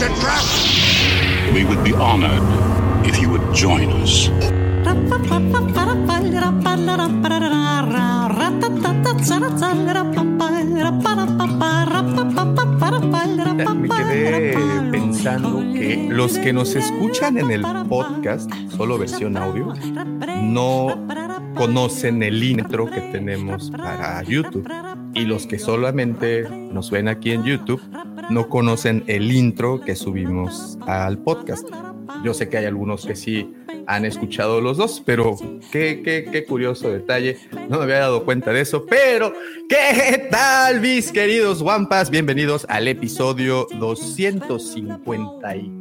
It's a trap! We would be honored if you would join us. Me quedé pensando que los que nos escuchan en el podcast, solo versión audio, no conocen el intro que tenemos para YouTube. Y los que solamente nos ven aquí en YouTube no conocen el intro que subimos al podcast. Yo sé que hay algunos que sí han escuchado los dos, pero qué, qué, qué curioso detalle. No me había dado cuenta de eso, pero ¿qué tal, mis queridos Wampas? Bienvenidos al episodio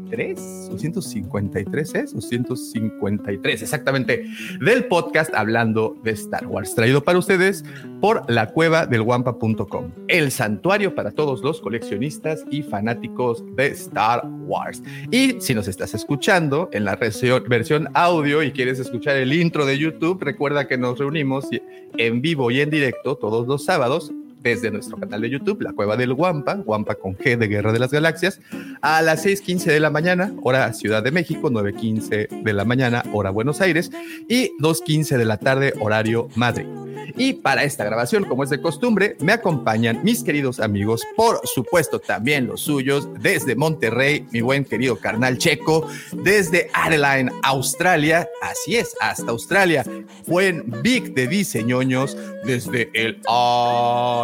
253. ¿253 es? 253, exactamente, del podcast hablando de Star Wars, traído para ustedes por la cueva del Wampa.com, el santuario para todos los coleccionistas y fanáticos de Star Wars. Y si nos estás escuchando en la versión audio y quieres escuchar el intro de YouTube, recuerda que nos reunimos en vivo y en directo todos los sábados desde nuestro canal de YouTube, La Cueva del Guampa, Guampa con G de Guerra de las Galaxias, a las 6.15 de la mañana, hora Ciudad de México, 9.15 de la mañana, hora Buenos Aires, y 2.15 de la tarde, horario Madrid. Y para esta grabación, como es de costumbre, me acompañan mis queridos amigos, por supuesto también los suyos, desde Monterrey, mi buen querido carnal checo, desde Adelaide, Australia, así es, hasta Australia, buen Vic de Diseñoños, desde el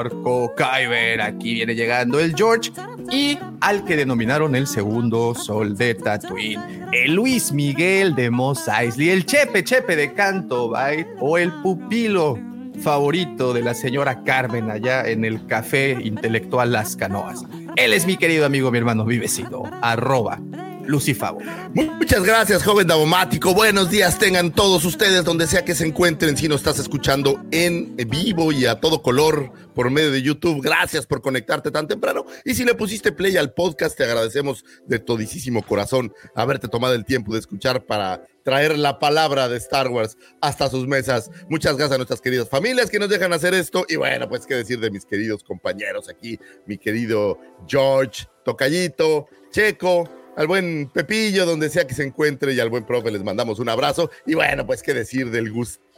Arco Kyber, aquí viene llegando el George, y al que denominaron el segundo sol de Tatooine, el Luis Miguel de Mos Eisley, el Chepe Chepe de Canto o el pupilo favorito de la señora Carmen allá en el café intelectual Las Canoas. Él es mi querido amigo, mi hermano, mi vecino, arroba Lucifago. Muchas gracias, joven Davomático. Buenos días tengan todos ustedes, donde sea que se encuentren, si nos estás escuchando en vivo y a todo color por medio de YouTube. Gracias por conectarte tan temprano. Y si le pusiste play al podcast, te agradecemos de todísimo corazón haberte tomado el tiempo de escuchar para traer la palabra de Star Wars hasta sus mesas. Muchas gracias a nuestras queridas familias que nos dejan hacer esto. Y bueno, pues qué decir de mis queridos compañeros aquí, mi querido George, Tocayito, Checo, al buen Pepillo, donde sea que se encuentre, y al buen profe les mandamos un abrazo. Y bueno, pues qué decir del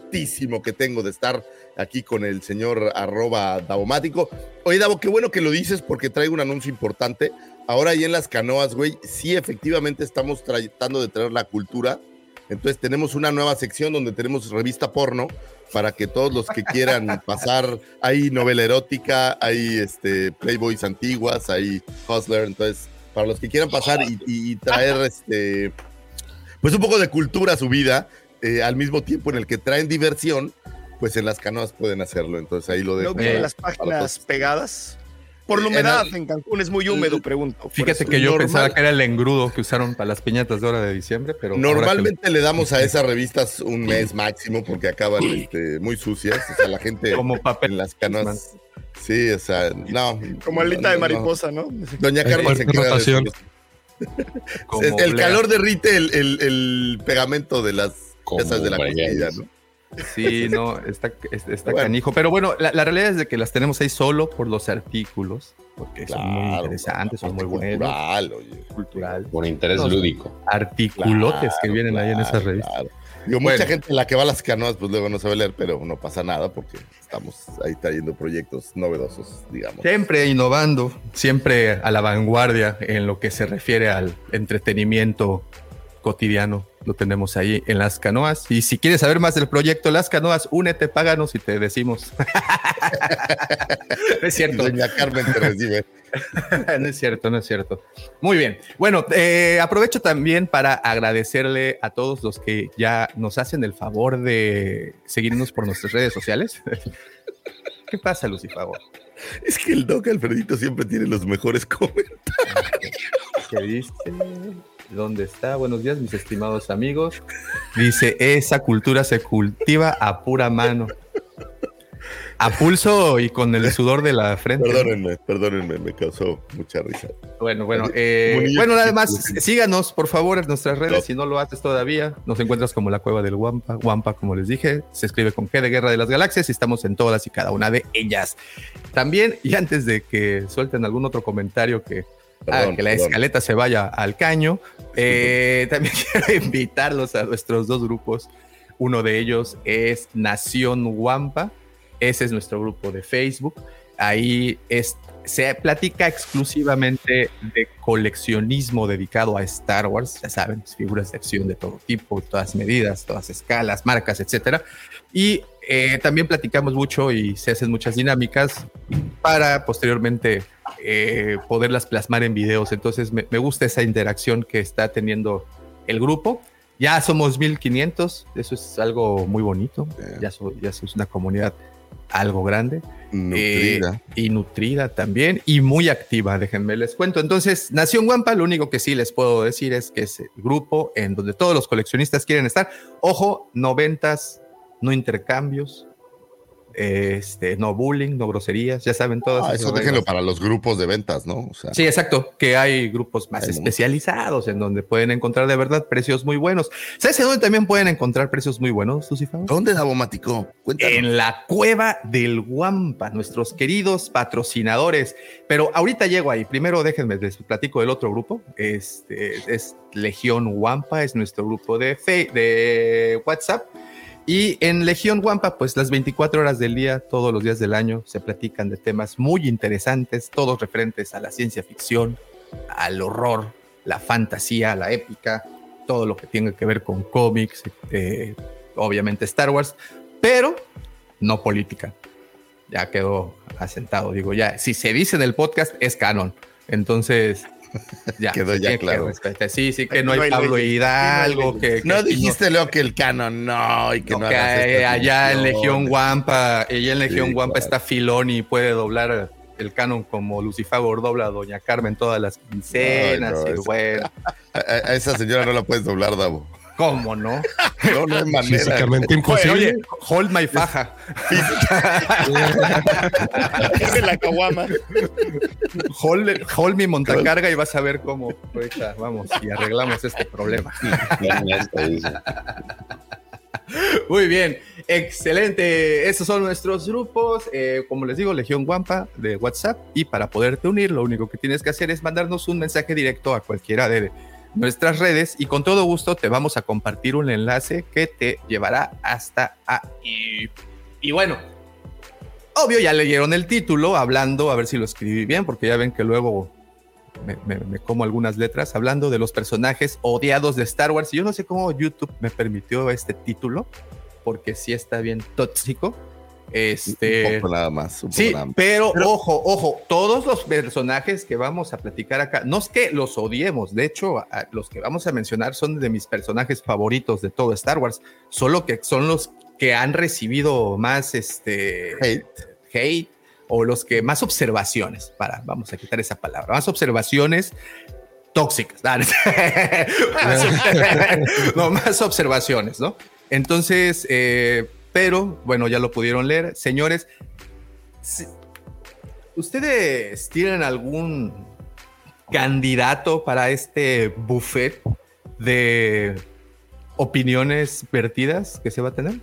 gustísimo que tengo de estar aquí con el señor arroba Davomático. Oye, Davo, qué bueno que lo dices porque traigo un anuncio importante. Ahora ahí en las canoas, güey, sí efectivamente estamos tratando de traer la cultura. Entonces tenemos una nueva sección donde tenemos revista porno para que todos los que quieran pasar, hay novela erótica, hay este, Playboys antiguas, hay Hustler, entonces para los que quieran pasar y, y traer este, pues un poco de cultura a su vida, eh, al mismo tiempo en el que traen diversión, pues en las canoas pueden hacerlo. Entonces ahí lo dejo. ¿No vienen las páginas pegadas? Por la humedad, en, en, Cancún es muy húmedo, pregunto. Fíjate que yo normal, pensaba que era el engrudo que usaron para las piñatas de hora de diciembre, pero... Normalmente le damos a esas revistas un mes máximo porque acaban este, muy sucias. O sea, la gente Como papel. en las canoas... Sí, o sea, no. Como alita no, de mariposa, ¿no? Doña Carmen se encarga de. El calor derrite el, el, el, pegamento de las piezas de la cosilla, ¿no? Sí, no, está, está bueno. canijo. Pero bueno, la, la, realidad es de que las tenemos ahí solo por los artículos, porque claro, son muy interesantes, son muy buenos. Cultural, oye. Cultural. Por interés Los lúdico. Articulotes claro, que vienen ahí en esas revistas. Digo, bueno. mucha gente la que va a las canoas, pues luego no sabe leer, pero no pasa nada porque estamos ahí trayendo proyectos novedosos, digamos. Siempre innovando, siempre a la vanguardia en lo que se refiere al entretenimiento cotidiano. Lo tenemos ahí en las canoas. Y si quieres saber más del proyecto Las Canoas, únete, páganos y te decimos. es cierto. Doña Carmen te recibe. no es cierto, no es cierto. Muy bien. Bueno, eh, aprovecho también para agradecerle a todos los que ya nos hacen el favor de seguirnos por nuestras redes sociales. ¿Qué pasa, Lucifago? Es que el Doc Alfredito siempre tiene los mejores comentarios. ¿qué dice? ¿Dónde está? Buenos días, mis estimados amigos. Dice, esa cultura se cultiva a pura mano. A pulso y con el sudor de la frente. Perdónenme, perdónenme, me causó mucha risa. Bueno, bueno, eh, bueno, nada más, síganos por favor en nuestras redes, si no lo haces todavía, nos encuentras como la cueva del Wampa, Wampa como les dije, se escribe con G de Guerra de las Galaxias y estamos en todas y cada una de ellas. También, y antes de que suelten algún otro comentario que, ah, que la escaleta se vaya al caño, eh, también quiero invitarlos a nuestros dos grupos. Uno de ellos es Nación Wampa, ese es nuestro grupo de Facebook. Ahí es, se platica exclusivamente de coleccionismo dedicado a Star Wars. Ya saben, figuras de acción de todo tipo, todas medidas, todas escalas, marcas, etcétera. Y eh, también platicamos mucho y se hacen muchas dinámicas para posteriormente eh, poderlas plasmar en videos. Entonces me, me gusta esa interacción que está teniendo el grupo. Ya somos 1500, eso es algo muy bonito. Ya, so, ya es una comunidad algo grande. Nutrida. Eh, y nutrida también, y muy activa, déjenme les cuento. Entonces, Nación Guampa, lo único que sí les puedo decir es que es el grupo en donde todos los coleccionistas quieren estar. Ojo, no ventas, no intercambios, este, no bullying, no groserías, ya saben todas. Ah, eso déjenlo para los grupos de ventas, ¿no? O sea, sí, exacto, que hay grupos más especializados en donde pueden encontrar de verdad precios muy buenos. ¿Sabes en dónde también pueden encontrar precios muy buenos, Lucifer? ¿Dónde, Dabomático? Cuéntanos. En la cueva del Guampa, nuestros queridos patrocinadores. Pero ahorita llego ahí. Primero déjenme les platico del otro grupo. Este es Legión Guampa, es nuestro grupo de, fe, de WhatsApp. Y en Legión Wampa, pues las 24 horas del día, todos los días del año, se platican de temas muy interesantes, todos referentes a la ciencia ficción, al horror, la fantasía, la épica, todo lo que tenga que ver con cómics, eh, obviamente Star Wars, pero no política. Ya quedó asentado, digo, ya, si se dice en el podcast, es canon. Entonces, ya, quedó ya claro. Que sí, sí, que no, no hay Pablo Hidalgo. No, que, no dijiste lo que el canon no, y que no, que allá en Legión Guampa, ella en Legión sí, claro. está Filoni y puede doblar el canon como Lucifer dobla a Doña Carmen todas las quincenas. Ay, y bueno. a, a, esa señora no la puedes doblar, Davo. ¿Cómo no? No, no hay manera. Físicamente imposible. Oye, hold my faja. es la caguama. Hold, hold mi montacarga y vas a ver cómo ahorita vamos y arreglamos este problema. Muy bien, excelente. Esos son nuestros grupos. Eh, como les digo, Legión Guampa de WhatsApp. Y para poderte unir, lo único que tienes que hacer es mandarnos un mensaje directo a cualquiera de nuestras redes y con todo gusto te vamos a compartir un enlace que te llevará hasta ahí. Y bueno, obvio ya leyeron el título hablando, a ver si lo escribí bien, porque ya ven que luego me, me, como algunas letras, hablando de los personajes odiados de Star Wars. Y yo no sé cómo YouTube me permitió este título, porque sí está bien tóxico. Este, un poco nada más. Un sí, nada más. Pero, pero, ojo, ojo, todos los personajes que vamos a platicar acá, no es que los odiemos, de hecho, a, los que vamos a mencionar son de mis personajes favoritos de todo Star Wars, solo que son los que han recibido más este hate, hate o los que más observaciones, para, vamos a quitar esa palabra, más observaciones tóxicas, no, más observaciones, ¿no? Entonces, eh, pero bueno, ya lo pudieron leer. Señores, ¿ustedes tienen algún candidato para este buffet de opiniones vertidas que se va a tener?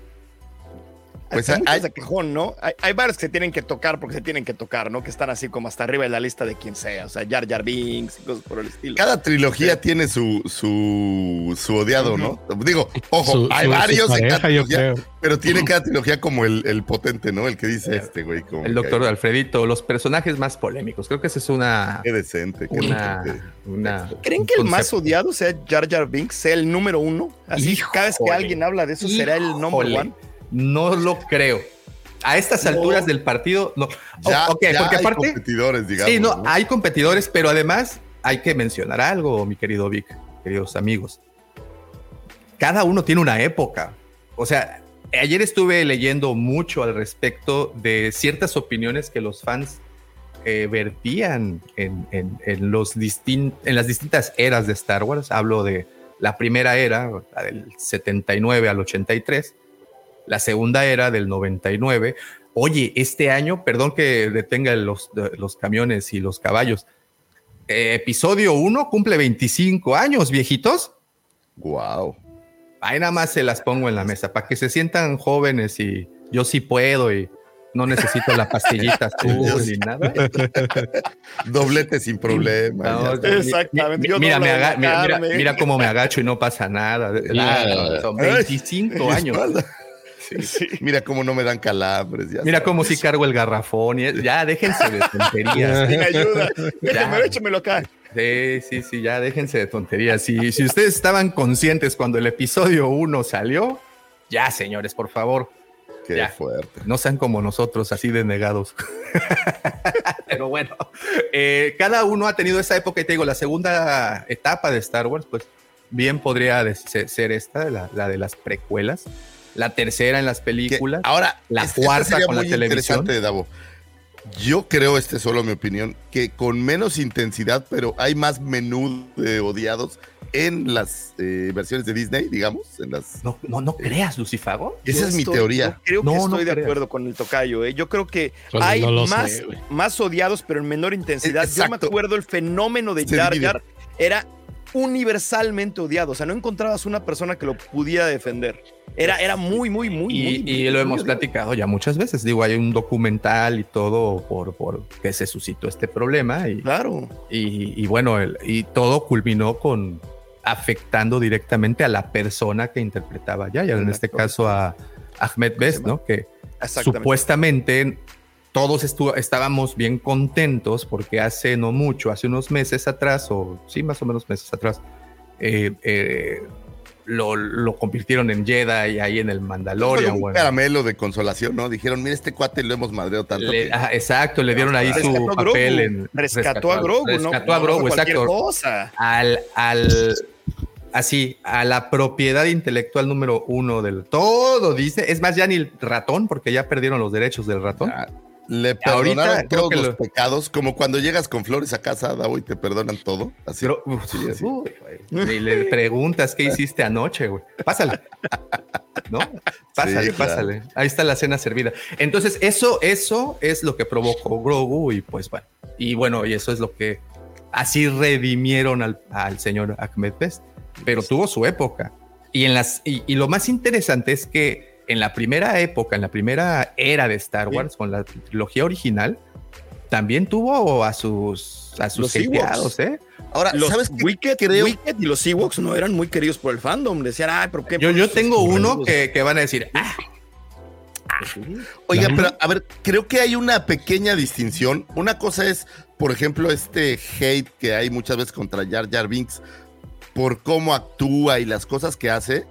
Pues hay, hay de cajón, ¿no? Hay, hay, varios que se tienen que tocar porque se tienen que tocar, ¿no? Que están así como hasta arriba de la lista de quien sea. O sea, Jar Jar Binks y cosas por el estilo. Cada trilogía sí. tiene su, su, su odiado, ¿no? Uh -huh. Digo, ojo, su, hay su, varios pareja, en cada trilogía, pero tiene cada trilogía como el, el potente, ¿no? El que dice este, güey. Como el doctor hay... Alfredito, los personajes más polémicos. Creo que esa es una. Qué decente, qué una, decente. Una, ¿Creen que el más odiado sea Jar Jar Binks, sea el número uno? Así, Híjole. cada vez que alguien habla de eso, será el number one. No lo creo a estas alturas del partido, no. Ya, okay, ya porque aparte, hay competidores, digamos. Sí, no, ¿no, hay competidores, pero además hay que mencionar algo, mi querido Vic, queridos amigos. Cada uno tiene una época. O sea, ayer estuve leyendo mucho al respecto de ciertas opiniones que los fans eh, vertían en, en, en los distin- en las distintas eras de Star Wars. Hablo de la primera era, la del 79 al 83, la segunda era del 99. Oye, este año, perdón que detenga los, los camiones y los caballos, eh, episodio 1 cumple 25 años, viejitos. Wow. Ahí nada más se las pongo en la mesa para que se sientan jóvenes y yo sí puedo y no necesito la pastillita azul ni nada. Doblete sin problema. No. Exactamente. mi- mira, me aga- mira, mira- cómo me agacho y no pasa nada. Son Ay, 25 mi años. Sí. Mira cómo no me dan calambres. ya Mira sabes. cómo si cargo el garrafón. Y ya, déjense de tonterías. Sí, me ayuda. Ya. Déjamelo, échamelo acá. Sí, sí, sí, ya déjense de tonterías. Si, si ustedes estaban conscientes cuando el episodio 1 salió, ya, señores, por favor, Qué Ya. fuerte. no sean como nosotros, así de negados. Pero bueno, eh, cada uno ha tenido esa época y te digo, la segunda etapa de Star Wars, pues bien podría ser esta, la, la de las precuelas. La tercera en las Que películas. ahora, La este- este cuarta sería con la televisión. interesante, Davo. Yo creo, este es solo mi opinión, que con menos intensidad, pero hay más menú de odiados en las eh, versiones de Disney, digamos, en las. No, no, no creas, Lucifago. Esa Yo es mi teoría. yo creo que No, estoy de creas. acuerdo con el tocayo. ¿eh? Yo creo que Pues hay más, sé, más odiados, pero en menor intensidad. Yo me acuerdo el fenómeno de. Jar era universalmente odiado. O sea, no encontrabas una persona que lo pudiera defender. Era, era muy, muy, muy, muy. Y, y muy lo hemos odiado. platicado ya muchas veces. Digo, hay un documental y todo por, por que se suscitó este problema. Y, Claro. y, y bueno, el- y todo culminó con afectando directamente a la persona que interpretaba Yaya, en este caso a Ahmed Best, ¿no? Que supuestamente todos estu- estábamos bien contentos porque hace no mucho, hace unos meses atrás, o sí, más o menos meses atrás, eh, eh, lo, lo convirtieron en Jedi ahí en el Mandalorian. un bueno. caramelo de consolación, ¿no? Dijeron, mira, este cuate lo hemos madreado tanto. Le- que- ajá, exacto, le dieron ahí Rescató su a papel en Rescató a Grogu, ¿no? rescató a Grogu, exacto. cosa. Al, al, así, a la propiedad intelectual número uno del todo, dice. Es más, ya ni el ratón, porque ya perdieron los derechos del ratón. Ah, Le perdonaron todos los lo- pecados, como cuando llegas con flores a casa, Davo, y te perdonan todo. Así. Pero, uf, Sí, así. le preguntas qué hiciste anoche, güey. Pásale. ¿No? Pásale, Sí, claro. pásale. Ahí está la cena servida. Entonces, eso, eso es lo que provocó Grogu y pues bueno. Y bueno, y eso es lo que así redimieron al, al señor Ahmed Best. Pero tuvo su época. Y, en las, y, y lo más interesante es que en la primera época, en la primera era de Star Wars, con la trilogía original, también tuvo a sus, a sus Ewoks. ¿eh? Ahora, Los ¿sabes qué? Wicked, creo? Wicked y los Ewoks no eran muy queridos por el fandom. Decían, ay, pero qué. Yo, yo tengo uno que, que van a decir, ah, Oiga, Claro. pero a ver, creo que hay una pequeña distinción. Una cosa es, por ejemplo, este hate que hay muchas veces contra Jar Jar Binks por cómo actúa y las cosas que hace.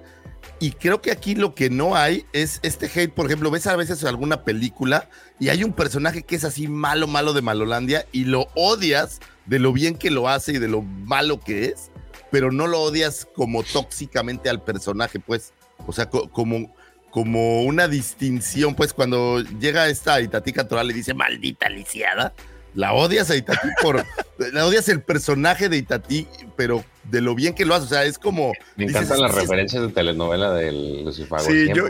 Y creo que aquí lo que no hay es este hate, por ejemplo, ves a veces alguna película y hay un personaje que es así malo, malo de Malolandia y lo odias de lo bien que lo hace y de lo malo que es, pero no lo odias como tóxicamente al personaje, pues. O sea, co- como, como una distinción, pues cuando llega esta Itatí Cantoral le dice, maldita lisiada, la odias a Itatí por, la odias el personaje de Itatí, pero de lo bien que lo hace, o sea, es como... Me dices, encantan las "Sí, es- referencias de telenovela del Lucifago. Sí, yo-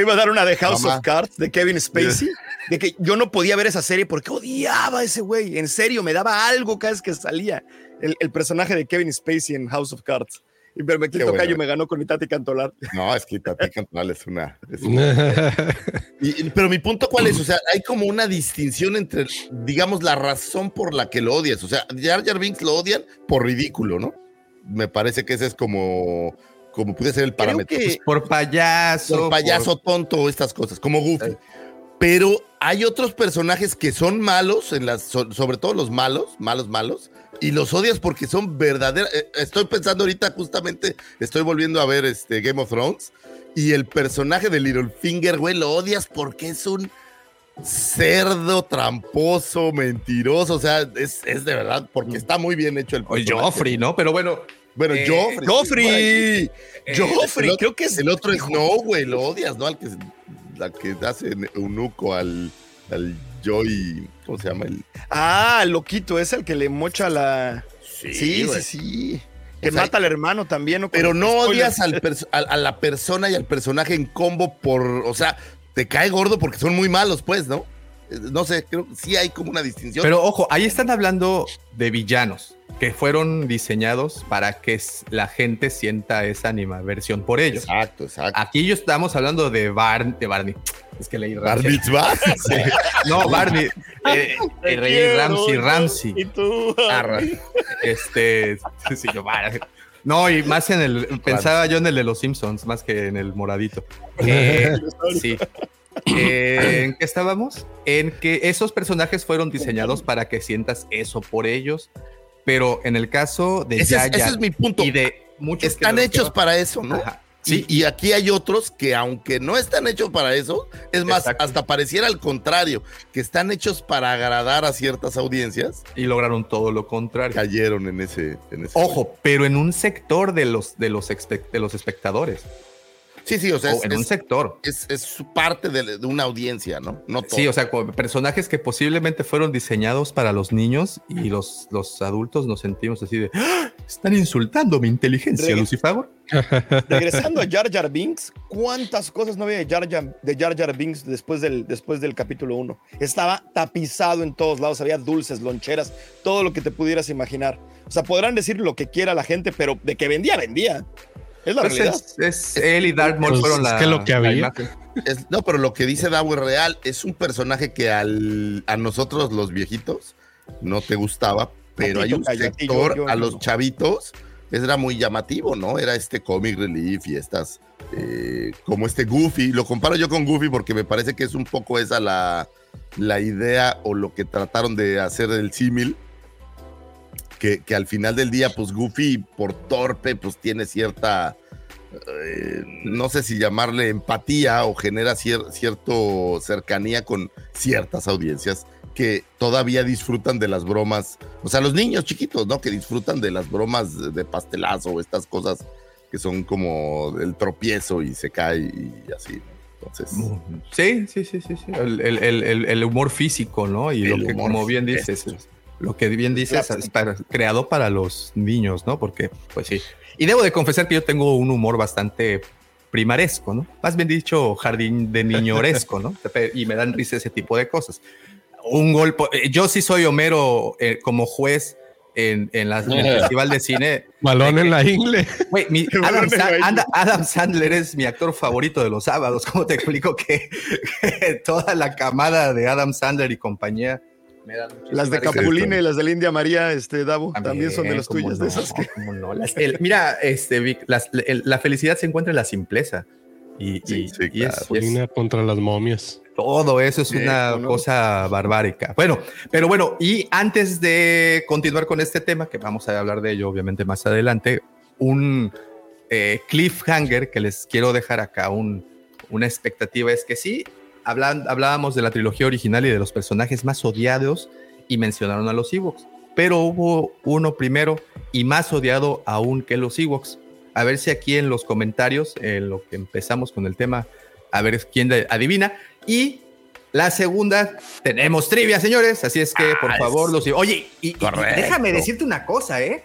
iba a dar una de House Mamá. of Cards de Kevin Spacey, de que yo no podía ver esa serie porque odiaba a ese güey. En serio, me daba algo cada vez que salía el, el personaje de Kevin Spacey en House of Cards. Y pero me bueno. callo me ganó con Itati Cantolar. No, es que Itatí Cantoral es una... es una- Y- y- pero mi punto cuál es, o sea, hay como una distinción entre, digamos, la razón por la que lo odias. O sea, Jar Jar Binks lo odian por ridículo, ¿no? Me parece que ese es como, como puede ser el parámetro. que pues, por payaso. por payaso tonto, estas cosas, como Goofy. Pero hay otros personajes que son malos, en las, so- sobre todo los malos, malos, malos, y los odias porque son verdaderos. Estoy pensando ahorita, justamente, estoy volviendo a ver este Game of Thrones, y el personaje de Littlefinger, güey, lo odias porque es un cerdo, tramposo, mentiroso, o sea, es, es de verdad, porque está muy bien hecho el O personaje. Joffrey, ¿no? Pero bueno, Bueno, Eh, Joffrey. Joffrey, eh, Joffrey, el otro- creo que es El otro es no, güey, lo odias, ¿no? Al que, la que hace eunuco al, al Joy, ¿Cómo se llama? El... Ah, el loquito, es el que le mocha la. Sí, sí, güey. sí. Que O sea, mata al hermano también, ¿no? Pero no odias al a la persona y al personaje en combo por, o sea, te cae gordo porque son muy malos, pues, ¿no? No sé, creo que sí hay como una distinción. Pero ojo, ahí están hablando de villanos que fueron diseñados para que la gente sienta esa animaversión por ellos. exacto, exacto. Aquí yo estamos hablando de, Bar de Barney. Es que leí Ramsey. mitzvah. No, Barney. Eh, Te el rey quiero, Ramsey, Ramsey. Y tú. Arra. Este, sí, yo, no, y más en el, pensaba yo en el de los Simpsons, más que en el moradito. Eh, sí. Eh, ¿En qué estábamos? En que esos personajes fueron diseñados para que sientas eso por ellos, pero en el caso de Ese, es, Yaya ese es mi punto. y de muchos Están hechos para eso, ¿no? Ajá. Sí, y aquí hay otros que aunque no están hechos para eso, es más, Exacto. hasta pareciera al contrario, que están hechos para agradar a ciertas audiencias, y lograron todo lo contrario. cayeron en ese... En ese Ojo, pero en un sector de los, de los, de los espectadores. Sí, sí, o sea, o es, en un es- sector. es- parte de, de una audiencia, ¿no? No todo. Sí, o sea, personajes que posiblemente fueron diseñados para los niños y los, los adultos nos sentimos así de "¡Ah! están insultando mi inteligencia, Lucifago. Regresando a Jar Jar Binks, ¿cuántas cosas no había de Jar Jar, de Jar Jar Binks después del, después del capítulo 1? Estaba tapizado en todos lados, había dulces, loncheras, todo lo que te pudieras imaginar. O sea, podrán decir lo que quiera la gente, pero de que vendía, vendía. Es la realidad. es, es- él y Darth Maul Pues fueron es la, que lo que había. Es- no, pero lo que dice Davo es real. Es un personaje que al, a nosotros los viejitos no te gustaba, pero hay un yo- sector, yo a no. los chavitos, era muy llamativo, ¿no? Era este comic relief y estas, eh, como este Goofy. Lo comparo yo con Goofy porque me parece que es un poco esa la, la idea o lo que trataron de hacer del símil. Que, que al final del día, pues Goofy, por torpe, pues tiene cierta eh, no sé si llamarle empatía o genera cier- cierto cercanía con ciertas audiencias que todavía disfrutan de las bromas, o sea, los niños chiquitos, ¿no? Que disfrutan de las bromas de- pastelazo estas cosas que son como el tropiezo y se cae y así. ¿no? Entonces, Sí, sí, sí, sí, sí. El, el- el- el- el humor físico, ¿no? Y lo que, como bien dices. Lo que bien dices, es para- creado para los niños, ¿no? Porque, pues sí. Y debo de confesar que yo tengo un humor bastante primaresco, ¿no? Más bien dicho, jardín de niñoresco, ¿no? Y me dan risa ese tipo de cosas. Un golpe. eh, Yo sí soy Homero eh, como juez en, en, la- en el Festival de Cine. Balón en la ingle. Mi- Adam, anda- Adam Sandler es mi actor favorito de los sábados. ¿Cómo te explico que, que toda la camada de Adam Sandler y compañía me dan muchísima Las de? Capulina y las de la India María, este, Davo, también, son de las tuyas, no, de esas que... no. Las- el- mira, este, Vic, las- el- la felicidad se encuentra en la simpleza. Y, Sí, y- sí, y es- claro. y es- Capulina contra las momias. todo eso es una cosa barbárica. Bueno, pero bueno, y antes de continuar con este tema, que vamos a hablar de ello obviamente más adelante, un eh, cliffhanger que les quiero dejar acá, un, una expectativa es que sí, hablan, hablábamos de la trilogía original y de los personajes más odiados y mencionaron a los Ewoks, pero hubo uno primero y más odiado aún que los Ewoks. A ver si aquí en los comentarios, en lo que empezamos con el tema, a ver quién adivina. Y la segunda, tenemos trivia, señores. Así es que, por Ah, favor, es- los. Oye, y, déjame decirte una cosa, ¿eh?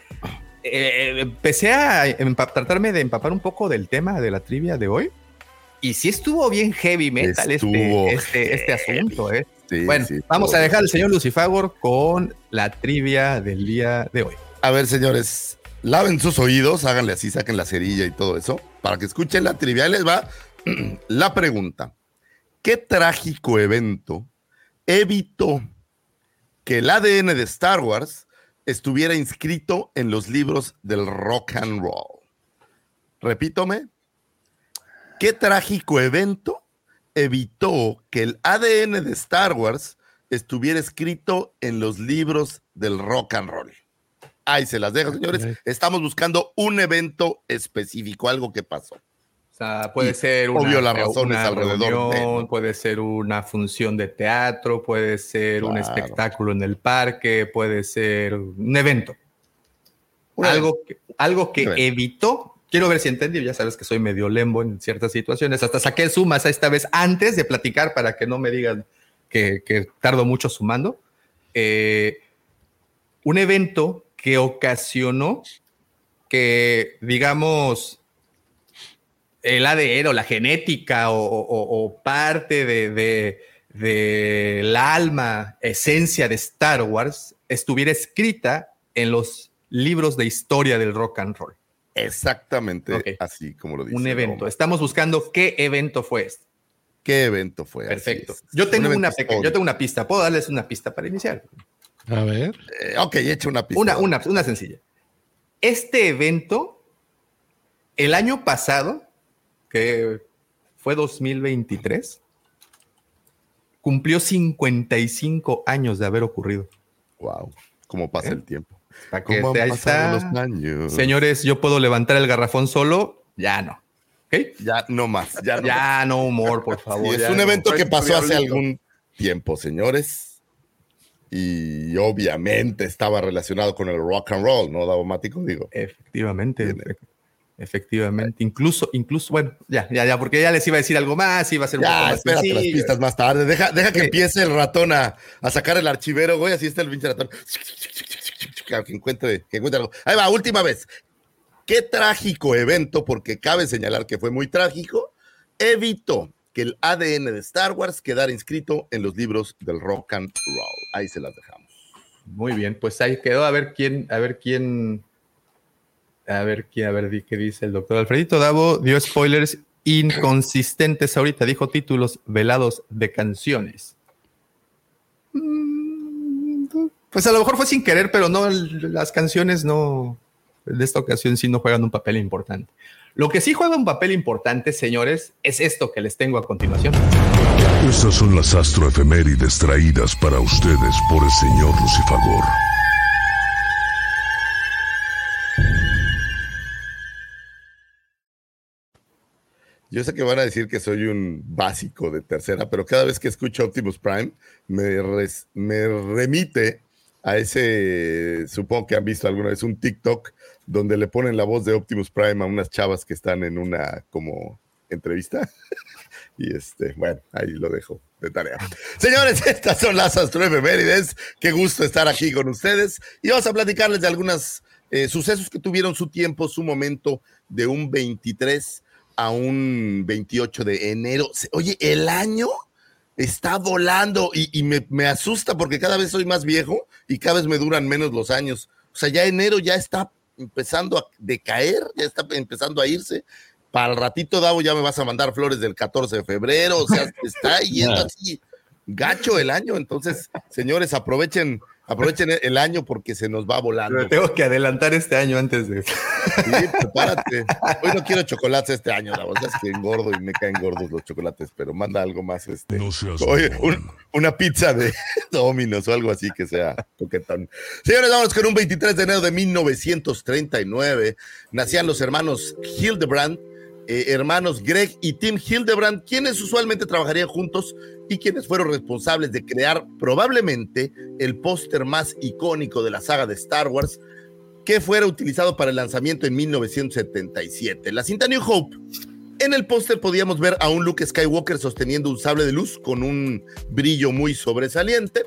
Eh, empecé a empa- tratarme de empapar un poco del tema de la trivia de hoy. Y sí estuvo bien heavy metal Estuvo este, este, este asunto, ¿eh? sí, Bueno, sí, vamos a dejar al señor Lucifagor con la trivia del día de hoy. A ver, señores, laven sus oídos, háganle así, saquen la cerilla y todo eso, para que escuchen la trivia. Ahí les va la pregunta. ¿Qué trágico evento evitó que el ADN de Star Wars estuviera inscrito en los libros del rock and roll? Repítome. ¿Qué trágico evento evitó que el ADN de Star Wars estuviera escrito en los libros del rock and roll? Ahí se las dejo, señores. Estamos buscando un evento específico, algo que pasó. O sea, puede Y, ser una, obvio, las razones una alrededor de, reunión, puede ser una función de teatro, puede ser un espectáculo en el parque, puede ser un evento. Algo que, algo evitó. Quiero ver si entendí. Ya sabes que soy medio lembo en ciertas situaciones. Hasta saqué sumas esta vez antes de platicar para que no me digan que, que tardo mucho sumando. eh, un evento que ocasionó que, digamos, el ADN o la genética o, parte de, de- del alma, esencia de Star Wars, estuviera escrita en los libros de historia del rock and roll. Exactamente así como lo dice. Un evento. Roma. Estamos buscando qué evento fue este. ¿Qué evento fue? Perfecto. Yo tengo Un una pequeña, yo tengo una pista. ¿Puedo darles una pista para iniciar? A ver. Eh, ok, una pista. Una, una, una sencilla. Este evento, el año pasado, que fue 2023, cumplió 55 años de haber ocurrido. Wow, cómo pasa ¿Eh? el tiempo. Para que ¿Cómo te- han ahí pasado está. los años? Señores, yo puedo levantar el garrafón solo, ya no. ¿Ok? Ya no más, ya no. Ya no humor, por favor. es ya un no. evento que pasó hace algún tiempo, señores. Y obviamente estaba relacionado con el rock and roll, ¿no, Davomático? Digo. Efectivamente, Tiene. efe- efectivamente. Incluso, incluso, bueno, ya, ya, ya, porque ya les iba a decir algo más, iba a ser un poco Ya, espérate las pistas más tarde. Deja, deja que Sí. empiece el ratón a, a sacar el archivero, güey. Así está el pinche ratón. Que encuentre, que encuentre. Ahí va, última vez. Qué trágico evento, porque cabe señalar que fue muy trágico, evitó que el ADN de Star Wars quedara inscrito en los libros del rock and roll. Ahí se las dejamos. Muy bien, pues ahí quedó a ver quién, a ver quién, a ver quién, a ver qué dice el doctor Alfredito Davo. Dio spoilers inconsistentes ahorita, dijo títulos velados de canciones. Mm, Pues a lo mejor fue sin querer, pero no, las canciones no, de esta ocasión sí no juegan un papel importante. Lo que sí juega un papel importante, señores, es esto que les tengo a continuación. Estas son las astroefemérides traídas para ustedes por el señor Lucifagor. Yo sé que van a decir que soy un básico de tercera, pero cada vez que escucho Optimus Prime me, res- me remite a ese, supongo que han visto alguna vez un TikTok donde le ponen la voz de Optimus Prime a unas chavas que están en una como entrevista. Y este, bueno, ahí lo dejo de tarea. Señores, estas son las astroefemérides. Qué gusto estar aquí con ustedes. Y vamos a platicarles de algunos sucesos que tuvieron su tiempo, su momento de un 23 a un 28 de enero. Oye, el año está volando y, y me, me asusta porque cada vez soy más viejo y cada vez me duran menos los años. O sea, ya enero ya está empezando a decaer, ya está empezando a irse. Para el ratito, Davo, ya me vas a mandar flores del 14 de febrero. O sea, está yendo así gacho el año. Entonces, señores, aprovechen, aprovechen el año porque se nos va volando. Pero tengo que adelantar este año antes de... Sí, prepárate. Hoy no quiero chocolates este año, la verdad es que engordo y me caen gordos los chocolates, pero manda algo más este. No seas Oye, un- una pizza de Domino's o algo así que sea coquetón. Señores, vamos con un 23 de enero de 1939. Nacían los hermanos Hildebrand, eh, hermanos Greg y Tim Hildebrand, quienes usualmente trabajarían juntos y quienes fueron responsables de crear probablemente el póster más icónico de la saga de Star Wars, que fuera utilizado para el lanzamiento en 1977. La cinta New Hope. En el póster podíamos ver a un Luke Skywalker sosteniendo un sable de luz con un brillo muy sobresaliente,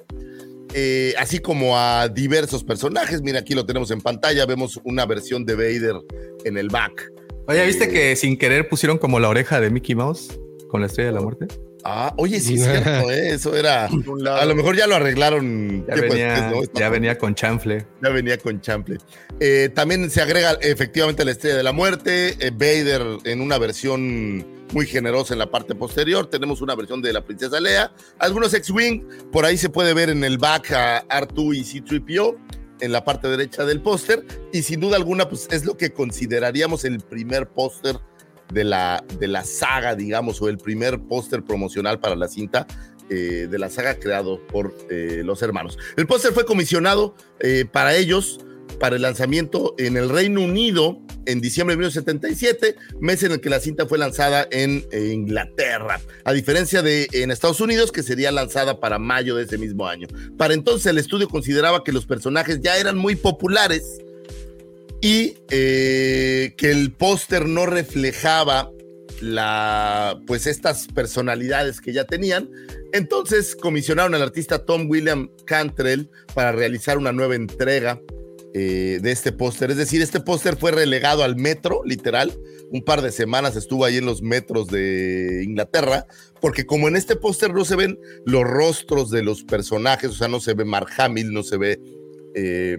eh, así como a diversos personajes. Mira, aquí lo tenemos en pantalla, vemos una versión de Vader en el back. Oye, ¿viste que sin querer pusieron como la oreja de Mickey Mouse con la estrella de la muerte? Ah, oye, sí es cierto, ¿eh? eso era. A lo mejor ya lo arreglaron. Ya venía, después, ¿no? Está- ya venía con chanfle. Ya venía con Chample. Eh, también se agrega efectivamente la estrella de la muerte. eh, Vader en una versión muy generosa en la parte posterior. Tenemos una versión de la princesa Leia. Algunos X-Wing. Por ahí se puede ver en el back a R2 y C-3PO en la parte derecha del póster. Y sin duda alguna, pues es lo que consideraríamos el primer póster de la, de la saga, digamos, o el primer póster promocional para la cinta eh, de la saga creado por eh, los hermanos. El póster fue comisionado eh, para ellos para el lanzamiento en el Reino Unido en diciembre de 1977, mes en el que la cinta fue lanzada en Inglaterra, a diferencia de en Estados Unidos, que sería lanzada para mayo de ese mismo año. Para entonces el estudio consideraba que los personajes ya eran muy populares y eh, que el póster no reflejaba la, pues estas personalidades que ya tenían. Entonces comisionaron al artista Tom William Cantrell para realizar una nueva entrega eh, de este póster. Es decir, este póster fue relegado al metro, literal. Un par de semanas estuvo ahí en los metros de Inglaterra, porque como en este póster no se ven los rostros de los personajes, o sea, no se ve Mark Hamill, no se ve eh,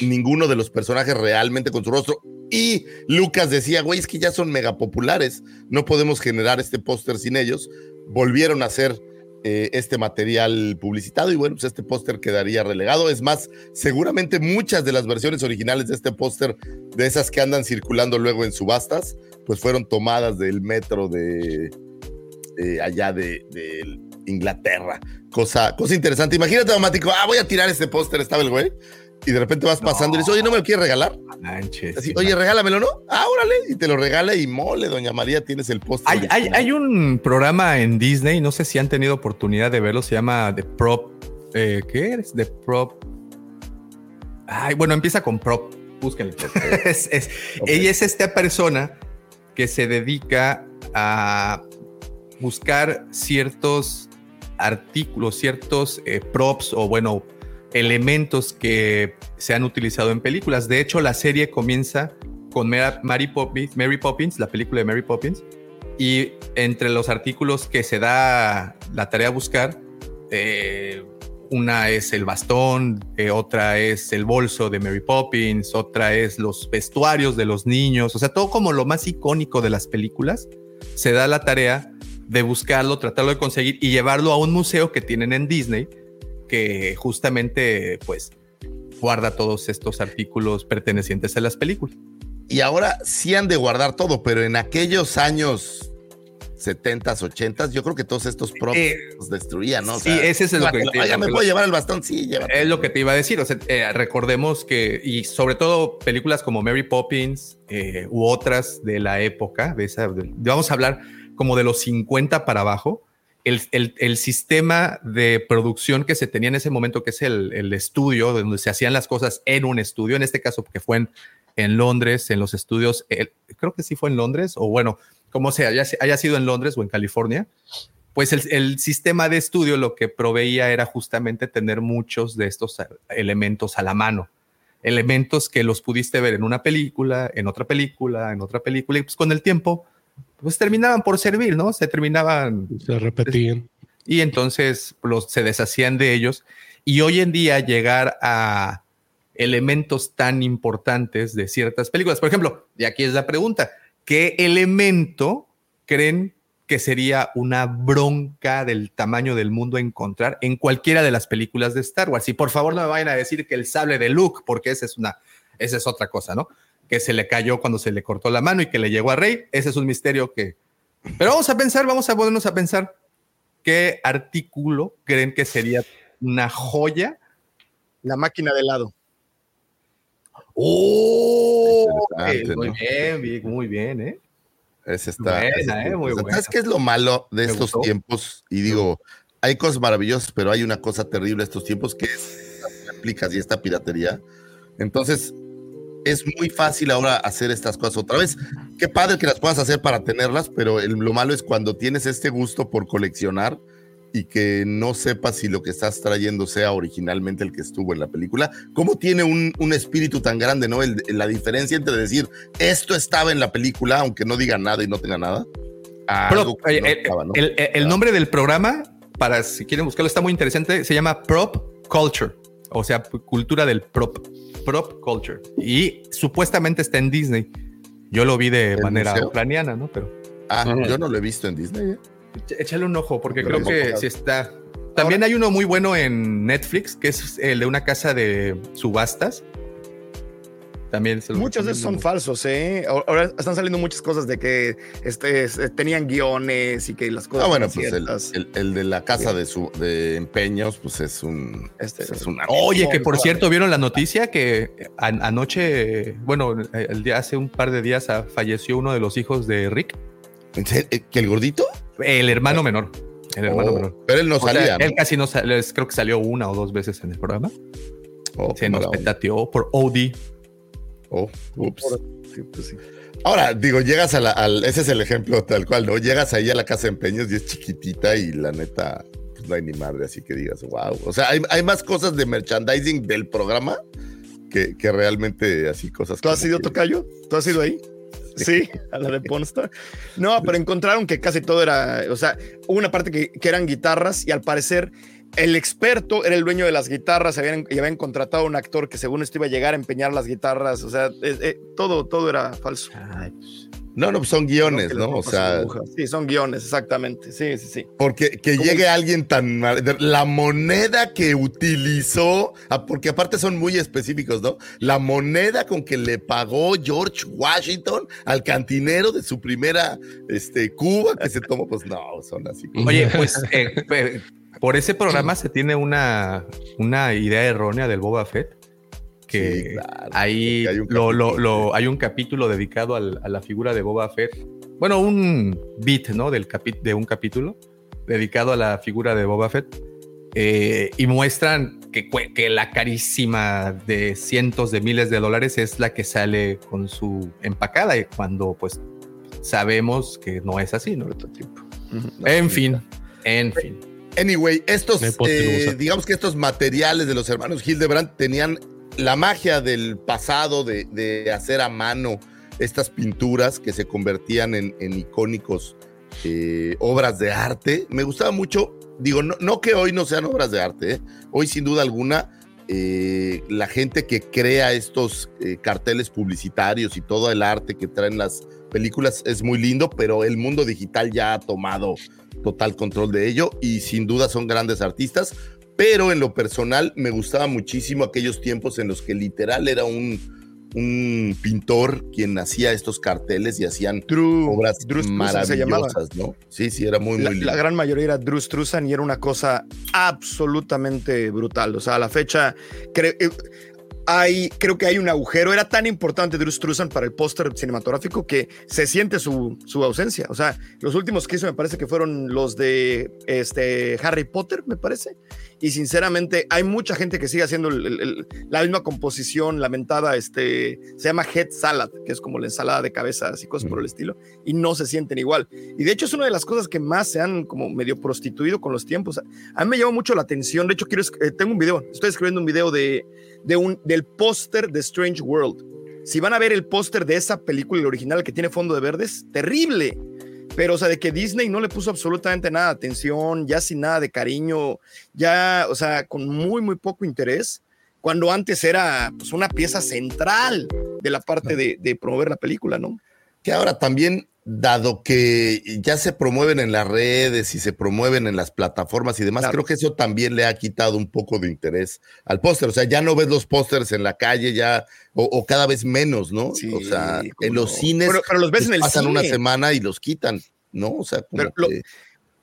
ninguno de los personajes realmente con su rostro. Y Lucas decía, güey, es que ya son mega populares, no podemos generar este póster sin ellos. Volvieron a hacer eh, este material publicitado y bueno, pues este póster quedaría relegado. Es más, seguramente muchas de las versiones originales de este póster, de esas que andan circulando luego en subastas, pues fueron tomadas del metro de allá de, de Inglaterra. Cosa, cosa interesante. Imagínate, automático, ah, voy a tirar este póster, estaba el güey. Y de repente vas pasando y dices, oye, ¿no me lo quieres regalar? Manches, Así, sí, oye, regálamelo, ¿no? Ah, órale. Y te lo regala y mole, doña María, tienes el póster. Hay, hay, hay un programa en Disney, no sé si han tenido oportunidad de verlo, se llama The Prop. eh, ¿Qué es? The Prop. Ay, bueno, empieza con Prop. Búsquenlo. es, es- Ella es esta persona que se dedica a buscar ciertos artículos, ciertos eh, props o bueno, elementos que se han utilizado en películas. De hecho, la serie comienza con Mary Poppins, la película de Mary Poppins, y entre los artículos que se da la tarea a buscar, eh, una es el bastón, eh, otra es el bolso de Mary Poppins, otra es los vestuarios de los niños, o sea, todo como lo más icónico de las películas, se da la tarea de buscarlo, tratarlo de conseguir y llevarlo a un museo que tienen en Disney, que justamente pues guarda todos estos artículos pertenecientes a las películas. Y ahora sí han de guardar todo, pero en aquellos años 70s, 80s, yo creo que todos estos props Eh, los destruían, ¿no? O sí, sea, ese es lo que te- ¿me puedo llevar el bastón? Sí, llévatelo. Es lo que te iba a decir. O sea, eh, recordemos que, y sobre todo películas como Mary Poppins eh, u otras de la época, de esa, de- vamos a hablar como de los 50 para abajo, el, el- sistema de producción que se tenía en ese momento, que es el, estudio, donde se hacían las cosas en un estudio, en este caso, porque fue en, en Londres, en los estudios, creo que sí fue en Londres, o bueno, como sea, haya, haya sido en Londres o en California, pues el sistema de estudio lo que proveía era justamente tener muchos de estos elementos a la mano. Elementos que los pudiste ver en una película, en otra película, en otra película, y pues con el tiempo, pues terminaban por servir, ¿no? Se terminaban Se repetían. y entonces los, se deshacían de ellos. Y hoy en día llegar a elementos tan importantes de ciertas películas. Por ejemplo, y aquí es la pregunta, ¿qué elemento creen que sería una bronca del tamaño del mundo encontrar en cualquiera de las películas de Star Wars? Y por favor no me vayan a decir que el sable de Luke, porque esa es una, esa es otra cosa, ¿no? Que se le cayó cuando se le cortó la mano y que le llegó a Rey. Ese es un misterio que... Pero vamos a pensar, vamos a ponernos a pensar qué artículo creen que sería una joya. La máquina de helado. ¡Oh! Muy ¿no? bien, Vic, muy bien, ¿eh? Ese está. Buena, eh, muy buena. ¿Sabes qué es lo malo de Me estos gustó. tiempos? Y digo, hay cosas maravillosas, pero hay una cosa terrible estos tiempos que es las réplicas y esta piratería. Entonces, es muy fácil ahora hacer estas cosas otra vez. Qué padre que las puedas hacer para tenerlas, pero el- lo malo es cuando tienes este gusto por coleccionar y que no sepas si lo que estás trayendo sea originalmente el que estuvo en la película. ¿Cómo tiene un, un espíritu tan grande, no? El- la diferencia entre decir esto estaba en la película, aunque no diga nada y no tenga nada. Prop, oye, no el, estaba, ¿no? el- el nombre del programa, para si quieren buscarlo, está muy interesante. Se llama Prop Culture, o sea, cultura del prop. Prop Culture. Y supuestamente está en Disney. Yo lo vi de ¿El manera museo? ucraniana, ¿no? Pero Ah, yo no lo he visto en Disney. ¿eh? Échale un ojo, porque Pero creo que sí está. También hay uno muy bueno en Netflix, que es el de una casa de subastas. También se lo Muchos de esos son falsos, ¿eh? Ahora están saliendo muchas cosas de que este, es- tenían guiones y que las cosas. Ah, bueno, pues el, ciertas. el- el de la casa de, su, de empeños, pues es un. Este- es. Oye, que por cierto, ¿vieron la noticia que an- anoche, bueno, el día hace un par de días ah, falleció uno de los hijos de Rick. ¿Eh, ¿Que el gordito? el hermano menor? El hermano Oh, menor. Pero él no O sea, salía. ¿no? él casi no salió, creo que salió una o dos veces en el programa. Oh, Se nos petateó por OD. Oh, ups. Sí, pues sí. Ahora, digo, llegas a la, al, ese es el ejemplo tal cual, ¿no? Llegas ahí a la casa de empeños y es chiquitita y la neta, pues no hay ni madre, así que digas, wow. O sea, hay, hay más cosas de merchandising del programa que, que realmente así cosas. ¿Tú has ido que- tocayo? ¿Tú has ido ahí? Sí, a la de Pornstar. No, pero encontraron que casi todo era, o sea, hubo una parte que, que eran guitarras y al parecer el experto era el dueño de las guitarras habían, y habían contratado a un actor que según esto iba a llegar a empeñar las guitarras, o sea, eh, eh, todo, todo era falso. Ay, pues, No, no, pues son guiones, ¿no? O sea. Sí, son guiones, exactamente. Sí, sí, sí. porque que ¿Cómo? llegue alguien tan... de- La moneda que utilizó, ah, porque aparte son muy específicos, ¿no? La moneda con que le pagó George Washington al cantinero de su primera este, Cuba que se tomó, pues no, son así. Oye, pues eh, pe- por ese programa se tiene una, una idea errónea del Boba Fett. Que Sí, claro, ahí hay un lo- lo- capítulo lo- hay un capítulo dedicado al- a la figura de Boba Fett. Bueno, un bit, ¿no? Del capi- de un capítulo dedicado a la figura de Boba Fett. Eh, y muestran que, que la carísima de cientos de miles de dólares es la que sale con su empacada y cuando pues sabemos que no es así, ¿no? Prototipo. En fin, en fin. Anyway, estos, eh, digamos que estos materiales de los hermanos Hildebrand tenían la magia del pasado de, de hacer a mano estas pinturas que se convertían en, en icónicos eh, obras de arte. Me gustaba mucho, digo, no, no que hoy no sean obras de arte, ¿eh? hoy sin duda alguna eh, la gente que crea estos eh, carteles publicitarios y todo el arte que traen las películas es muy lindo, pero el mundo digital ya ha tomado total control de ello y sin duda son grandes artistas, pero en lo personal me gustaba muchísimo aquellos tiempos en los que literal era un, un pintor quien hacía estos carteles y hacían Drew, obras Drew se maravillosas, ¿no? Sí, sí, era muy, muy La, lindo. la gran mayoría era Drew Struzan y era una cosa absolutamente brutal. O sea, a la fecha, cre- eh, hay, creo que hay un agujero. Era tan importante Drew Struzan para el póster cinematográfico que se siente su, su ausencia. O sea, los últimos que hizo me parece que fueron los de este, Harry Potter, me parece. Y sinceramente, hay mucha gente que sigue haciendo el- el- el- la misma composición lamentada. Este, se llama Head Salad, que es como la ensalada de cabezas y cosas por el estilo, y no se sienten igual. Y de hecho es una de las cosas que más se han como medio prostituido con los tiempos. A mí me llamó mucho la atención. De hecho, quiero, eh, tengo un video, estoy escribiendo un video de, de un, del póster de Strange World. Si van a ver el póster de esa película, el original que tiene fondo de verdes, terrible. Pero, o sea, de que Disney no le puso absolutamente nada de atención, ya sin nada de cariño, ya, o sea, con muy, muy poco interés, cuando antes era pues, una pieza central de la parte de, de promover la película, ¿no? Que ahora también, dado que ya se promueven en las redes y se promueven en las plataformas y demás, Claro. creo que eso también le ha quitado un poco de interés al póster. O sea, ya no ves los pósters en la calle, ya, o, o cada vez menos, ¿no? Sí, o sea, en los no. cines Pero- pero los ves en el pasan una semana y los quitan, ¿no? O sea, como Pero lo-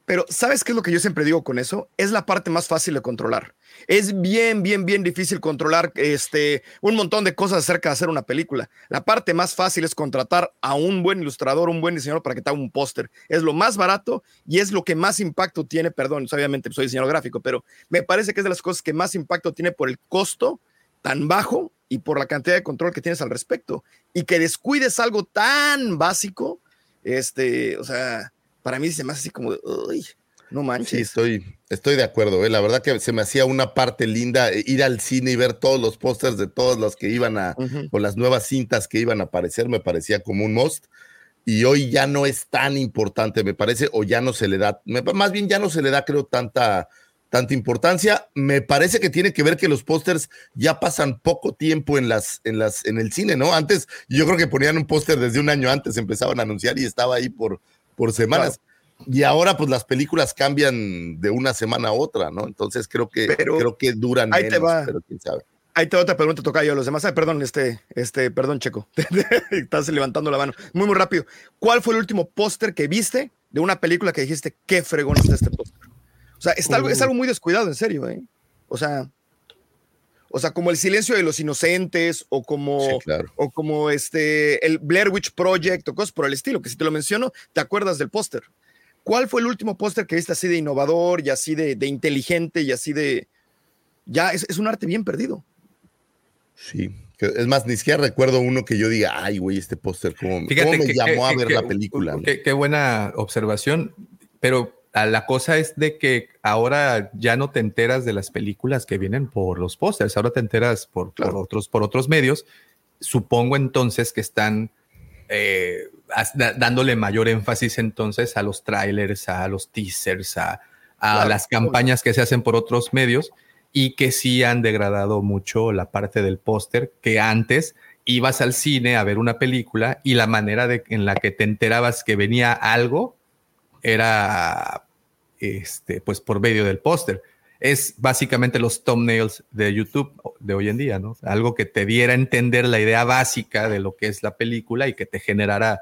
Pero, ¿sabes qué es lo que yo siempre digo con eso? Es la parte más fácil de controlar. Es bien, bien, bien difícil controlar este, un montón de cosas acerca de hacer una película. La parte más fácil es contratar a un buen ilustrador, un buen diseñador para que te haga un póster. Es lo más barato y es lo que más impacto tiene, perdón, obviamente soy diseñador gráfico, pero me parece que es de las cosas que más impacto tiene por el costo tan bajo y por la cantidad de control que tienes al respecto. Y que descuides algo tan básico, este, o sea, para mí se me hace así como, uy, no Sí, manches. estoy, estoy de acuerdo. ¿eh? La verdad que se me hacía una parte linda eh, ir al cine y ver todos los pósters de todos los que iban a, o las nuevas cintas que iban a aparecer, me parecía como un must. Y hoy ya no es tan importante, me parece, o ya no se le da, me- más bien ya no se le da, creo, tanta, tanta importancia. Me parece que tiene que ver que los pósters ya pasan poco tiempo en las, en las, en el cine, ¿no? Antes, yo creo que ponían un póster desde un año antes, empezaban a anunciar y estaba ahí por, por semanas. Y ahora, pues las películas cambian de una semana a otra, ¿no? Entonces creo que, Pero creo que duran ahí te menos, va. pero quién sabe. Ahí te va otra pregunta, toca yo a los demás. Ay, perdón, este, este, perdón, Checo. Estás levantando la mano. Muy, muy rápido. ¿Cuál fue el último póster que viste de una película que dijiste, qué fregón está este póster? O sea, está algo, es Uh. algo muy descuidado, en serio, ¿eh? O sea, o sea, como el silencio de los inocentes o como, Sí, claro. o como este, el Blair Witch Project o cosas por el estilo, que si te lo menciono, te acuerdas del póster. ¿Cuál fue el último póster que viste así de innovador y así de, de inteligente y así de... Ya es, es un arte bien perdido. Sí, Que- Es más, ni siquiera recuerdo uno que yo diga, ay, güey, este póster, ¿cómo, cómo me que- llamó que- a ver que- la película? Qué, buena observación, pero la cosa es de que ahora ya no te enteras de las películas que vienen por los pósters, ahora te enteras por, por otros, por otros medios. Supongo entonces que están eh, dándole mayor énfasis entonces a los trailers, a los teasers, a, a Claro, las campañas que se hacen por otros medios y que sí han degradado mucho la parte del póster que antes ibas al cine a ver una película y la manera de, en la que te enterabas que venía algo era este, pues por medio del póster. Es básicamente los thumbnails de YouTube de hoy en día, ¿no? Algo que te diera a entender la idea básica de lo que es la película y que te generara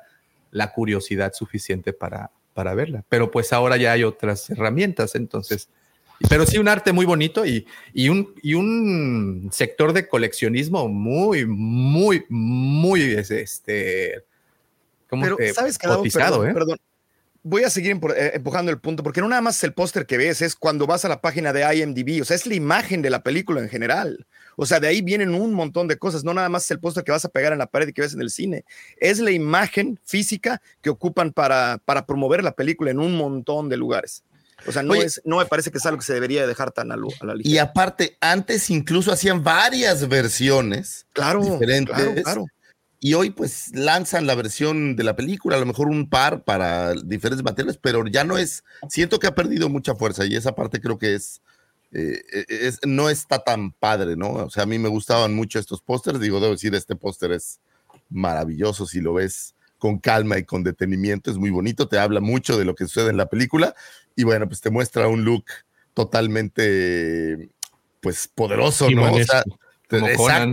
la curiosidad suficiente para, para verla. Pero pues ahora ya hay otras herramientas, entonces. Pero sí un arte muy bonito y, y, un, y un sector de coleccionismo muy, muy, muy este, ¿cómo Pero, te- ¿sabes cotizado, perdón, ¿eh? perdón. Voy a seguir eh, empujando el punto, porque no nada más el póster que ves, es cuando vas a la página de IMDb, o sea, es la imagen de la película en general. O sea, de ahí vienen un montón de cosas, no nada más el póster que vas a pegar en la pared y que ves en el cine, es la imagen física que ocupan para, para promover la película en un montón de lugares. O sea, no, Oye. es, no me parece que es algo que se debería dejar tan a, la Y ligera. aparte, antes incluso hacían varias versiones Claro, diferentes. claro, claro. Y hoy pues lanzan la versión de la película, a lo mejor un par para diferentes materiales, pero ya no es, siento que ha perdido mucha fuerza y esa parte creo que es, eh, es- no está tan padre, ¿no? O sea, a mí me gustaban mucho estos pósters, digo, debo decir, este póster es maravilloso si lo ves con calma y con detenimiento, es muy bonito, te habla mucho de lo que sucede en la película y bueno, pues te muestra un look totalmente, pues, poderoso, ¿no? O sea, te-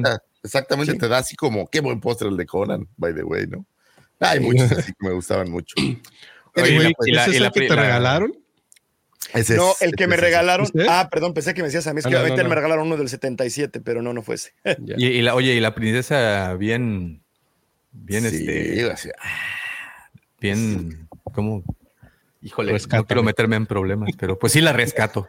exacta- exactamente, Sí. te da así como, qué buen póster el de Conan, by the way, ¿no? Hay muchos así que me gustaban mucho. Oye, y la- ¿ese y es la el que te la- regalaron? ese No, el que me ese regalaron. ¿Usted? Ah, perdón, pensé que me decías a mí. Es Ah, que no, no, obviamente no. me regalaron uno del 77, pero no, no fue ese. Y, y la, oye, y la princesa bien, bien, Sí, este, bien, ¿cómo? Híjole, no quiero meterme en problemas, pero pues sí la rescato.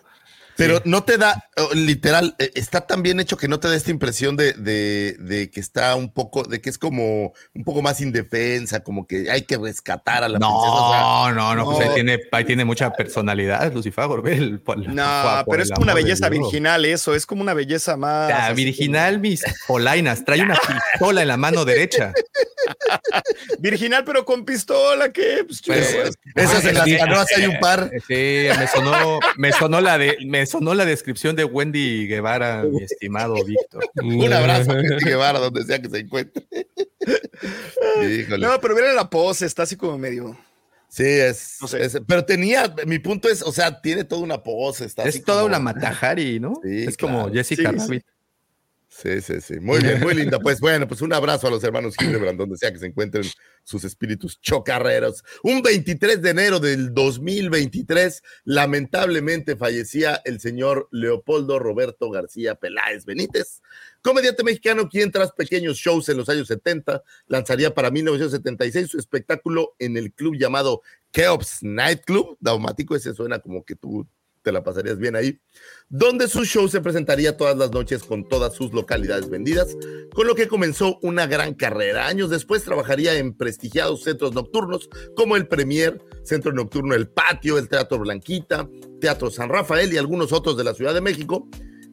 Pero no te da, literal, eh, está tan bien hecho que no te da esta impresión de, de- de que está un poco, de que es como un poco más indefensa, como que hay que rescatar a la princesa. o sea, No, no, no, pues ahí tiene, ahí tiene mucha personalidad, Lucifer. Ve el- No, por- por pero es como una belleza virginal eso, es como una belleza más... La virginal, mis polainas, trae una pistola en la mano derecha. Virginal, pero con pistola, ¿qué? Pues, Pues, esas en las sí. canoas hay un par. Sí, me sonó, me sonó la de, me sonó la descripción de Wendy Guevara, mi estimado Víctor. Un abrazo a Betty Guevara, donde sea que se encuentre. Híjole. No, pero mira la pose, está así como medio... Sí, es, No sé. es- Pero tenía, mi punto es, o sea, tiene toda una pose. Está así Es toda como- una matajari, ¿no? Sí, es como. Jessica Sí, sí. Rabbit. Sí, sí, sí. Muy bien, muy linda. Pues bueno, pues un abrazo a los hermanos Hildebrand, donde sea que se encuentren sus espíritus chocarreros. Un 23 de enero del 2023, lamentablemente fallecía el señor Leopoldo Roberto García Peláez Benítez, comediante mexicano quien tras pequeños shows en los años 70 lanzaría para 1976 su espectáculo en el club llamado Keops Night Club. Daumático, ese suena como que tú te la pasarías bien ahí donde su show se presentaría todas las noches con todas sus localidades vendidas, con lo que comenzó una gran carrera. Años después trabajaría en prestigiados centros nocturnos como el Premier, Centro Nocturno El Patio, el Teatro Blanquita, Teatro San Rafael y algunos otros de la Ciudad de México,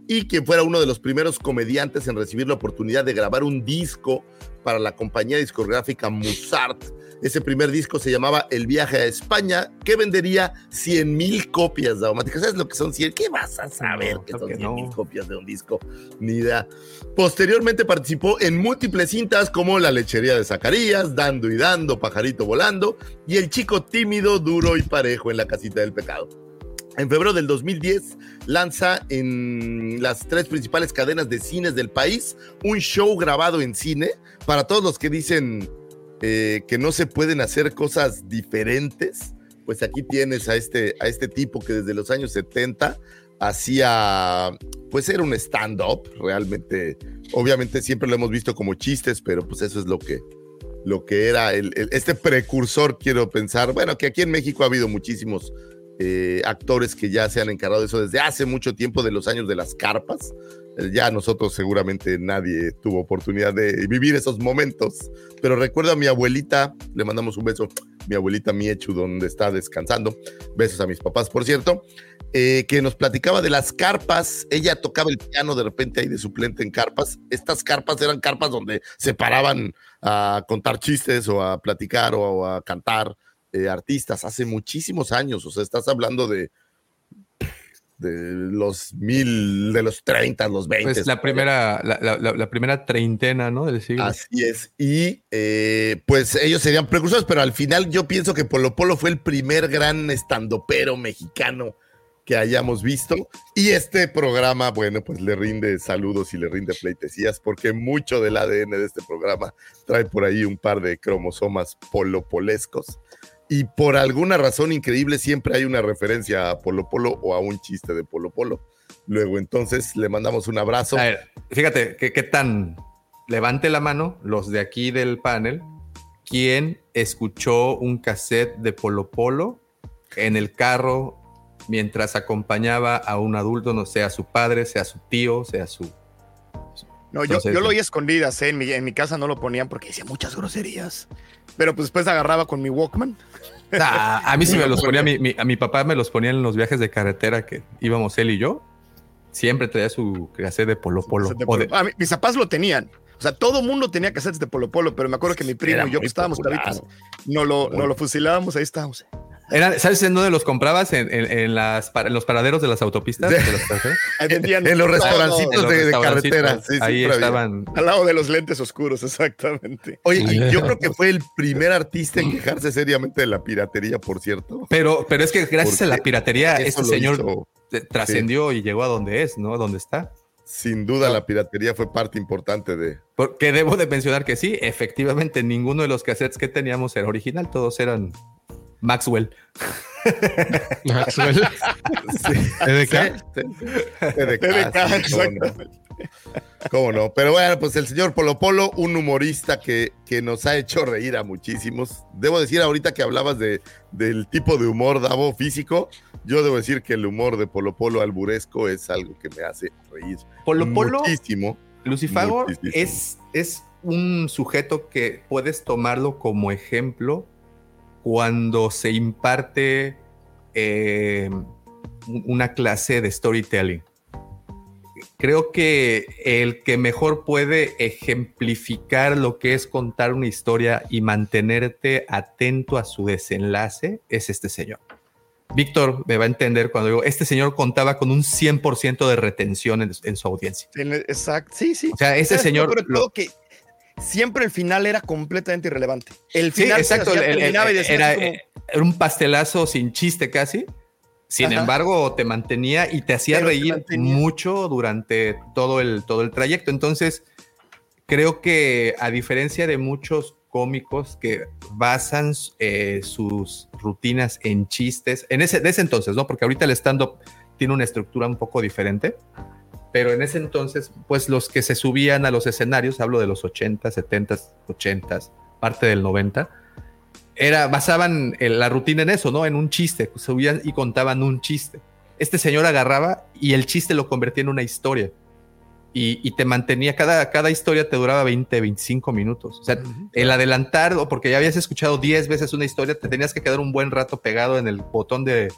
y quien fuera uno de los primeros comediantes en recibir la oportunidad de grabar un disco para la compañía discográfica Musart. Ese primer disco se llamaba El viaje a España, que vendería 100 mil copias daumáticas. ¿Sabes lo que son 100? ¿Qué vas a saber No, que son que 100 mil no. copias de un disco? Ni idea. Posteriormente participó en múltiples cintas como La lechería de Zacarías, Dando y Dando, Pajarito Volando y El chico tímido, duro y parejo en la casita del pecado. En febrero del 2010 lanza en las tres principales cadenas de cines del país un show grabado en cine para todos los que dicen eh, que no se pueden hacer cosas diferentes. Pues aquí tienes a este, a este tipo que desde los años 70 hacía, pues era un stand-up, realmente, obviamente siempre lo hemos visto como chistes, pero pues eso es lo que, lo que era el, este precursor, quiero pensar. Bueno, que aquí en México ha habido muchísimos eh, actores que ya se han encargado de eso desde hace mucho tiempo, de los años de las carpas. Ya nosotros seguramente nadie tuvo oportunidad de vivir esos momentos, pero recuerdo a mi abuelita, le mandamos un beso, mi abuelita Miechu, donde está descansando. Besos a mis papás, por cierto, eh, que nos platicaba de las carpas. Ella tocaba el piano de repente ahí de suplente en carpas. Estas carpas eran carpas donde se paraban a contar chistes o a platicar o a cantar eh, artistas hace muchísimos años. O sea, estás hablando de de los mil, de los 30, los 20. Pues la primera, la, la- la- la primera treintena, ¿no? Del siglo. Así es. Y eh, pues ellos serían precursores, pero al final yo pienso que Polo Polo fue el primer gran estandopero mexicano que hayamos visto. Y este programa, bueno, pues le rinde saludos y le rinde pleitesías, porque mucho del ADN de este programa trae por ahí un par de cromosomas polopolescos. Y por alguna razón increíble siempre hay una referencia a Polo Polo o a un chiste de Polo Polo. Luego entonces le mandamos un abrazo. A ver, fíjate, ¿qué, tan... Levante la mano, los de aquí del panel, ¿quién escuchó un cassette de Polo Polo en el carro mientras acompañaba a un adulto, no sea su padre, sea su tío, sea su... No, yo, Entonces, yo lo oí a escondidas, ¿eh? en, mi, en mi casa no lo ponían porque decía muchas groserías. Pero pues después agarraba con mi Walkman. Ah, a mí sí me los ponía, mi, mi- a mi papá me los ponía en los viajes de carretera que íbamos él y yo. Siempre traía su cassette de Polo Polo. De Ah, mis papás lo tenían. O sea, todo mundo tenía cassettes de Polo Polo, pero me acuerdo que mi primo Era y yo que estábamos no lo, no lo fusilábamos, ahí estábamos. Era- ¿Sabes en dónde los comprabas? En, en- en las, para- en los paraderos de las autopistas. de vendían En los restaurancitos los de, carretera. Sí, ahí había. estaban. Al lado de los lentes oscuros, exactamente. Oye, y yo creo que fue el primer artista en quejarse seriamente de la piratería, por cierto. Pero, pero es que gracias a la piratería, este señor hizo, trascendió y llegó a donde es, ¿no? Donde está. sin duda, la piratería fue parte importante de. Porque debo de mencionar que sí, efectivamente, ninguno de los cassettes que teníamos era original, todos eran Maxwell. Maxwell. EDK. Sí, sí. TDK, TDK, sí, cómo no. exactamente. Cómo no. Pero bueno, pues el señor Polo Polo, un humorista que, que nos ha hecho reír a muchísimos. Debo decir ahorita que hablabas de, del tipo de humor Davo físico, yo debo decir que el humor de Polo Polo alburesco es algo que me hace reír Polo Polo, muchísimo. Lucifago Muchísimo. es, es un sujeto que puedes tomarlo como ejemplo cuando se imparte eh, un- una clase de storytelling. Creo que el que mejor puede ejemplificar lo que es contar una historia y mantenerte atento a su desenlace es este señor. Víctor me va a entender cuando digo, este señor contaba con un 100% de retención en, en su audiencia. Exacto, sí, sí. O sea, ¿Sabes? señor... Pero lo- que siempre el final era completamente irrelevante. El Sí, final exacto. ya el- el- decías era, como, era un pastelazo sin chiste casi. Sin Ajá. embargo, te mantenía y te hacía Pero te reír mantenía. mucho durante todo el, todo el trayecto. Entonces, creo que a diferencia de muchos cómicos que basan eh, sus rutinas en chistes, en ese, de ese entonces, ¿no? Porque ahorita el stand-up tiene una estructura un poco diferente. Pero en ese entonces, pues los que se subían a los escenarios, hablo de los 80, 70, 80, parte del 90, era, basaban eh, la rutina en eso, ¿no? En un chiste, subían y contaban un chiste. Este señor agarraba y el chiste lo convertía en una historia. Y, y te mantenía, cada, cada historia te duraba 20, 25 minutos. O sea, el adelantar, porque ya habías escuchado 10 veces una historia, te tenías que quedar un buen rato pegado en el botón de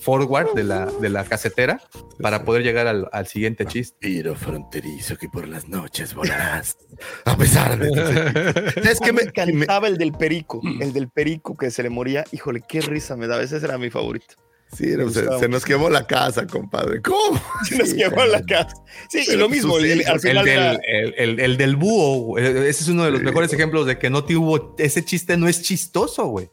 forward de la, de la casetera para poder llegar al, al siguiente chiste. Tiro fronterizo que por las noches volarás. A pesar de. ¿Sabes qué me encantaba el del perico, el del perico que se le moría. Híjole, qué risa me daba. Ese era mi favorito. Sí, no, se, nos quemó la casa, compadre. ¿Cómo? Se nos Sí, quemó la casa. Sí, y lo mismo. sus el- el- al El final del, era- el, el- el del búho, güey. ese es uno de los Sí. mejores ejemplos de que no tuvo, ese chiste no es chistoso, güey.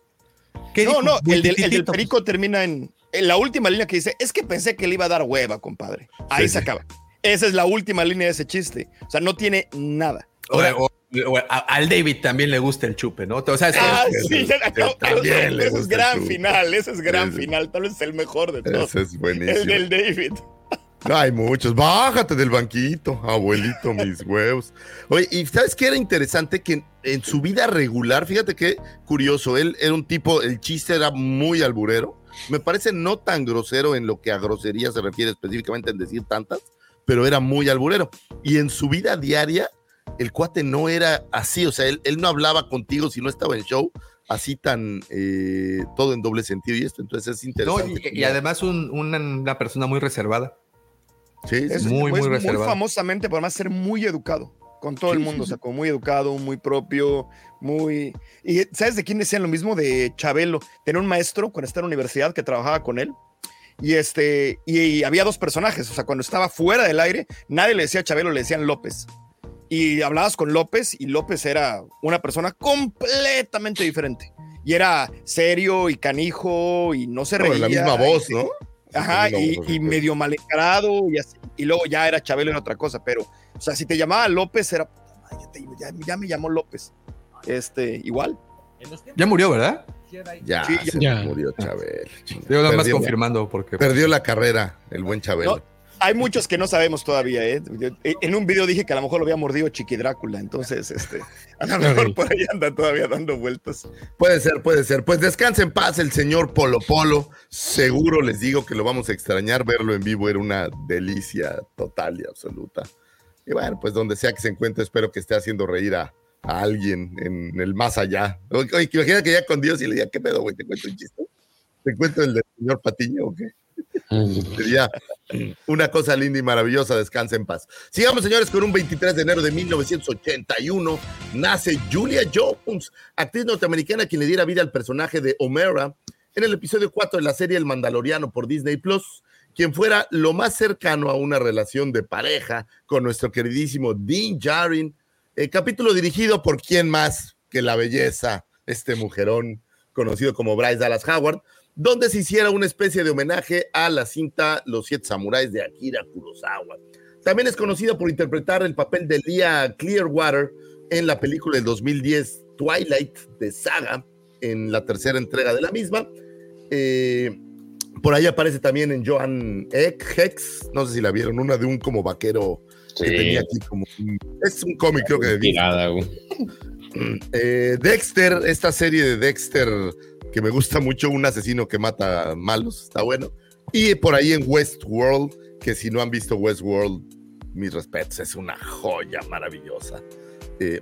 ¿Qué No, dijo? no, el del, el del pues. perico termina en, en la última línea que dice, es que pensé que le iba a dar hueva, compadre. Ahí Sí, se sí. acaba. Esa es la última línea de ese chiste. O sea, no tiene nada. O- o- o- a- al David también le gusta el chupe, ¿no? O sea, es- Ah, sí, ese es gran final, ese es gran Ese- final, tal vez es el mejor de todos. Ese es buenísimo. El del David. No, hay muchos. Bájate del banquito, abuelito, mis huevos. Oye, y ¿sabes qué era interesante? Que en, en su vida regular, fíjate qué curioso, él era un tipo, el chiste era muy alburero, Me parece no tan grosero en lo que a grosería se refiere específicamente en decir tantas, pero era muy alburero. Y en su vida diaria, el cuate no era así, o sea, él, él no hablaba contigo si no estaba en show, así tan eh, todo en doble sentido y esto, entonces es No, interesante. y, y además un- una, una persona muy reservada. Sí, sí, Es sí. muy, pues, muy reservado. famosamente, por más ser muy educado con todo el Sí, mundo, sí, o sea, como muy educado, muy propio, muy... ¿Y sabes de quién decían lo mismo? De Chabelo. Tenía un maestro cuando estaba en la universidad que trabajaba con él. Y, este, y, había dos personajes, o sea, cuando estaba fuera del aire, nadie le decía Chabelo, le decían López. Y hablabas con López y López era una persona completamente diferente. Y era serio y canijo y no se reía. la misma voz, ¿no? Ajá, y, medio mal encarado y así. Y luego ya era Chabelo en otra cosa, pero, o sea, si te llamaba López, era, "Ay, ya, te- ya- ya me llamó López. Este, igual. Ya murió, ¿verdad? Ya, Sí, se ya. murió Chabelo. Yo nada más confirmando porque Perdió la carrera, el buen Chabelo. No, hay muchos que no sabemos todavía, ¿eh? Yo- En un video dije que a lo mejor lo había mordido Chiqui Drácula, entonces, este, a lo mejor por ahí anda todavía dando vueltas. Puede ser, puede ser. Pues descanse en paz el señor Polo Polo. Seguro les digo que lo vamos a extrañar. Verlo en vivo era una delicia total y absoluta. Y bueno, pues donde sea que se encuentre, espero que esté haciendo reír a, a alguien en el más allá. Oye, imagina que ya con Dios y le diga, ¿qué pedo, güey? ¿Te cuento un chiste? ¿Te cuento el del señor Patiño o qué? Sería una cosa linda y maravillosa. Descansa en paz. Sigamos, señores, con un 23 de enero de 1981 nace Julia Jones, actriz norteamericana quien le diera vida al personaje de Omera en el episodio 4 de la serie El Mandaloriano por Disney Plus, quien fuera lo más cercano a una relación de pareja con nuestro queridísimo Dean Jarin. Eh, capítulo dirigido por quién más que la belleza, este mujerón conocido como Bryce Dallas Howard, donde se hiciera una especie de homenaje a la cinta Los Siete Samuráis de Akira Kurosawa. También es conocida por interpretar el papel de Leah Clearwater en la película del 2010 Twilight de Saga, en la tercera entrega de la misma. Eh, por ahí aparece también en Joan Hex, no sé si la vieron, una de un como vaquero que tenía aquí como un- es un cómic creo que de. Tirada, güey. Eh, Dexter, esta serie de Dexter que me gusta mucho, un asesino que mata malos, está bueno. Y por ahí en Westworld, que si no han visto Westworld, mis respetos, es una joya maravillosa eh,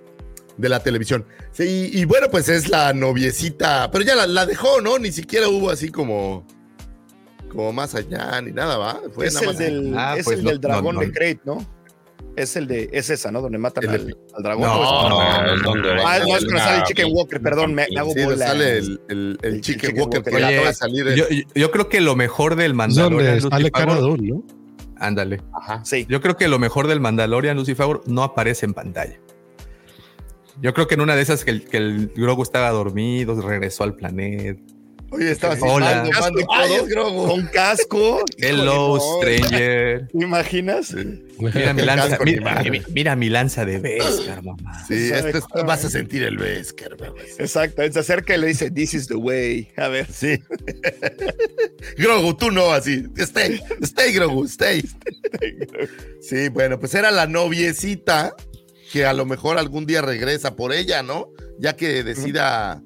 de la televisión. Sí, y, y bueno, pues es la noviecita, pero ya la, la dejó, ¿no? Ni siquiera hubo así como, como más allá, ni nada, ¿va? Fue es nada el más- del, Ah, es pues el no- del dragón no- de. Crate, ¿no? Es el de, es esa, ¿no? Donde matan El- al, al dragón. No, ¿o es- No, va Ah, no, es salir cuando sale una- Chicken Walker, perdón, me, me hago Sí, bolas. sale el, el, el El Chicken Chicken Walker, Walker. que Oye, de salir. en- Yo, yo- creo que lo mejor del Es Mandalorian. donde sale Dune, ¿no? Ándale. Ajá. Sí. Yo creo que lo mejor del Mandalorian, Lucy Favor, no aparece en pantalla. Yo creo que en una de esas que el, que el Grogu estaba dormido, regresó al planeta. Oye, estaba así, Hola. mando, mando Ay, codos. es Grogu. Con casco. Hello, stranger. ¿Te imaginas? Mira mi lanza, Casco mira, mi lanza de Beskar, mamá. Sí, este es- vas a sentir el Vesker, güey. Exacto, se acerca y le dice, this is the way. A ver. Sí. Grogu, tú no, así. Stay, stay, Grogu, stay. Sí, bueno, pues era la noviecita que a lo mejor algún día regresa por ella, ¿no? Ya que decida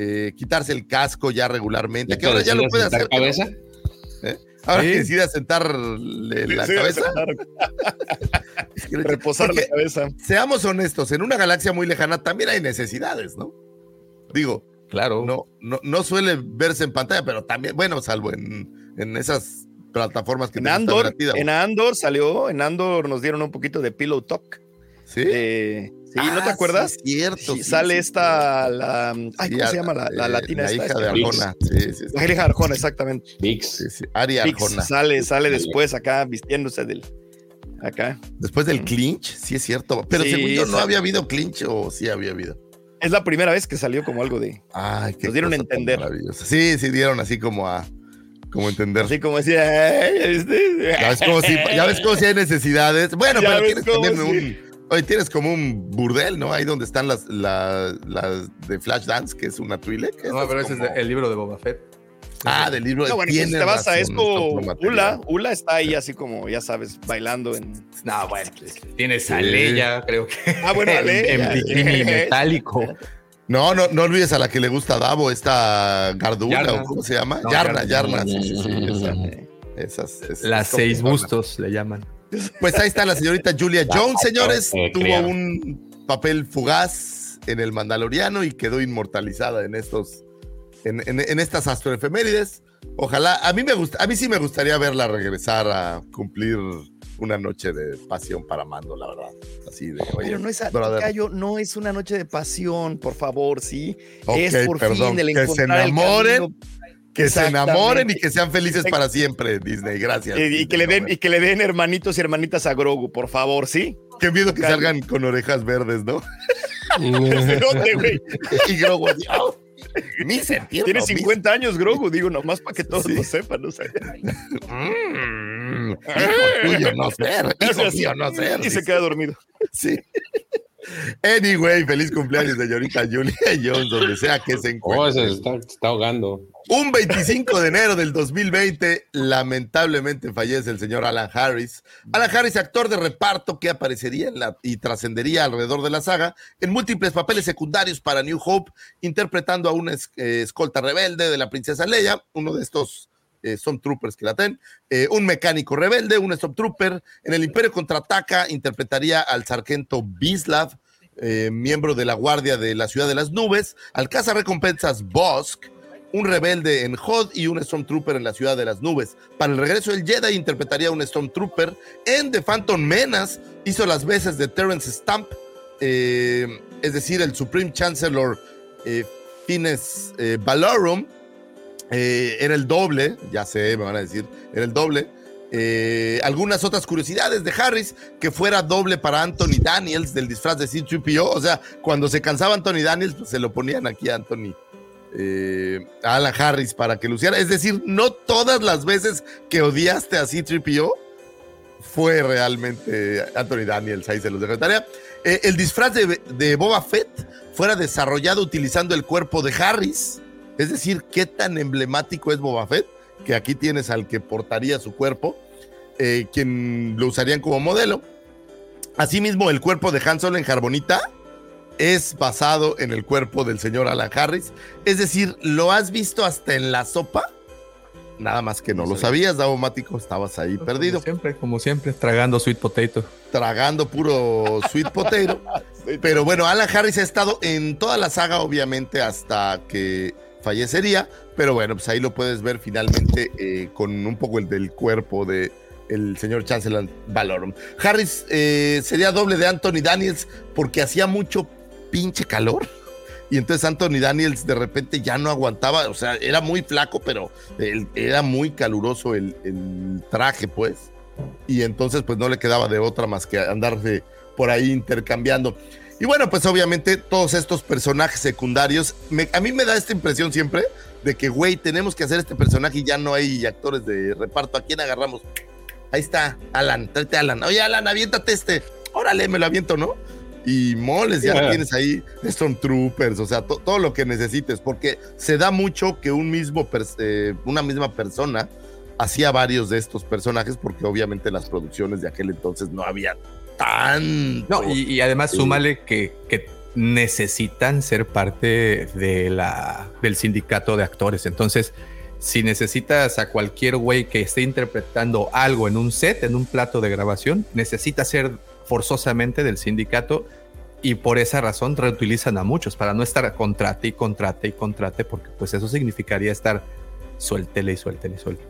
eh, quitarse el casco ya regularmente, ¿Ya que ahora ya lo puede sentar hacer. cabeza? Ahora Sí. que decida sentarle la Sí, cabeza. sentar, Reposar la cabeza. Seamos honestos, en una galaxia muy lejana también hay necesidades, ¿no? Digo, Claro. no, no, no suele verse en pantalla, pero también, bueno, salvo en, en esas plataformas que En Andor, en Andor salió, en Andor nos dieron un poquito de Pillow Talk. ¿Sí? Eh, sí, ¿no te Ah, acuerdas? sí, cierto. Sí, sale sí. esta, la, ay, ¿cómo se llama la, la latina? La esta? hija de Arjona. Sí, sí, sí. La hija de Arjona, exactamente. Vix. sí, sí. Ari Arjona. sale, sale después acá vistiéndose del, acá. Después del clinch, sí es cierto. Pero Sí, según yo no había habido clinch o sí había habido. Es la primera vez que salió como algo de, Ay, qué Nos dieron a entender. maravillosa. Sí, sí, dieron así como a como entender. así como decía, "Ay, este- Ya ves como si, ya ves como si hay necesidades. Bueno, Ya pero tienes sí. un. Oye, tienes como un burdel, ¿no? Ahí donde están las, las, las de Flashdance, que es una Twi'lek. No, pero ese es como- el libro de Boba Fett. Ah, del libro de No, bueno, si te vas a esto. Ula, Ula está ahí así como, ya sabes, bailando en... No, bueno, pues, tienes a. Leia, creo que. Ah, bueno, a en- Leia, En, sí. bikini metálico. No, no, no olvides a la que le gusta a Davo, esta Gardula, Yarna. o ¿cómo se llama? No, Yarna, Yarna. Yarna, sí, sí, sí, esa. Esas, es- Las es seis bustos le llaman. Pues ahí está la señorita Julia Jones, señores. Tuvo un papel fugaz en el Mandaloriano y quedó inmortalizada en estos, en, en- en estas astroefemérides. Ojalá, a mí me gusta, a mí sí me gustaría verla regresar a cumplir una noche de pasión para Mando, la verdad. Así de, oye, Pero no es, a- no es una noche de pasión, por favor, sí. ok, es por perdón, fin el que se encontrar el enamoren, camino. Que se enamoren y que sean felices para siempre, Disney. Gracias. Y, que le den, y que le den hermanitos y hermanitas a Grogu, por favor, ¿sí? Qué miedo que salgan con orejas verdes, ¿no? ¿De dónde, güey? y Grogu. Ni sentir. Tiene no, ni 50 años, Grogu, digo, nomás para que todos lo sepan, o sea. Mm, hijo tuyo no ser, hijo mío no ser. Y se queda dormido. Sí. Anyway, feliz cumpleaños, señorita Julia Jones, donde sea que se Oh, encuentre. se está, se está ahogando. Un 25 de enero del 2020, lamentablemente fallece el señor Alan Harris. Alan Harris, actor de reparto que aparecería en la, y trascendería alrededor de la saga en múltiples papeles secundarios para New Hope, interpretando a una eh, escolta rebelde de la princesa Leia, uno de estos eh, Stormtroopers que la ten, eh, un mecánico rebelde, un Stormtrooper. En el Imperio Contraataca interpretaría al sargento Bislav, eh, miembro de la Guardia de la Ciudad de las Nubes, al cazarrecompensas Bosk, un rebelde en Hod y un Stormtrooper en la Ciudad de las Nubes. Para el regreso del Jedi interpretaría un Stormtrooper en The Phantom Menace, hizo las veces de Terrence Stamp, eh, es decir, el Supreme Chancellor Fines Valorum, eh, era el doble, ya sé, me van a decir, era el doble. Eh, algunas otras curiosidades de Harris, que fuera doble para Anthony Daniels del disfraz de C-3PO, o sea, cuando se cansaba Anthony Daniels, pues se lo ponían aquí a Anthony, eh, a Alan Harris para que luciera. Es decir, no todas las veces que odiaste a C-3PO fue realmente Anthony Daniels, ahí se los dejo de tarea. Eh, el disfraz de, de Boba Fett fuera desarrollado utilizando el cuerpo de Harris, es decir, qué tan emblemático es Boba Fett, que aquí tienes al que portaría su cuerpo, eh, quien lo usarían como modelo. Asimismo, el cuerpo de Han Solo en Carbonita es basado en el cuerpo del señor Alan Harris. Es decir, ¿lo has visto hasta en la sopa? Nada más que no lo sabías, Davo Mático, estabas ahí perdido, Como siempre, como siempre, tragando sweet potato. tragando puro sweet potato. Pero bueno, Alan Harris ha estado en toda la saga, obviamente, hasta que fallecería. Pero bueno, pues ahí lo puedes ver finalmente eh, con un poco el del cuerpo de el señor Chancellor Valorum. Harris eh, sería doble de Anthony Daniels porque hacía mucho pinche calor. Y entonces Anthony Daniels de repente ya no aguantaba, o sea, era muy flaco, pero era muy caluroso el, el traje, pues. Y entonces pues no le quedaba de otra más que andarse por ahí intercambiando. Y bueno, pues obviamente todos estos personajes secundarios, me- a mí me da esta impresión siempre de que, güey, tenemos que hacer este personaje y ya no hay actores de reparto. ¿A quién agarramos? Ahí está, Alan, tráete a Alan. Oye, Alan, aviéntate este. Órale, me lo aviento, ¿no? Y moles, ya Yeah. tienes ahí Stormtroopers, o sea, to- todo lo que necesites, porque se da mucho que un mismo eh, una misma persona hacía varios de estos personajes, porque obviamente las producciones de aquel entonces no había tan. No, y, y además súmale que, que necesitan ser parte de la, del sindicato de actores. Entonces, si necesitas a cualquier güey que esté interpretando algo en un set, en un plato de grabación, necesita ser forzosamente del sindicato y por esa razón reutilizan a muchos para no estar contrate y contrate y contrate, porque pues eso significaría estar suéltele y suéltele y suéltele.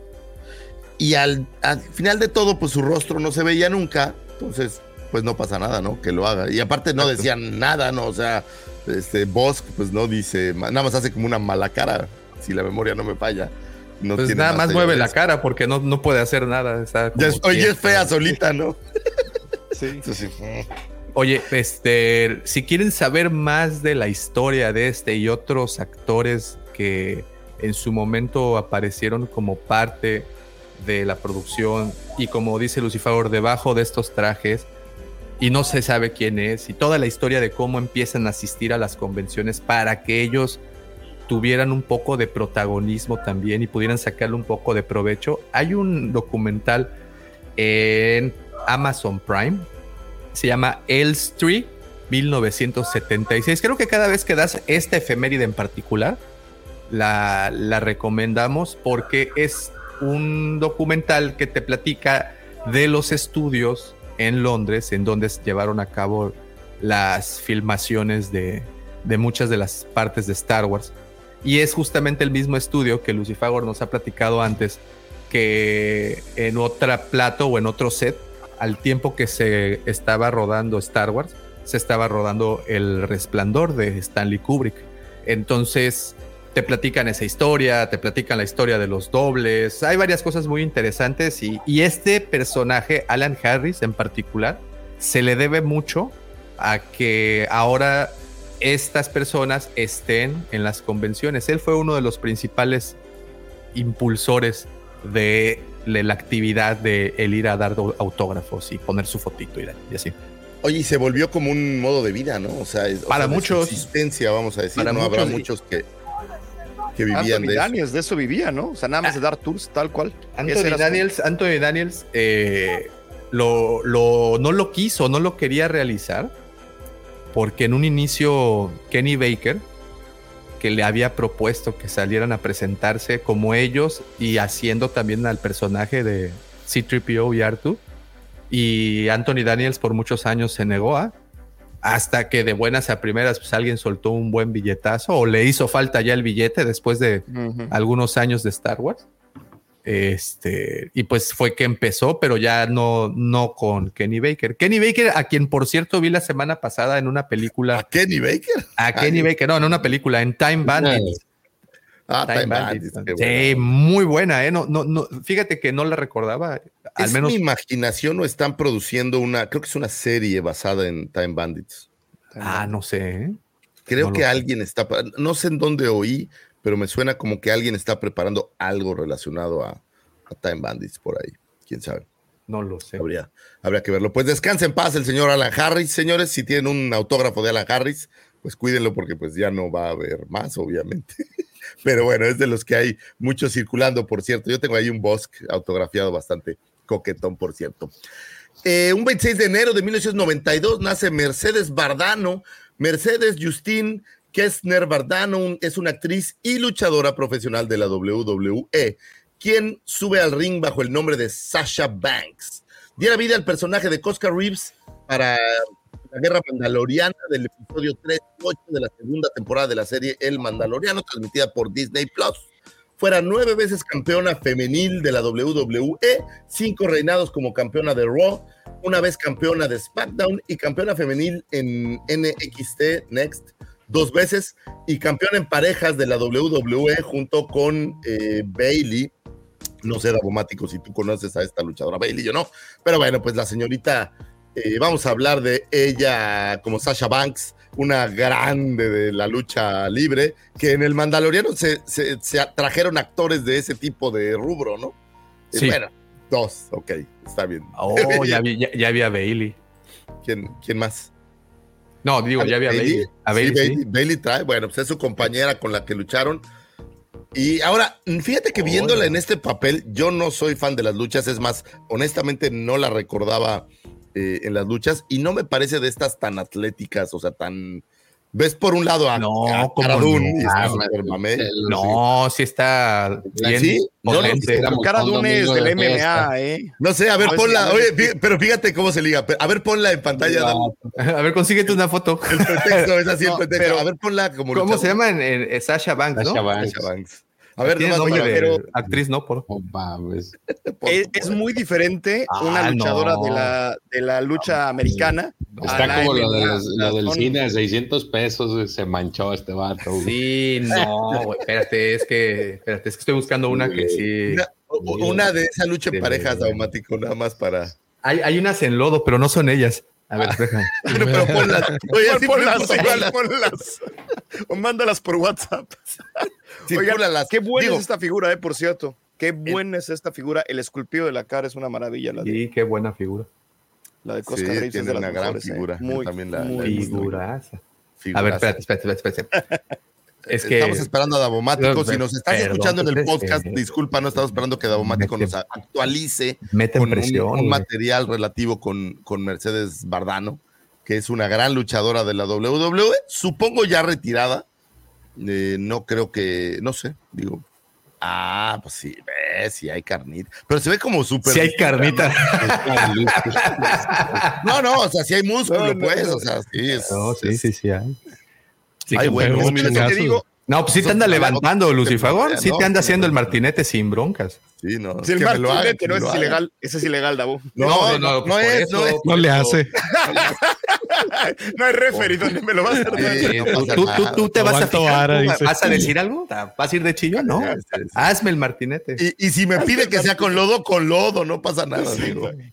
Y al, al final de todo, pues su rostro no se veía nunca. Entonces, pues no pasa nada, ¿no? Que lo haga. Y aparte no decían nada, ¿no? O sea, este Bosk, pues no dice, nada más hace como una mala cara, si la memoria no me falla. No Pues tiene nada más mueve la cara porque no, no puede hacer nada. está como es- oye, es fea solita, ¿no? Sí. Entonces, Oye, este, si quieren saber más de la historia de este y otros actores que en su momento aparecieron como parte de la producción y como dice Lucifer, debajo de estos trajes y no se sabe quién es y toda la historia de cómo empiezan a asistir a las convenciones para que ellos tuvieran un poco de protagonismo también y pudieran sacarle un poco de provecho. Hay un documental en Amazon Prime se llama Elstree 1976. Creo que cada vez que das esta efeméride en particular, la, la recomendamos porque es un documental que te platica de los estudios en Londres en donde se llevaron a cabo las filmaciones de, de muchas de las partes de Star Wars. Y es justamente el mismo estudio que Lucifagor nos ha platicado antes, que en otra plato o en otro set, al tiempo que se estaba rodando Star Wars, se estaba rodando El Resplandor de Stanley Kubrick. Entonces, te platican esa historia, te platican la historia de los dobles, hay varias cosas muy interesantes y, y este personaje, Alan Harris en particular, se le debe mucho a que ahora estas personas estén en las convenciones. Él fue uno de los principales impulsores de, de la actividad de el ir a dar autógrafos y poner su fotito y, y así. Oye, y se volvió como un modo de vida, ¿no? O sea, es- o Para sea, muchos. subsistencia, vamos a decir, Para ¿no? Habrá muchos, y- muchos que, que vivían Anthony de eso. Daniels de eso vivía, ¿no? O sea, nada más de dar tours tal cual. Anthony era su- Daniels, Anthony Daniels eh, lo, lo- no lo quiso, no lo quería realizar, porque en un inicio Kenny Baker, que le había propuesto que salieran a presentarse como ellos y haciendo también al personaje de C-3PO y Artu, y Anthony Daniels por muchos años se negó a, hasta que de buenas a primeras pues alguien soltó un buen billetazo o le hizo falta ya el billete después de algunos años de Star Wars. Este, y pues fue que empezó, pero ya no, no con Kenny Baker. Kenny Baker, a quien por cierto vi la semana pasada en una película. ¿A Kenny Baker? A Kenny Ay. Baker, no, en una película, en Time Bandits. Ah, Time Time Bandits. Sí, muy buena, ¿eh? No, no, no, fíjate que no la recordaba. Al ¿Es menos mi imaginación o están produciendo una, creo que es una serie basada en Time Bandits? Ah, no sé. ¿eh? Creo No que sé. alguien está, no sé en dónde oí, pero me suena como que alguien está preparando algo relacionado a, a Time Bandits por ahí. ¿Quién sabe? No lo sé. Habría, habría que verlo. Pues descanse en paz el señor Alan Harris, señores. Si tienen un autógrafo de Alan Harris, pues cuídenlo porque pues ya no va a haber más, obviamente. Pero bueno, es de los que hay muchos circulando, por cierto. Yo tengo ahí un Bosque autografiado bastante coquetón, por cierto. Eh, un 26 de enero de 1992 nace Mercedes Bardano. Mercedes Justine Kessner Bardano es una actriz y luchadora profesional de la WWE, quien sube al ring bajo el nombre de Sasha Banks. Diera vida al personaje de Cosca Reeves para la guerra mandaloriana del episodio 3 y 8 de la segunda temporada de la serie El Mandaloriano, transmitida por Disney Plus. Fuera nueve veces campeona femenil de la WWE, cinco reinados como campeona de Raw, una vez campeona de SmackDown y campeona femenil en NXT Next dos veces y campeona en parejas de la WWE junto con eh, Bailey. No sé, Davomático, si tú conoces a esta luchadora Bailey, yo no. Pero bueno, pues la señorita, eh, vamos a hablar de ella como Sasha Banks, una grande de la lucha libre, que en el Mandaloriano se, se- se trajeron actores de ese tipo de rubro, ¿no? Eh, Sí. Bueno, dos, ok, está bien. Oh, ya, vi- ya, ya había Bailey. ¿Quién, quién más? No, digo, ya había Bailey. A Sí, Bailey, sí. Bailey, Bailey trae, bueno, pues es su compañera con la que lucharon. Y ahora, fíjate que viéndola en este papel, yo no soy fan de las luchas, es más, honestamente no la recordaba eh, en las luchas y no me parece de estas tan atléticas, o sea, tan... Ves por un lado a, No, a ¿cómo Cara Dune no? y está Ah. No, sí está bien ¿Sí? No, no, potente. Pero Éramos Cara un Dune es del de fiesta. MMA, ¿eh? No sé, a ver, No, ponla, oye, pero fíjate cómo se liga. A ver, ponla en pantalla. dale. A ver, consíguete una foto. El pretexto es así, el No, pretexto. pero- A ver, ponla como ¿Cómo se luchadora. llama? En, en- Sasha Banks, ¿no? Sasha Banks. Sasha Banks. A ver, nomás nombre para- de pero- actriz, ¿no? Por... Oh, Es, muy diferente Ah, una luchadora no. de, la, de la lucha americana. a Está la como lo, de los- lo del Son- cine de 600 pesos, se manchó este vato. güey. Sí, no, güey, espérate, es que, espérate, es que estoy buscando una que sí. Una, una de esa lucha en parejas, Daumático, nada más para. Hay, hay unas en lodo, pero no son ellas. A ver, déjame. Bueno, pero ponlas. Oye, sí, ponlas, ponlas, igual, ponlas. O mándalas por WhatsApp. sí, Oigan, qué buena Digo, es esta figura, eh, por cierto. Qué buena es esta figura. El esculpido de la cara es una maravilla. La de, Sí, qué buena figura. la de Sí, Cosca Reeves es tiene de las una gran mejores, eh. figura. Yo Muy, también la- muy la. Figuraza. A ver, espérate, espérate, espérate. espérate. Es que. Estamos esperando a Davomático. Si nos estás perdón, escuchando en el podcast, eh, disculpa, no estamos esperando que Davomático mete- nos actualice Mete con un, presión. un material relativo con, con Mercedes Bardano, que es una gran luchadora de la WWE, supongo ya retirada. Eh, no creo que, no sé, digo. Ah, pues sí, ves, sí hay carnita. Pero se ve como súper. Si hay carnita. No, no, o sea, si hay músculo, No, no, pues, o sea, sí es. No, sí, sí, sí hay. Sí, Ay, que bueno, chingazos. te digo- no, pues sí te anda levantando, Lucifagor. No, Sí te anda haciendo el martinete sin broncas. Sí, no. Si el martinete que no es ilegal, ese es ilegal, Davo. No, no, no, pues es, no eso, es. No le hace. No hay referee donde me lo vas a hacer. ¿Tú, te vas a fijar. ¿Vas a decir algo? ¿Vas a ir de chillón? No. Hazme el martinete. Y, si me pide que sea con lodo, con lodo, no pasa nada.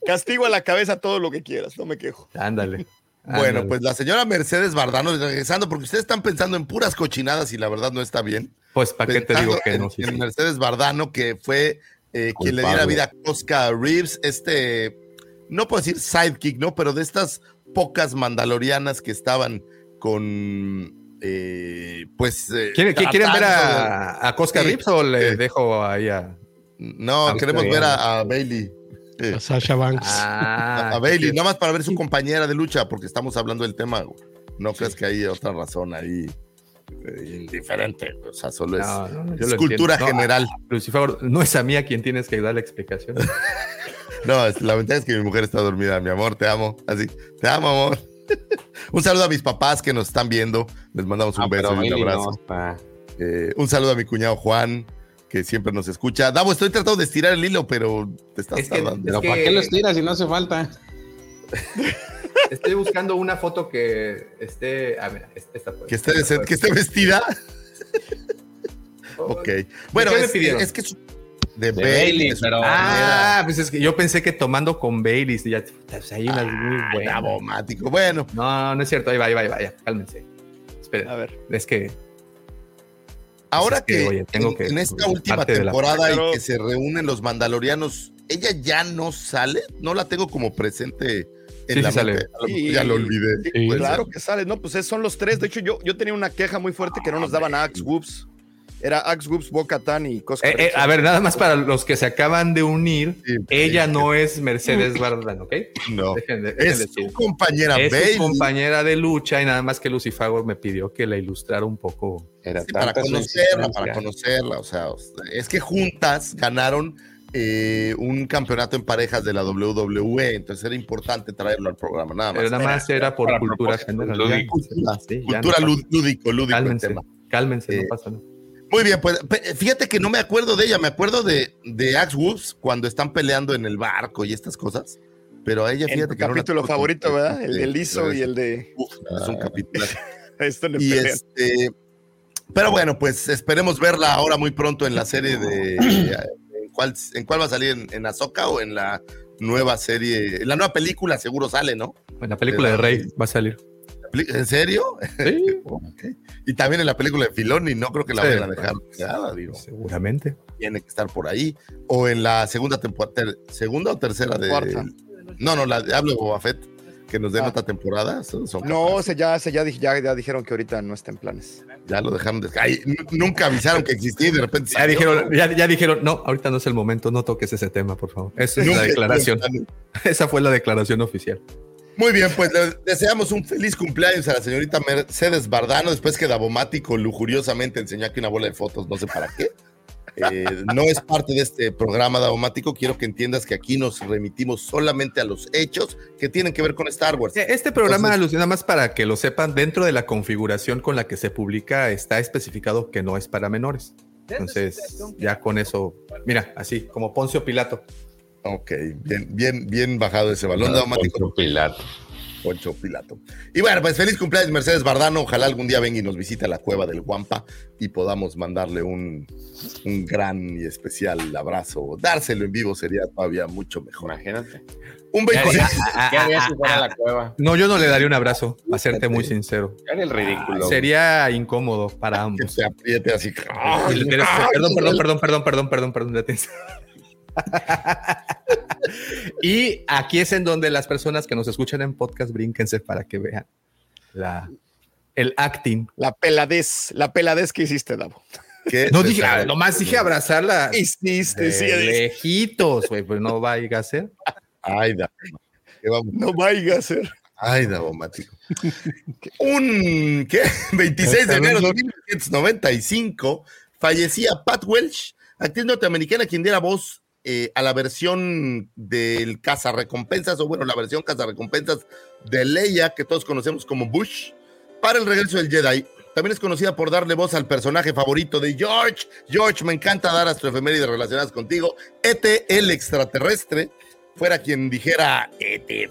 Castigo a la cabeza todo lo que quieras, no me quejo. Ándale. Bueno, Ándale. pues la señora Mercedes Bardano, regresando, porque ustedes están pensando en puras cochinadas y la verdad no está bien. Pues, ¿para qué te digo que en, no? Sí, en sí. Mercedes Bardano, que fue eh, quien le diera vida a Cosca Reeves, este, no puedo decir sidekick, ¿no? Pero de estas pocas mandalorianas que estaban con, eh, pues... eh, ¿Quieren, ¿qui- ¿quieren ver a, a Cosca Rips o le dejo ahí a. No, queremos ver a Bailey. A Sasha Banks. Ah, a, Bailey, nada más para ver su compañera de lucha, porque estamos hablando del tema. güey. No crees que hay otra razón ahí eh, indiferente. O sea, solo es, No, no, es cultura. No, general. Lucifer, no es a mí a quien tienes que dar la explicación. No, es- la ventaja es que mi mujer está dormida. Mi amor, te amo. Así, te amo, amor. un saludo a mis papás que nos están viendo. Les mandamos un Ah, beso y un abrazo. Eh, un saludo a mi cuñado Juan, que siempre nos escucha. Davo, estoy tratando de estirar el hilo, pero te estás Es que- tardando. Pero que- ¿para qué lo estiras si no hace falta? Estoy buscando una foto que esté. A ver, esta puede- Que esté, esta que esté vestida. ok. Bueno, qué me es, pidieron? es que es de, De Bailey, Bailey, de su pero- Ah, pues es que yo pensé que tomando con Baileys. Ya, pues hay unas muy buenas. Davomático. Bueno, No, no es cierto. Ahí va, ahí va, ahí va. Ya, cálmense. Esperen. A ver. Es que. Ahora es que, que, oye, tengo en, que- en esta última la- temporada Pero- y que se reúnen los mandalorianos, ella ya no sale, no la tengo como presente en Sí, la sí sale. Y- Ya lo olvidé. Sí, claro ser. que sale, no, pues es- son los tres. De hecho, yo, yo tenía una queja muy fuerte que no nos daban a Axe Whoops. Era Axe Whoops, Boca Tan y Cosca. Eh, eh, a ver, nada más para los que se acaban de unir. Sí, Ella sí. no es Mercedes Bardán, ¿ok? No. Dejen de- dejen Es su compañera Es su compañera de lucha y nada más que Lucifago me pidió que la ilustrara un poco. Era Sí, para conocerla, para conocerla. O sea, es que juntas ganaron eh, un campeonato en parejas de la WWE, entonces era importante traerlo al programa, nada más. Pero nada más era por cultura general. Ya, sí, Cultura no lúdico, lúdico el Cálmense, tema. cálmense, Eh, no pasa nada. Muy bien, pues fíjate que no me acuerdo de ella, me acuerdo de, de Axe Wolves cuando están peleando en el barco y estas cosas, pero a ella fíjate tu que no la capítulo favorito, ¿verdad? El del pero y el de. uf, es un capítulo. Esto no Y este, pero bueno, pues esperemos verla ahora muy pronto en la serie de en cuál, en cuál va a salir en, en Ahsoka o en la nueva serie, en la nueva película seguro sale, ¿no? En la película de Rey va a salir. ¿En serio? Sí. Y también en la película de Filoni, no creo que la Sí, vayan a dejar nada, digo. seguramente. Tiene que estar por ahí. O en la segunda temporada, segunda o tercera de. Cuarta. No, no, la de Hablo de Boba Fett, que nos den Ah. otra temporada. Son, son No, se ya, se ya, di- ya, ya dijeron que ahorita no está en planes. ya lo dejaron de. Ay, nunca avisaron que existía y de repente. Ya dijeron, ya, ya dijeron, no, ahorita no es el momento, no toques ese tema, por favor. Esa es Nunca la declaración. Esa fue la declaración oficial. Muy bien, pues le deseamos un feliz cumpleaños a la señorita Mercedes Bardano, después que Davomático lujuriosamente enseñó aquí una bola de fotos, no sé para qué. Eh, no es parte de este programa Davomático, quiero que entiendas que aquí nos remitimos solamente a los hechos que tienen que ver con Star Wars. Este programa, Entonces- nada más para que lo sepan, dentro de la configuración con la que se publica está especificado que no es para menores. Entonces, ya con eso, mira, así como Poncio Pilato. Ok, bien, bien, bien bajado ese balón Ah, Davomático. Poncio Pilato. Poncho Pilato. Y bueno, pues feliz cumpleaños Mercedes Bardano, ojalá algún día venga y nos visite a la cueva del Guampa y podamos mandarle un, un gran y especial abrazo. Dárselo en vivo sería todavía mucho mejor. Imagínate. Un 26. ¿Qué harías si fuera a la cueva? No, yo no le daría un abrazo, a serte muy sincero. ¿Qué haría el ridículo? Sería incómodo para que ambos. se apriete así. Y le- pero- Perdón, perdón, perdón, perdón, perdón, perdón, perdón, detención. Y aquí es en donde las personas que nos escuchan en podcast brínquense para que vean la, el acting. La peladez, la peladez que hiciste, Davo. No dije, sabe. ah, nomás dije abrazarla. Hiciste, sí, lejitos, güey, pues no vaya a ser. Ay, no vaya a ser. Ay, Davomático. Un ¿qué? 26 de enero de 1995 fallecía Pat Welsh, actriz norteamericana quien diera voz eh, a la versión del Recompensas, o bueno, la versión Recompensas de Leia, que todos conocemos como Bush, para el regreso del Jedi. También es conocida por darle voz al personaje favorito de George. George, me encanta dar astroefemérides relacionadas contigo. E.T., el extraterrestre, fuera quien dijera E.T.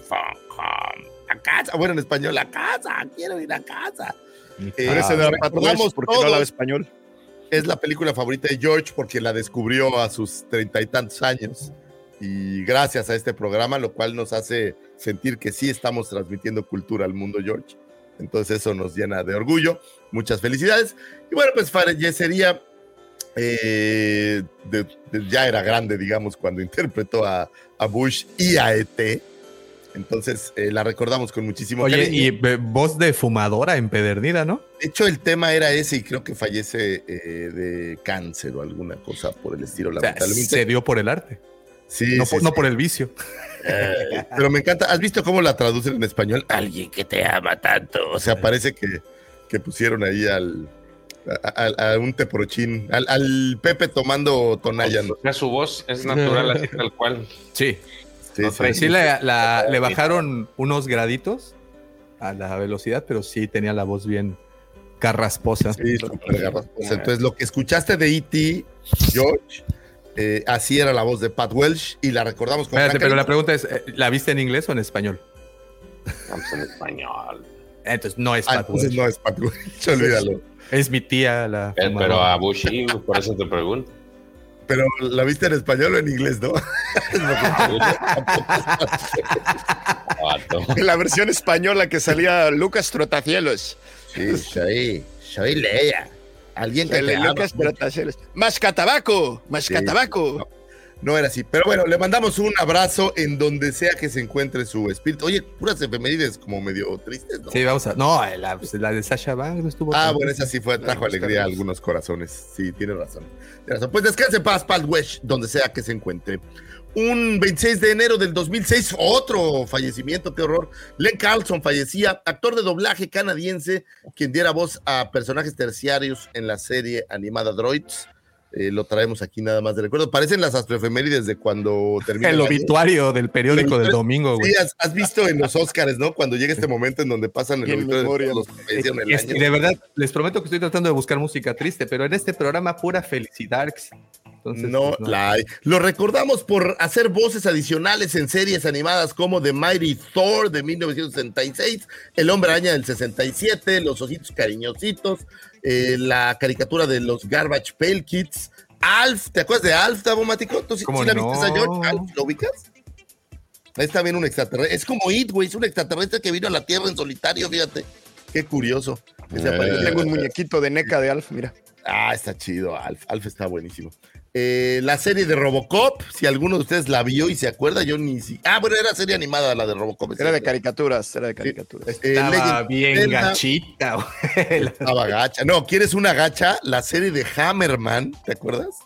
a casa. Bueno, en español, a casa, quiero ir a casa. Eh, recordamos porque no hablaba español. Es la película favorita de George porque la descubrió a sus treinta y tantos años. Y gracias a este programa, lo cual nos hace sentir que sí estamos transmitiendo cultura al mundo, George. Entonces eso nos llena de orgullo. Muchas felicidades. Y bueno, pues fallecería, eh, ya era grande, digamos, cuando interpretó a, a Bush y a ET. Entonces eh, la recordamos con muchísimo Oye, y voz de fumadora empedernida, ¿no? De hecho, el tema era ese y creo que fallece eh, de cáncer o alguna cosa por el estilo, lamentablemente. Se dio por el arte. Sí, no, sí, no por el vicio. Eh, pero me encanta. ¿Has visto cómo la traducen en español? Alguien que te ama tanto. O sea, parece que, que pusieron ahí al, a, un teprochín, al, al, Pepe tomando Tonayan. O sea, su voz es natural, así tal cual. Sí. Sí, le bajaron unos graditos a la velocidad, pero sí tenía la voz bien carrasposa. Sí, carrasposa. Entonces, lo que escuchaste de E.T., George, eh, así era la voz de Pat Welsh y la recordamos con Espérate, pero la pregunta es, eh, ¿la viste en inglés o en español? Vamos en español. Entonces no es ah, Pat Welsh. no es Pat Welsh, olvídalo. Es mi tía la... Eh, pero a Bushi, por eso te pregunto. Pero la viste en español o en inglés, ¿no? en la versión española que salía Lucas Trotacielos. Sí, soy, soy Leia. Alguien que le Lucas Trotacielos. Más catabaco, más catabaco. No, era así. Pero bueno, le mandamos un abrazo en donde sea que se encuentre su espíritu. Oye, puras efemérides como medio tristes, ¿no? Sí, vamos a. No, la, de Sasha Banks estuvo. Ah, bueno, esa sí fue, trajo alegría a algunos corazones. Sí, tiene razón. Pues descanse paz, Pat Wesh, donde sea que se encuentre. Un 26 de enero del 2006, otro fallecimiento, qué horror. Len Carlson fallecía, actor de doblaje canadiense, quien diera voz a personajes terciarios en la serie animada Droids. Eh, lo traemos aquí nada más de recuerdo. Parecen las astroefemérides de cuando termina. El obituario del periódico del domingo, güey. Sí, has, visto en los Oscars, ¿no? Cuando llega este momento en donde pasan el obituario de los que de verdad, les prometo que estoy tratando de buscar música triste, pero en este programa pura felicidad. Entonces, no, pues, la hay. Lo recordamos por hacer voces adicionales en series animadas como The Mighty Thor de 1966, El Hombre Araña del 67, Los Ojitos Cariñositos, eh, la caricatura de los Garbage Pail Kids, Alf, ¿te acuerdas de Alf, Tabomático? ¿Tú sí, la viste a George? ¿Alf, ¿Lo ubicas? Ahí está bien un extraterrestre. Es como It, güey, es un extraterrestre que vino a la Tierra en solitario, fíjate. Qué curioso. Eh, tengo un muñequito de NECA de Alf, mira. Ah, está chido, Alf. Alf está buenísimo. Eh, la serie de Robocop, si alguno de ustedes la vio y se acuerda, yo ni si. Ah, bueno, era serie animada la de Robocop. Era de caricaturas, era de caricaturas. Eh, Estaba bien gachita, güey. Estaba gacha. No, ¿quieres una gacha? La serie de Hammerman, ¿te acuerdas?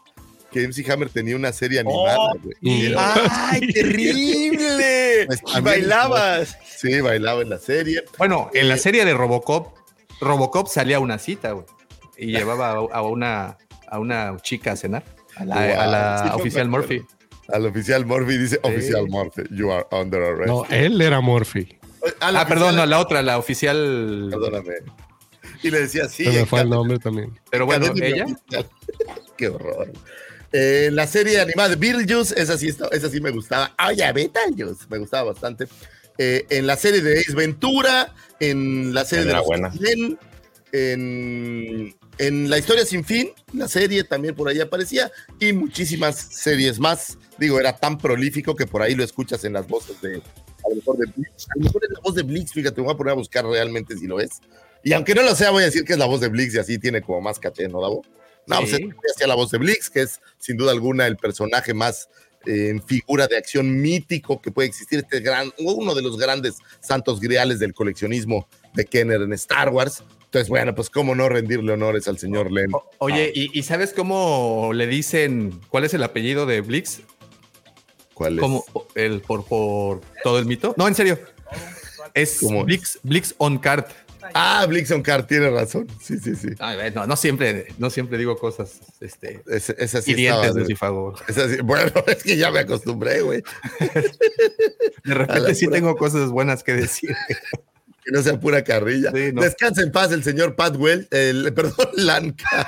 Que MC Hammer tenía una serie animada, oh, güey. ¡Ay, terrible! Pues, bailabas. Sí, bailaba en la serie. Bueno, en la eh, serie de Robocop, Robocop salía a una cita, güey. Y llevaba a una, a una chica a cenar. A la, oficial Murphy. Al oficial Murphy dice, oficial Murphy, you are under arrest. No, él era Murphy. Ah, perdón, no, la otra, la oficial. Perdóname. Y le decía sí. Se me fue el nombre también. Pero bueno, ella. Qué horror. Eh, la serie animada de Beetlejuice, esa sí, esa sí me gustaba. Oye, Beetlejuice, me gustaba bastante. Eh, en la serie de Ace Ventura, en la serie de buena. en en La historia sin fin, la serie también por ahí aparecía y muchísimas series más. Digo, era tan prolífico que por ahí lo escuchas en las voces de, a lo mejor de Blix. A lo mejor es la voz de Blix, fíjate, me voy a poner a buscar realmente si lo es. Y aunque no lo sea, voy a decir que es la voz de Blix y así tiene como más caché, ¿no, Davo? No, pues hacía la voz de Blix, que es sin duda alguna el personaje más eh, en figura de acción mítico que puede existir, este gran, uno de los grandes santos griales del coleccionismo de Kenner en Star Wars. Entonces, bueno, pues cómo no rendirle honores al señor Len. oye, ¿y, sabes cómo le dicen cuál es el apellido de Blix? ¿Cuál es? ¿Cómo, el, por, por todo el mito? No, en serio. Es ¿Cómo? Blix, Blix on Card. Ah, Blixon Card, tiene razón. Sí, sí, sí. Ay, no, no siempre, no siempre digo cosas este, Ese, esa sí hirientes, de- sí- Bueno, es que ya me acostumbré, güey. De repente sí tengo cosas buenas que decir. Que no sea pura carrilla. Sí, no. Descansa en paz el señor Patwell, el, perdón, Lanca.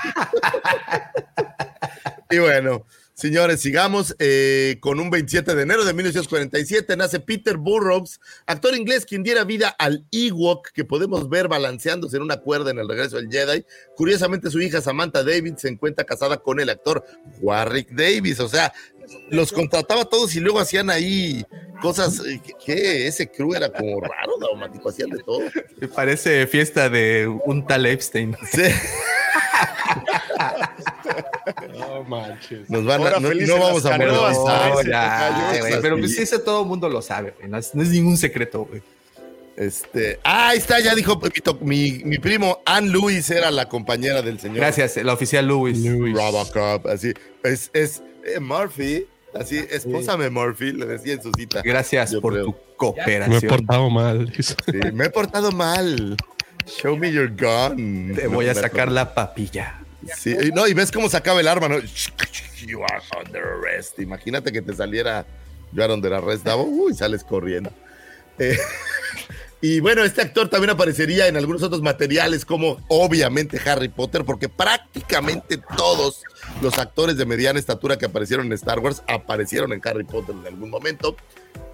y bueno, señores, sigamos eh, con un 27 de enero de 1947. Nace Peter Burrows, actor inglés quien diera vida al Ewok que podemos ver balanceándose en una cuerda en el regreso del Jedi. Curiosamente, su hija Samantha Davis se encuentra casada con el actor Warwick Davis. O sea, los contrataba a todos y luego hacían ahí cosas eh, que, que ese crew era como raro, daumático, hacían de todo. Me parece fiesta de un tal Epstein. Sí, No manches. nos van a, no, no vamos a esa pero pues ese todo el mundo lo sabe, güey, no es, no es ningún secreto, güey. Este, ah, ahí está, ya dijo Pepito, mi, mi primo Ann Lewis era la compañera del señor Gracias, la oficial Lewis. Luis. Robocop, así, es, es eh, Murphy, así, espósame Murphy, le decía en su cita. Gracias Yo por creo. tu Me he cooperación. portado mal. Sí, me he portado mal. Show me your gun. Te voy a sacar la papilla. Sí, y no, y ves cómo sacaba el arma, ¿no? You are under arrest. Imagínate que te saliera You are under arrest, Davo. Uy, sales corriendo. Eh, y bueno, este actor también aparecería en algunos otros materiales, como obviamente Harry Potter, porque prácticamente todos los actores de mediana estatura que aparecieron en Star Wars aparecieron en Harry Potter en algún momento.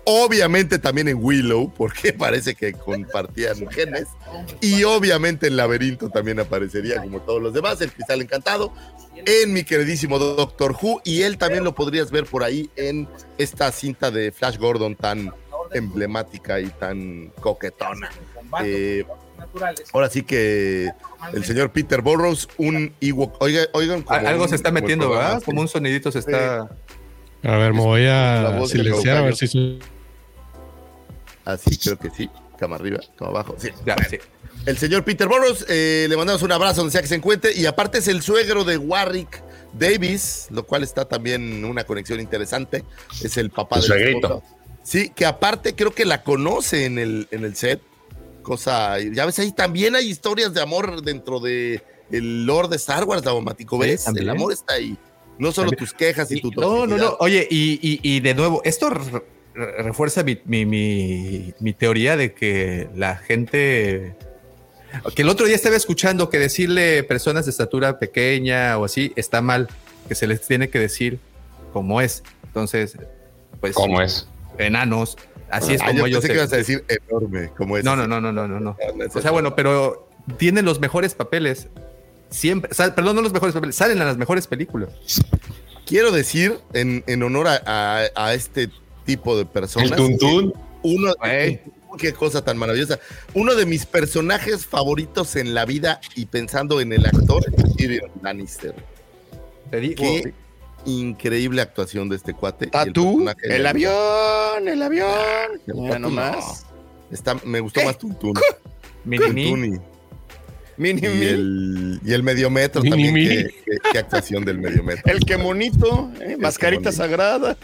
Obviamente también en Willow, porque parece que compartían genes. Y obviamente en Laberinto también aparecería como todos los demás, el Cristal Encantado, en mi queridísimo Doctor Who, y él también lo podrías ver por ahí en esta cinta de Flash Gordon tan emblemática y tan coquetona. Eh, ahora sí que el señor Peter Burrows, un Ewok, oiga, oigan, como Algo un- se está metiendo, ¿verdad? Como un sonidito se está. A ver, me voy a silenciar a ver si Así, creo que sí. Cama arriba, cama abajo. Sí. Ya, sí. El señor Peter Burrows, eh, le mandamos un abrazo donde sea que se encuentre. Y aparte es el suegro de Warwick Davis, lo cual está también una conexión interesante. Es el papá El de. Sí, que aparte creo que la conoce en el, en el set. Cosa, ya ves, ahí también hay historias de amor dentro de el Lord de Star Wars, Daumático. ¿Ves? el amor está ahí. No solo También. tus quejas y, Y- tu no, no, no. Oye, y, y- y de nuevo, esto re- re- refuerza mi, mi- mi- mi teoría de que la gente. Que el otro día estaba escuchando que decirle personas de estatura pequeña o así está mal, que se les tiene que decir como es. Entonces, pues. ¿Cómo es? Enanos. Así es Ah, como yo ellos. pensé que se- ibas a decir enorme, como es. no, no, no, no, no, no, no. No, O sea, bueno, pero tienen los mejores papeles. Siempre, sal- perdón, no los mejores papeles, salen a las mejores películas. Quiero decir, en, en honor a, a- a este tipo de personas, El tuntún. uno, qué cosa tan maravillosa. Uno de mis personajes favoritos en la vida y pensando en el actor, es Tyrion Lannister. Te digo, Qué increíble actuación de este cuate. el Tatú, el de- avión, el avión. El nomás. no. Está, me gustó ¿Qué? más Tuntún. Mini Mini, y, el, y el mediometro Mini, también. mini. Qué, qué- qué actuación del mediometro. El que monito, ¿eh? mascarita sagrada.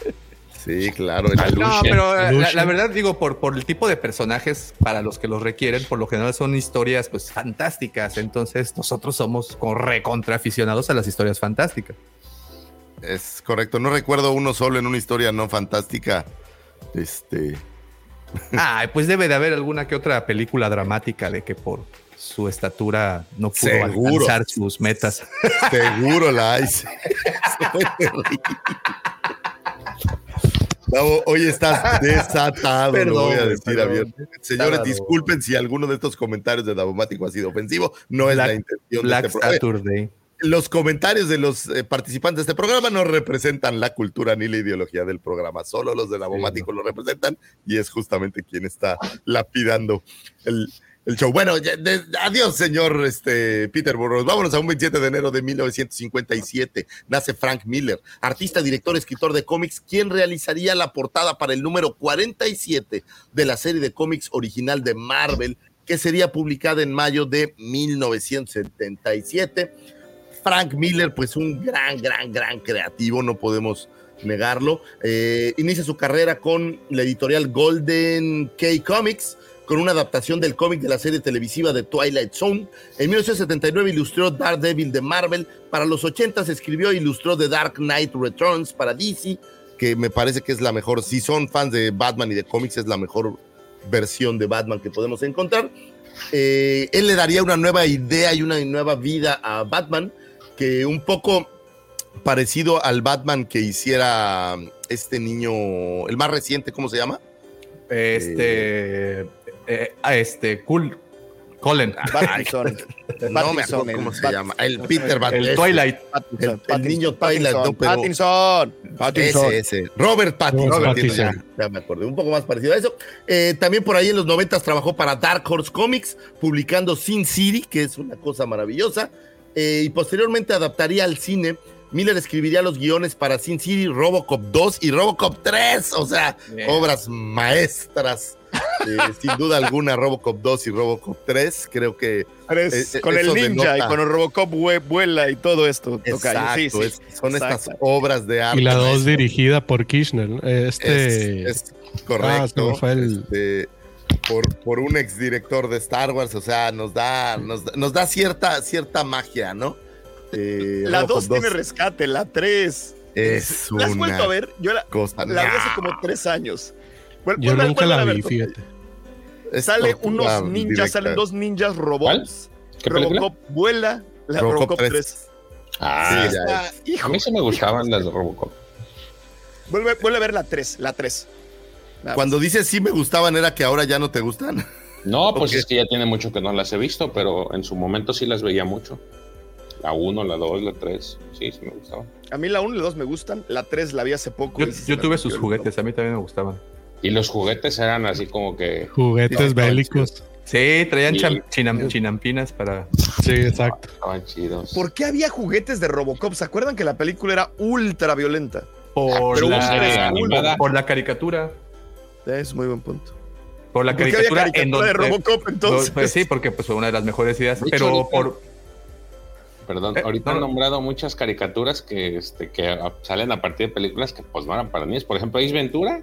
Sí, claro. el Aluche. No, pero la, Lucian. la verdad digo, por, por el tipo de personajes para los que los requieren, por lo general son historias pues fantásticas. Entonces nosotros somos como recontra aficionados a las historias fantásticas. Es correcto. No recuerdo uno solo en una historia no fantástica. Este. Ah, pues debe de haber alguna que otra película dramática de que por su estatura no pudo Seguro. alcanzar sus metas. Seguro la hay. Gabo, hoy estás desatado, Perdón, lo voy a decir abierto. Señores, disculpen si alguno de estos comentarios de Davomático ha sido ofensivo. No es la intención Black de este programa. Los comentarios de los eh, participantes de este programa no representan la cultura ni la ideología del programa. Solo los de Davomático lo representan y es justamente quien está lapidando el, el show. Bueno, ya- de- adiós, señor este, Peter Burroughs. Vámonos a un 27 de enero de 1957. Nace Frank Miller, artista, director, escritor de cómics, quien realizaría la portada para el número 47 de la serie de cómics original de Marvel, que sería publicada en mayo de 1977. Frank Miller, pues un gran, gran, gran creativo, no podemos negarlo. Eh, inicia su carrera con la editorial Golden K Comics, con una adaptación del cómic de la serie televisiva de Twilight Zone. En 1979 ilustró Daredevil de Marvel. Para los 80 escribió e ilustró The Dark Knight Returns para DC, que me parece que es la mejor. Si son fans de Batman y de cómics, es la mejor versión de Batman que podemos encontrar. Eh, él le daría una nueva idea y una nueva vida a Batman, que un poco parecido al Batman que hiciera este niño, el más reciente, ¿cómo se llama? Este. eh, ah, este. Cool. Colin. Pattinson. No me acuerdo el cómo se llama. El Peter Bat- El. Twilight. El, el niño Twilight, no, pero Pattinson. Pattinson. ese, ese. Robert Pattinson. Robert ya, Pattinson. ya me acordé. Un poco más parecido a eso. Eh, también por ahí en los 90 trabajó para Dark Horse Comics, publicando Sin City, que es una cosa maravillosa. Eh, y posteriormente adaptaría al cine. Miller escribiría los guiones para Sin City, Robocop 2 y Robocop 3. O sea, obras maestras. Eh, sin duda alguna, Robocop 2 y Robocop 3. Creo que Tres, Eh, con el ninja denota- y con el Robocop vue- vuela y todo esto. exacto, Sí, sí. es- son estas obras de arte. Y la 2 maestras. dirigida por Kirchner. Este. Es, es correcto. Ah, este, por, por un exdirector de Star Wars, o sea, nos da, nos, da- nos da cierta, cierta magia, ¿no? Eh, La Robocop 2 tiene rescate, la 3. es ¿La has una vuelto a ver? Yo la, cosa. la vi hace No, como tres años. Vuel- Yo nunca la ver, vi, fíjate. Sale unos ninjas, directa. salen dos ninjas robots. Robocop vuela, la Robocop Robocop, 3. 3. Ah, Sí, ya Está- a hijo, mí sí me gustaban las de Robocop. vuelve, vuelve a ver la 3, la 3. Nada Cuando dices sí me gustaban, era que ahora ya no te gustan. No, pues es que ya tiene mucho que no las he visto, pero en su momento sí las veía mucho. La 1, la 2, la 3, sí, sí me gustaban. A mí la 1 y la 2 me gustan, la 3 la vi hace poco. Yo, tuve sus juguetes, a mí también me gustaban. Y los juguetes eran así como que Juguetes bélicos. Sí, traían Sí. cham- chinam- chinampinas para. Sí, exacto. estaban chidos. ¿Por qué había juguetes de Robocop? ¿Se acuerdan que la película era ultra violenta? Por, la, animada. por la caricatura. Es muy buen punto. Por la ¿Por qué había caricatura, caricatura en donde. de Robocop entonces? Pues sí, porque pues, fue una de las mejores ideas. Pero ahorita- por. Perdón, Eh, ahorita no, han no. nombrado muchas caricaturas que, este, que a- salen a partir de películas que pues no eran para niños. Por ejemplo, Ace Ventura.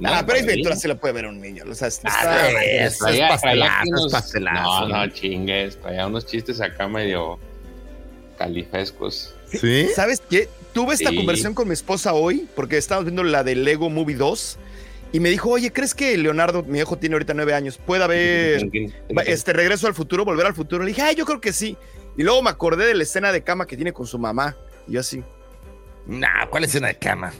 No Ah, era pero es Ventura se la puede ver un niño. O sea, está- Ah, es, es Traía- traía pastelazo, aquí es unos- pastelazo. No, no, chingues. Traía unos chistes acá medio califescos. ¿Sí? ¿Sabes qué? Tuve esta Sí. conversación con mi esposa hoy porque estábamos viendo la de Lego Movie 2 y me dijo, oye, ¿crees que Leonardo, mi hijo tiene ahorita nueve años, pueda ver va- este regreso al futuro, volver al futuro? Le dije, ay, yo creo que sí. Y luego me acordé de la escena de cama que tiene con su mamá. Y yo así. Nah, ¿cuál escena de cama?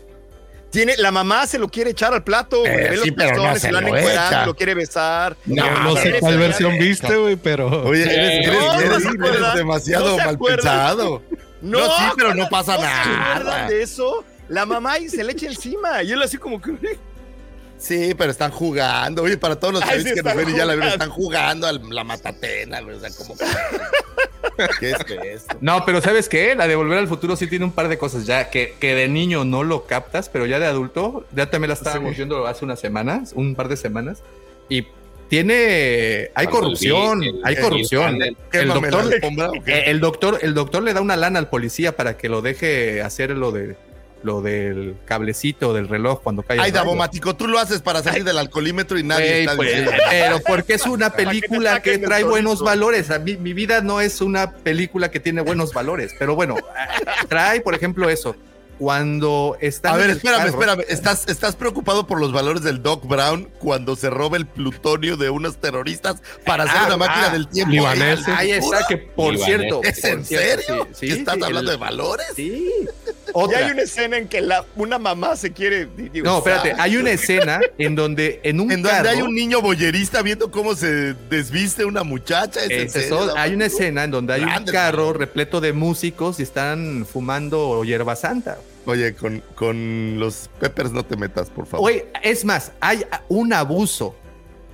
Tiene, la mamá se lo quiere echar al plato, güey, Eh, ve sí, los pero no pezones, se lo han lo encuerado, echa. lo quiere besar. No, No, no sé cuál versión viste, güey, pero. Oye, eres, demasiado mal pensado. No, sí, pero no pasa ¿Se nada. acuerdan de eso? La mamá y se le echa encima. Y él así como que... Sí, pero están jugando. Oye, para todos los Ay, sí que nos ven y ya la vieron, jugando. están jugando a la matatena, güey. O sea, como. ¿Qué es esto? No, pero ¿sabes qué? La de Volver al Futuro sí tiene un par de cosas ya que, que de niño no lo captas, pero ya de adulto, ya también la estábamos viendo hace unas semanas, un par de semanas, y tiene... Hay Cuando corrupción, el- hay el- corrupción. eh, el doctor, el doctor le da una lana al policía para que lo deje hacer lo de lo del cablecito del reloj cuando cae. el Ay, rayo. Davomático, tú lo haces para salir del alcoholímetro y nadie está pues, diciendo. pero porque es una que película que del trae buenos valores. A mí, mi vida no es una película que tiene buenos valores, pero bueno, trae, por ejemplo, eso. Cuando está. A ver, espérame, espérame. ¿Estás, ¿Estás preocupado por los valores del Doc Brown cuando se roba el plutonio de unos terroristas para hacer Ah, una máquina ah, del tiempo? libaneses. Ahí está, que por Libanés. cierto. ¿Es por en cierto, serio? sí, sí, ¿Que ¿Estás sí, hablando el- de valores? Sí. Ya Otra. hay una escena en que la, una mamá se quiere... digo, No, espérate, ¿sabes? hay una escena en donde en un En donde carro- hay un niño boyerista viendo cómo se desviste una muchacha. ¿Es en Ese serio, son- hay una escena en donde hay un carro repleto de músicos y están fumando hierba santa. Oye, con, con los peppers no te metas, por favor. Oye, es más, hay un abuso.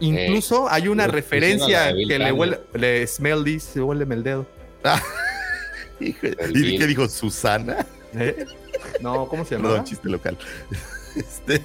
Incluso hay una referencia que le huele, le smell this, se huele el dedo. ¿Y qué dijo? ¿Susana? ¿Eh? No, ¿cómo se llama? Perdón, chiste local. Este,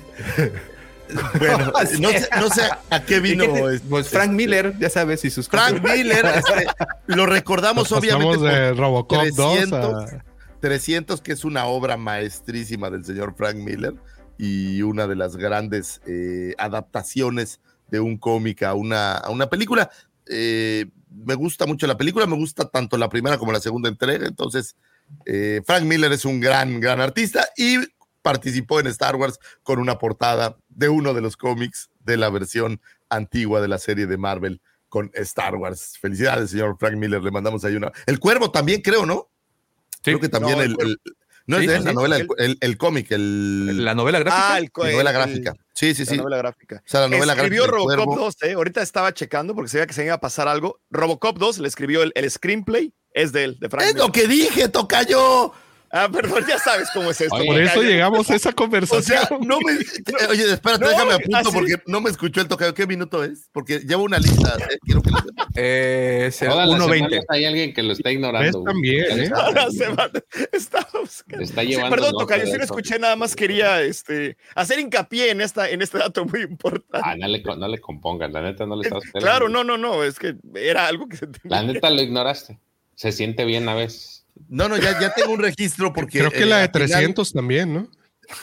bueno, no sé, no sé a qué vino. este, Pues Frank Miller, ya sabes, y sus Frank Miller, este, lo recordamos Nos obviamente de Robocop 2 300, a. 300, que es una obra maestrísima del señor Frank Miller y una de las grandes eh, adaptaciones de un cómic a una, a una película. Eh, me gusta mucho la película, me gusta tanto la primera como la segunda entrega, entonces eh, Frank Miller es un gran, gran artista y participó en Star Wars con una portada de uno de los cómics de la versión antigua de la serie de Marvel con Star Wars. Felicidades, señor Frank Miller, le mandamos ahí una. El Cuervo también, creo, ¿no? Creo que también No, el el, Cuervo. el- no es de él, sí, la novela, el, el- el cómic, el, La novela gráfica. Ah, el, la novela el- gráfica. Sí, sí, la sí. novela gráfica. O sea, la novela escribió gráfica Robocop Cuervo. 2, ¿eh? Ahorita estaba checando porque se veía que se iba a pasar algo. Robocop 2 le escribió el, el screenplay, es de él, de Frank Es lo que dije, tocayo. Ah, perdón, ya sabes cómo es esto. Oye, Por eso llegamos a esa O conversación. sea, no me. Oye, espérate, No, déjame apunto así- porque no me escuchó el tocayo. ¿Qué minuto es? Porque llevo una lista. eh, Quiero que. Eh, es el Todas las 1.20. semanas hay alguien que lo está ignorando. También, ¿eh? está- semana estaba buscando. Está Sí, llevando perdón, Tocayo, si no escuché nada más, quería este, hacer hincapié en, esta, en este dato muy importante. Ah, no le, no le compongan, la neta no le estás pelando. claro, no, no, no, es que era algo que se tenía. La neta lo ignoraste. Se siente bien a veces. No, no, ya, ya tengo un registro porque. Creo que eh, la de al final- 300 también, ¿no?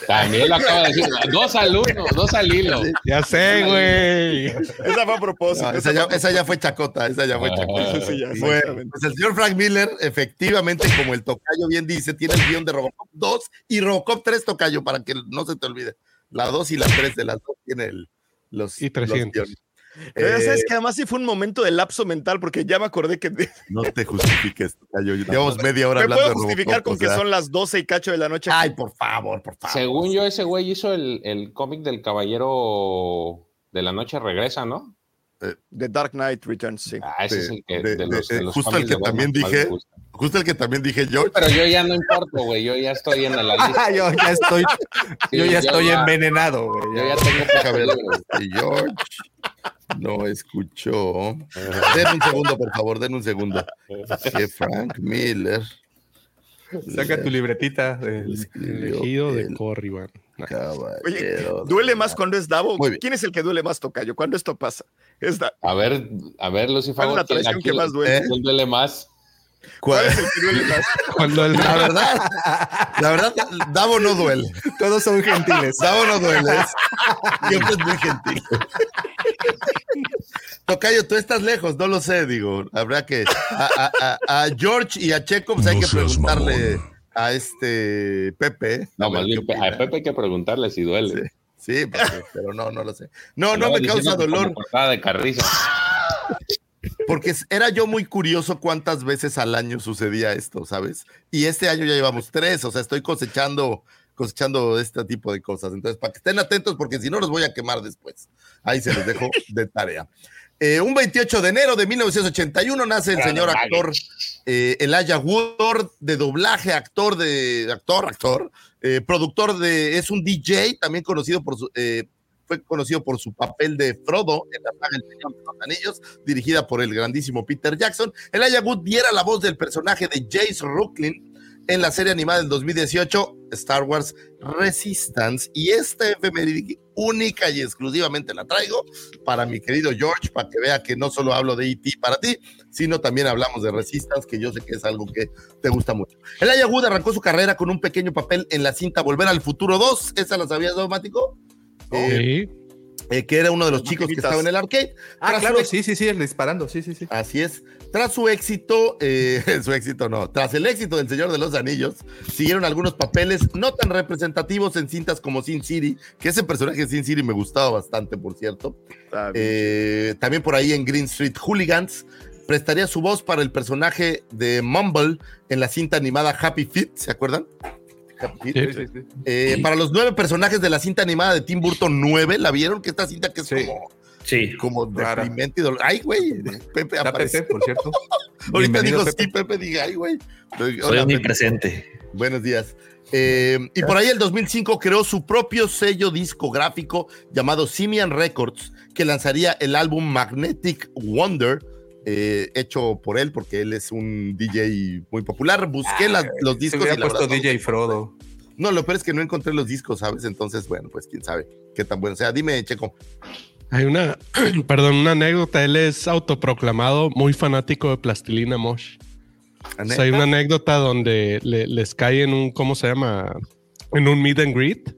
También lo acabo de decir. Dos al uno, dos al hilo. Ya sé, güey. Esa fue a propósito. No, esa, ya, esa ya fue chacota, esa ya fue Ah, chacota. Sí, ya, Bueno, pues el señor Frank Miller, efectivamente, como el tocayo bien dice, tiene el guion de Robocop 2 y Robocop 3 tocayo, para que no se te olvide. La 2 y la 3 de las dos tiene el, los. Y 300. los guiones. Pero ya sabes Eh, que además sí fue un momento de lapso mental porque ya me acordé que me no te justifiques, tocayo. Llevamos media hora hablando puedo justificar Robocop, con o que sea. son las 12 y cacho de la noche. Ay, por favor, por favor. Según yo, ese güey hizo el, el cómic del caballero de la noche regresa, ¿no? The Dark Knight Returns, sí. Ah, ese De- es el que de- de los, de- de los justo el que también me dije. Justo el que también dije George. Pero yo ya no importo, güey. Yo ya estoy en la lista. yo ya estoy, Sí, yo ya estoy ya- envenenado, güey. Yo ya. tengo libros. este, George no escuchó. Den un segundo, por favor, den un segundo. Que Frank Miller Saca tu libretita. de- escribió Elegido de el Corriban. Oye, ¿duele más cuando es Davo? ¿Quién es el que duele más, Tocayo? ¿Cuándo esto pasa? Es Da- A ver, a ver, Lucy ¿Cuál es la ¿quién- traición que más duele? quién duele más? ¿Cuál ¿Cuál- es el que duele más? Cuando el La verdad, la verdad, Davo no duele. Todos son gentiles. Davo no duele. Siempre es muy gentil. Tocayo, tú estás lejos, no lo sé, digo. Habrá que. A, a- a- a George y a Checo, pues hay que preguntarle mamón. a este Pepe. No, más bien, a Pepe hay que preguntarle si duele. Sí, porque- pero no, no lo sé. No, no me causa dolor, portada de carrizo. porque era yo muy curioso cuántas veces al año sucedía esto, ¿sabes? Y este año ya llevamos tres, o sea, estoy cosechando, cosechando este tipo de cosas. Entonces, para que estén atentos, porque si no los voy a quemar después. Ahí se los dejo de tarea. Eh, un 28 de enero de 1981 nace el señor actor eh, Elijah Wood, de doblaje, actor de actor, actor, eh, productor de, es un DJ, también conocido por su, eh, fue conocido por su papel de Frodo en la saga El Señor de los Anillos, dirigida por el grandísimo Peter Jackson. Elijah Wood diera la voz del personaje de Jace Rooklin en la serie animada del 2018, Star Wars Resistance. Y esta efeméride única y exclusivamente la traigo para mi querido George, para que vea que no solo hablo de E.T. para ti, sino también hablamos de Resistance, que yo sé que es algo que te gusta mucho. Elijah Wood arrancó su carrera con un pequeño papel en la cinta Volver al Futuro 2. ¿Esa la sabías, Dogmático? Eh, Sí. eh, que era uno de los chicos que estaba en el arcade. Ah, Tras claro, su sí, sí, sí, el disparando, sí, sí, sí. Así es. Tras su éxito, eh, su éxito no, tras el éxito del Señor de los Anillos, siguieron algunos papeles no tan representativos en cintas como Sin City, que ese personaje de Sin City me gustaba bastante, por cierto. Eh, también por ahí en Green Street Hooligans. Prestaría su voz para el personaje de Mumble en la cinta animada Happy Feet, ¿se acuerdan? Sí. Sí, sí. Eh, para los nueve personajes de la cinta animada de Tim Burton 9, ¿la vieron? Que esta cinta que es Sí. como, Sí. como deprimente y dolor. Ay, güey, Pepe. Pepe, por cierto. Ahorita dijo Pepe. sí, Pepe, diga, ay, güey. Soy Hola, omnipresente. Buenos días. Eh, y por ahí el 2005 creó su propio sello discográfico llamado Simian Records, que lanzaría el álbum Magnetic Wonder, eh, hecho por él, porque él es un DJ muy popular. Busqué las- los discos. hubiera y la puesto verdad no- DJ Frodo. No, lo peor es que no encontré los discos, ¿sabes? Entonces, bueno, pues quién sabe qué tan bueno sea. Dime, Checo. Hay una, perdón, una anécdota. Él es autoproclamado muy fanático de Plastilina Mosh. O sea, hay una anécdota donde le- les cae en un, ¿cómo se llama? En un meet and greet.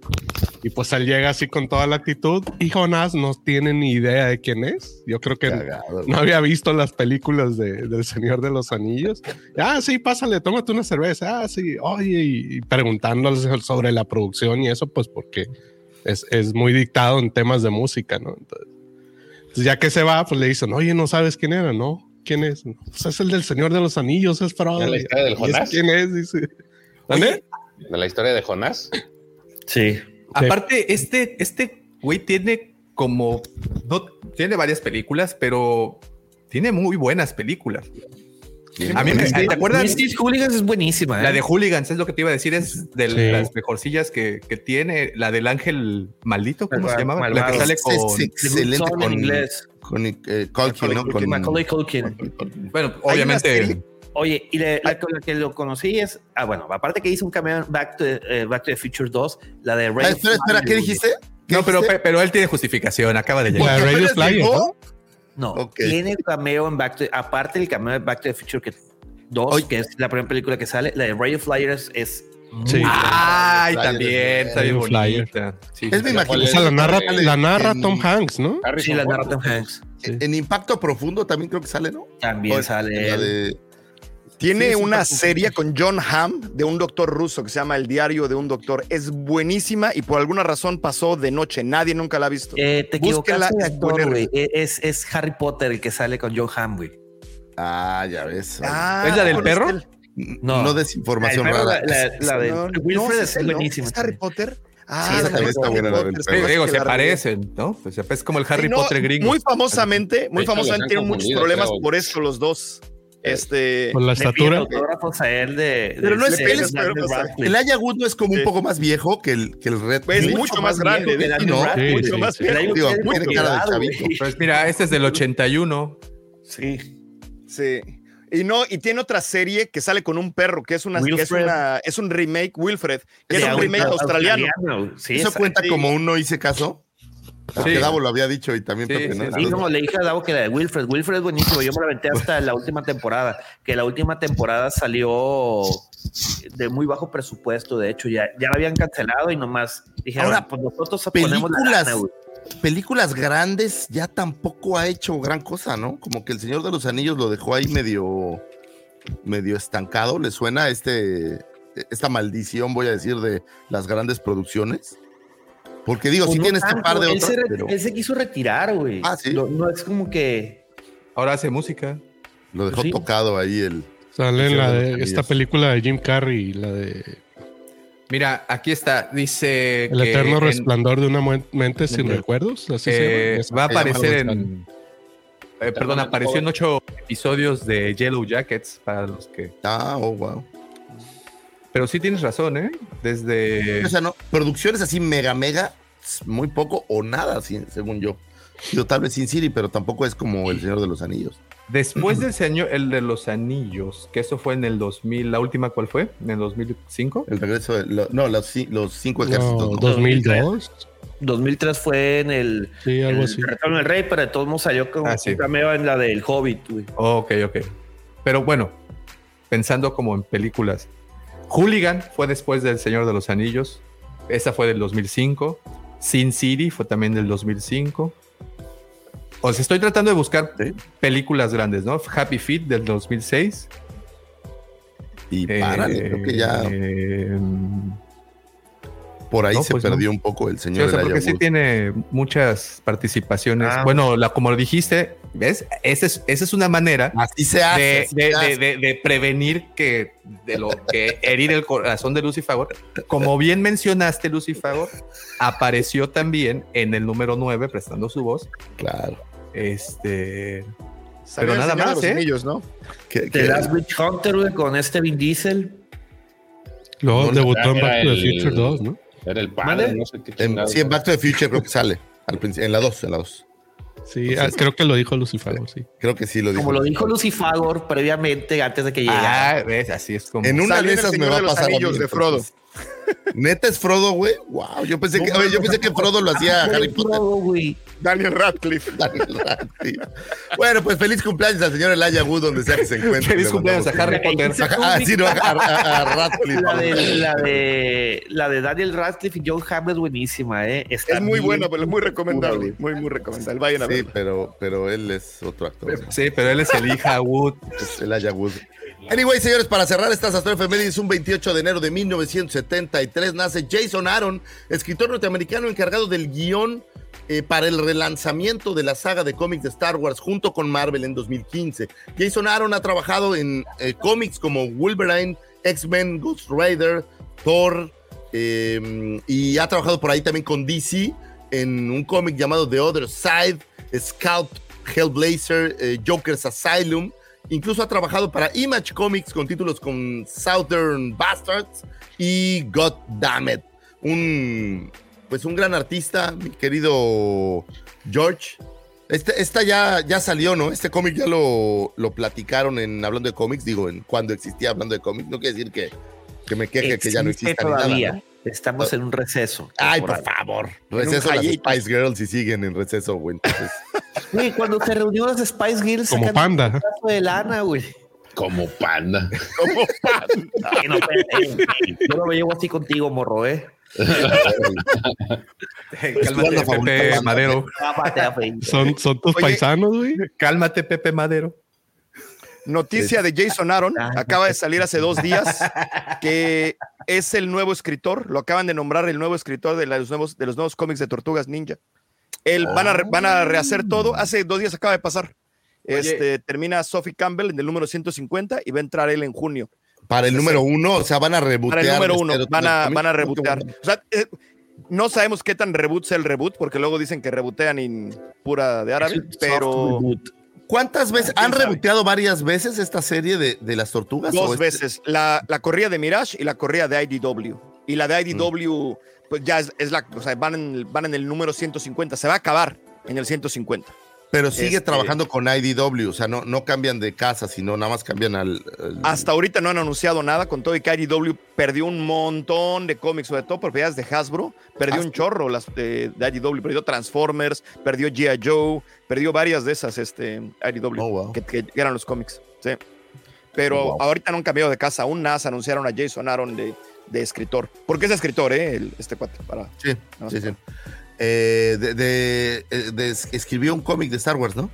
Y pues él llega así con toda la actitud y Jonás no tiene ni idea de quién es. Yo creo que Cagado, no había visto las películas de, del Señor de los Anillos. Ah, sí, pásale, tómate una cerveza. Ah, sí, oye, y, y preguntándole sobre la producción y eso, pues porque es, es muy dictado en temas de música, ¿no? Entonces, entonces, ya que se va, pues le dicen, oye, ¿no sabes quién era? No, ¿quién es? Pues es el del Señor de los Anillos, es Frodo. ¿De la historia del ¿Y ese Jonás? ¿Quién es? Dice. ¿Dónde? De la historia de Jonás. Sí. Aparte, este, este güey tiene como. No, tiene varias películas, pero tiene muy buenas películas. A mí me. ¿Te acuerdas? Misty Hooligans es buenísima. ¿eh? La de Hooligans es lo que te iba a decir, es de Sí. las mejorcillas que, que tiene. La del ángel maldito, ¿cómo se llamaba? La malvado. que sale con. es excelente Son en con, inglés. con eh, Culkin, ¿no? Con, Macaulay Culkin. Bueno, Hay una obviamente. Oye, y la, la con la que lo conocí es, ah, bueno, aparte que hizo un cameo en Back to, eh, Back to the Future 2, la de Ray Ah, espera, espera, ¿qué dijiste? ¿Qué No, pero, dijiste? pero él tiene justificación, acaba de llegar. Apenas Flyer, llegó. No, Ok. tiene cameo en Back to, aparte del cameo de Back to the Future que 2, Oye. que es la primera película que sale, la de Radio Flyers es Sí. Ay, Flyer, también, está bien Flyer. bonita. Sí, Es mi imaginación. O sea, la narra, la narra en- Tom Hanks, ¿no? Harrison sí, la narra Tom Hanks. En Impacto Profundo también creo que sale, ¿no? También O- sale la de- Tiene Sí, una serie con John Hamm de un doctor ruso que se llama El diario de un doctor. Es buenísima y por alguna razón pasó de noche. Nadie nunca la ha visto. Eh, te de es actor. Eh, Es, es Harry Potter el que sale con John Hamm, güey. Ah, ya ves. Ah, ¿Es la del perro? este- no. no. desinformación La- rara. La, la de No, Wilfred es buenísima. ¿Es Harry Potter? Ah, Sí, esa también está buena la del perro. Digo, se parecen, ¿no? Pues es como el Harry Sí, no, Potter gringo. Muy famosamente, muy famosamente tienen muchos problemas por eso los dos. Este, Con la estatura. autógrafos a él de, Pero no de- es es pero, o sea, Radcliffe. El Aya Wood no es como un poco más viejo que el, que el Red. es Pill? mucho más grande, no, mucho más viejo. Pues mira, este es del 81. Sí. Sí. Y no, y tiene otra serie que sale con un perro, que es una, que es una, es un remake, Wilfred, que es un remake australiano. Sí, ¿Eso cuenta como un no hice caso? Porque Sí. Davo lo había dicho y también Sí, sí, Sí, como le dije a Davo que la de Wilfred, Wilfred es buenísimo. Yo me la aventé hasta la última temporada, que la última temporada salió de muy bajo presupuesto. De hecho, ya, ya la habían cancelado y nomás dijeron, Ahora, pues nosotros ponemos la lana, películas grandes ya tampoco ha hecho gran cosa, ¿no? Como que el Señor de los Anillos lo dejó ahí medio, medio estancado. ¿Le suena este, esta maldición, voy a decir, de las grandes producciones? Porque digo, Pues sí no tiene este par de él, otras, se re- pero él se quiso retirar, güey. Ah, sí. Lo- no es como que. Ahora hace música. lo dejó Sí. tocado ahí el... Sale en Señor la de esta película de Jim Carrey, la de Mira, aquí está. Dice El que eterno en- resplandor de una mente sin recuerdos. Así eh, se va a aparecer en. eh, perdón, apareció en ocho episodios de Yellow Jackets para los que. Ah, oh, wow. Pero sí tienes razón, ¿eh? Desde. O sea, no, producciones así mega, mega, muy poco o nada, sí, según yo. Yo tal vez Sin City, pero tampoco es como El Señor de los Anillos. Después del señor, el de los anillos, que eso fue en el 2000, la última, ¿cuál fue? ¿En el 2005? El regreso de... lo- no, los, los cinco ejércitos. No, no. 2002. 2003 fue en el. Sí, algo el así. Retorno del Rey, pero de todos modos salió con Ah, sí. un cameo en la del Hobbit, güey. Ok, ok. Pero bueno, pensando como en películas. Hooligan fue después del Señor de los Anillos. Esa fue del 2005. Sin City fue también del 2005. O sea, estoy tratando de buscar Sí. películas grandes, ¿no? Happy Feet del 2006. Y párale, creo que ya Eh, por ahí no, se pues no. perdió un poco el sí, señor o sea, Elijah porque sí tiene muchas participaciones. Ah. Bueno, la, como lo dijiste, ¿ves? Esa es, esa es una manera Así se hace. de, así de- se de- hace. de- de prevenir que de lo que herir el corazón de Lucifer. Como bien mencionaste, Lucifer apareció también en el número 9 prestando su voz. Claro. Este, Salió Pero nada más, ¿eh? Anillos, ¿no? Last Witch Hunter, güey, con este Vin Diesel. Luego No, debutó en Back to the Future 2, ¿no? Era el padre, no sé qué en, sí, en Back to the Future creo que sale. Al principio, en la 2, en la 2. Sí, ah, creo que lo dijo Lucifer, sí. Creo que sí lo dijo. Como lo dijo Lucifagor previamente, antes de que llegara. ah, ves, así es como. En una de esas me va de a pasar a mí, Anillos de Frodo. Neta es Frodo, güey. Wow, yo pensé que, oye, yo pensé que Frodo lo hacía Harry Frodo, Potter. güey. Daniel Radcliffe. Daniel Radcliffe. Bueno, pues feliz cumpleaños al señor Elijah Wood, donde sea que se encuentre. Feliz Le cumpleaños a Harry Potter. Ah, sí, no, a, a- a Radcliffe. La de, la, de, la de Daniel Radcliffe y John Hamm es buenísima, ¿eh? Está Es muy bien buena, pero es muy recomendable. Muy, muy recomendable. Vayan a Sí, verla. pero, pero él es otro actor. Sí, pero él es el hija Wood. Es Elijah Wood. Anyway, señores, para cerrar estas astroefemérides, un 28 de enero de 1973 nace Jason Aaron, escritor norteamericano encargado del guion eh, para el relanzamiento de la saga de cómics de Star Wars junto con Marvel en 2015. Jason Aaron ha trabajado en eh, cómics como Wolverine, X-Men, Ghost Rider, Thor, eh, y ha trabajado por ahí también con DC en un cómic llamado The Other Side, Scout, Hellblazer, eh, Joker's Asylum. Incluso ha trabajado para Image Comics con títulos con Southern Bastards y God Damn It. Un, pues un gran artista, mi querido George. Este, esta ya, ya salió, ¿no? Este cómic ya lo, lo platicaron en Hablando de Cómics, digo, en cuando existía Hablando de Cómics. No quiere decir que, que me queje que ya no exista ni nada, todavía. ¿no? Estamos en un receso. Ay, por favor. Receso las. Spice Girls y siguen en receso, güey. Entonces, Güey, cuando se reunió las Spice Girls Como panda. un pedazo de lana, güey. Como panda. Ay, no, espérate, güey. Yo no me llevo así contigo, morro, ¿eh? Cálmate, banda favorita, Pepe. Madero. Son, son tus Oye. paisanos, güey. Cálmate, Pepe Madero. Noticia de Jason Aaron, acaba de salir hace dos días, que es el nuevo escritor, lo acaban de nombrar el nuevo escritor de los nuevos, de los nuevos cómics de Tortugas Ninja. Él, van, a, van a rehacer todo, hace dos días acaba de pasar. Este, termina Sophie Campbell en el número 150 y va a entrar él en junio. para el número uno, o sea, van a rebotear. Para el número uno, este van a, van a rebotear. O sea, eh, no sabemos qué tan reboot sea el reboot, porque luego dicen que rebotean en pura de árabe, pero ¿Cuántas veces? ¿Quién ¿Han reboteado varias veces esta serie de, de las tortugas? dos ¿O este- veces. La, la corrida de Mirage y la corrida de IDW. Y la de IDW, pues ya es, es la, o sea, van en, van en el número 150, se va a acabar en el 150. Pero sigue Este- trabajando con IDW, o sea, no, no cambian de casa, sino nada más cambian al. al- Hasta ahorita no han anunciado nada, con todo y que IDW perdió un montón de cómics, sobre todo propiedades de Hasbro, perdió un chorro las de, de IDW, perdió Transformers, perdió G.I. Joe, perdió varias de esas este, IDW, Oh, wow. que, que eran los cómics. Sí. Pero Oh, wow. ahorita no han cambiado de casa, aún nada, se anunciaron a Jason Aaron de, de escritor. Porque es escritor, ¿eh? El- este cuate, para... Sí, sí. sí. Eh, de, de- eh, de- escribió un cómic de Star Wars, ¿no?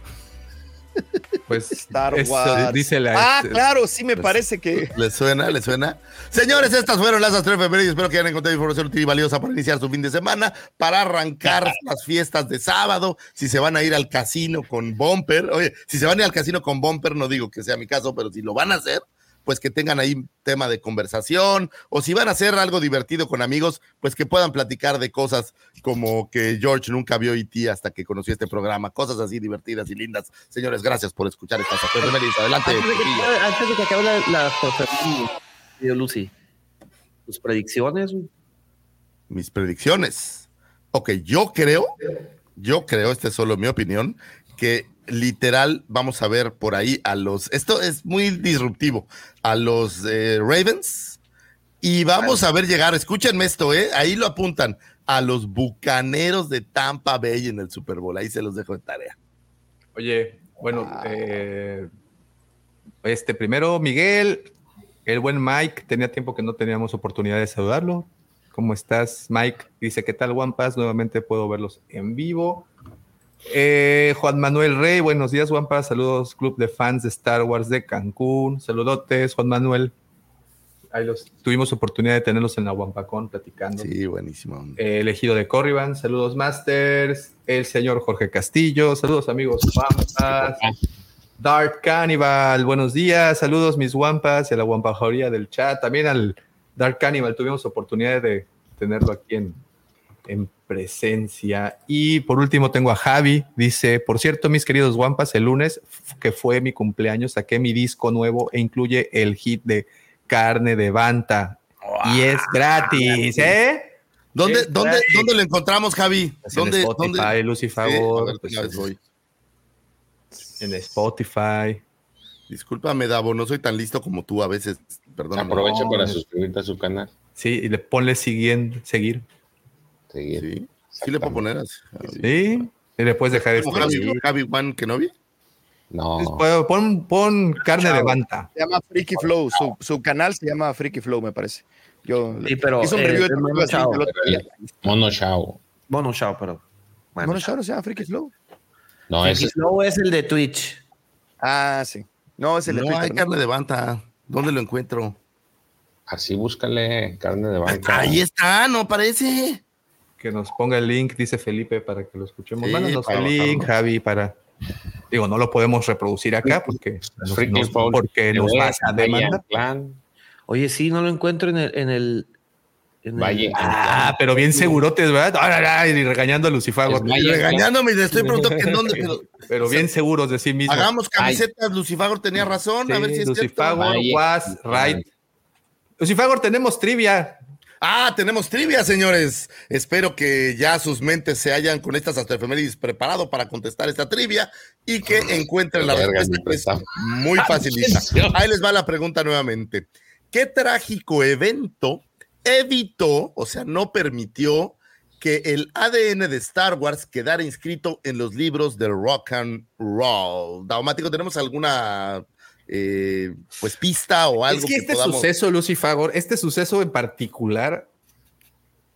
Pues Star eso Wars. dice la. Ah, este- claro, sí me pues, parece que... ¿Les suena? ¿Les suena? Señores, estas fueron las astroefemérides. Espero que hayan encontrado información útil y valiosa para iniciar su fin de semana, para arrancar las fiestas de sábado. Si se van a ir al casino con Bumper, oye, si se van a ir al casino con Bumper, no digo que sea mi caso, pero si lo van a hacer, pues que tengan ahí tema de conversación, o si van a hacer algo divertido con amigos, pues que puedan platicar de cosas como que George nunca vio E.T. hasta que conoció este programa, cosas así divertidas y lindas. Señores, gracias por escuchar estas astroefemérides. Adelante. Antes de que, antes de que acabe la, querido Lucy, tus predicciones, mis predicciones. Ok, yo creo, yo creo, esta es solo mi opinión, que literal vamos a ver por ahí a los, esto es muy disruptivo, a los eh, Ravens y vamos a ver llegar, escúchenme esto, eh, ahí lo apuntan, a los Bucaneros de Tampa Bay en el Super Bowl, ahí se los dejo de tarea. Oye, bueno, eh, este primero, Miguel, el buen Mike, tenía tiempo que no teníamos oportunidad de saludarlo. ¿Cómo estás, Mike? Dice, ¿qué tal, Wampas? Nuevamente puedo verlos en vivo. Eh, Juan Manuel Rey, buenos días, Wampas. Saludos, Club de Fans de Star Wars de Cancún. Saludotes, Juan Manuel. Ahí los tuvimos oportunidad de tenerlos en la Wampacón platicando. Sí, buenísimo. Eh, elegido de Corriban, saludos Masters, el señor Jorge Castillo, saludos amigos Wampas, Dark Cannibal, buenos días, saludos mis Wampas y a la Wampajoría del chat, también al Dark Cannibal, tuvimos oportunidad de tenerlo aquí en, en presencia. Y por último tengo a Javi, dice, por cierto mis queridos Wampas, el lunes que fue mi cumpleaños, saqué mi disco nuevo e incluye el hit de Carne de Banta. Y es gratis, ¿eh? ¿Dónde, Sí, dónde, gratis. ¿Dónde lo encontramos, Javi? Pues ¿Dónde, en Spotify, dónde? Lucy Sí, Favor, pues, vez voy. en Spotify. Discúlpame, Davo, no soy tan listo como tú a veces. Perdóname. Aprovecha No, para suscribirte a su canal. Sí, y le ponle siguiendo, seguir. Seguir. Sí, sí le puedo poner así. Sí, Y le puedes dejar este. Javi, Javi Juan Kenobi. No. Pon, pon, pon carne de banta. Se llama Freaky Flow. Su, su canal se llama Freaky Flow, me parece. Yo Sí, pero, hice un eh, review de es Mono Chao. Mono chao, pero. Bueno, Bueno, Shadow se llama Freaky Flow. No, Freaky ese Flow es el de Twitch. Ah, sí. No, es el de No hay ¿no? carne de banta. ¿Dónde lo encuentro? así búscale carne de banca. Ahí está, no aparece. Que nos ponga el link, dice Felipe, para que lo escuchemos. Sí, Mándanos el link. Javi, para. Digo, no lo podemos reproducir acá porque nos, Freaky nos- porque nos vas a demandar. Oye, sí, no lo encuentro en el. En el, en el- Valle Ah, pero bien segurotes, ¿verdad? Ah, ah, y regañando a Lucifago. Valle- Regañándome y le estoy preguntando que en dónde, pero Pero bien seguros de sí mismos. hagamos camisetas. Lucifagor tenía razón. a ver si es cierto. Lucifagor, Valle- was right. Lucifagor, tenemos trivia. Ah, tenemos trivia, señores. Espero que ya sus mentes se hayan con estas astroefemérides preparado para contestar esta trivia y que encuentren la respuesta que es muy facilita. Ahí les va la pregunta nuevamente. ¿Qué trágico evento evitó, o sea, no permitió que el ADN de Star Wars quedara inscrito en los libros del rock and roll? Daumático, ¿tenemos alguna eh, pues pista o algo es que este podamos- suceso, Lucifagor, este suceso en particular,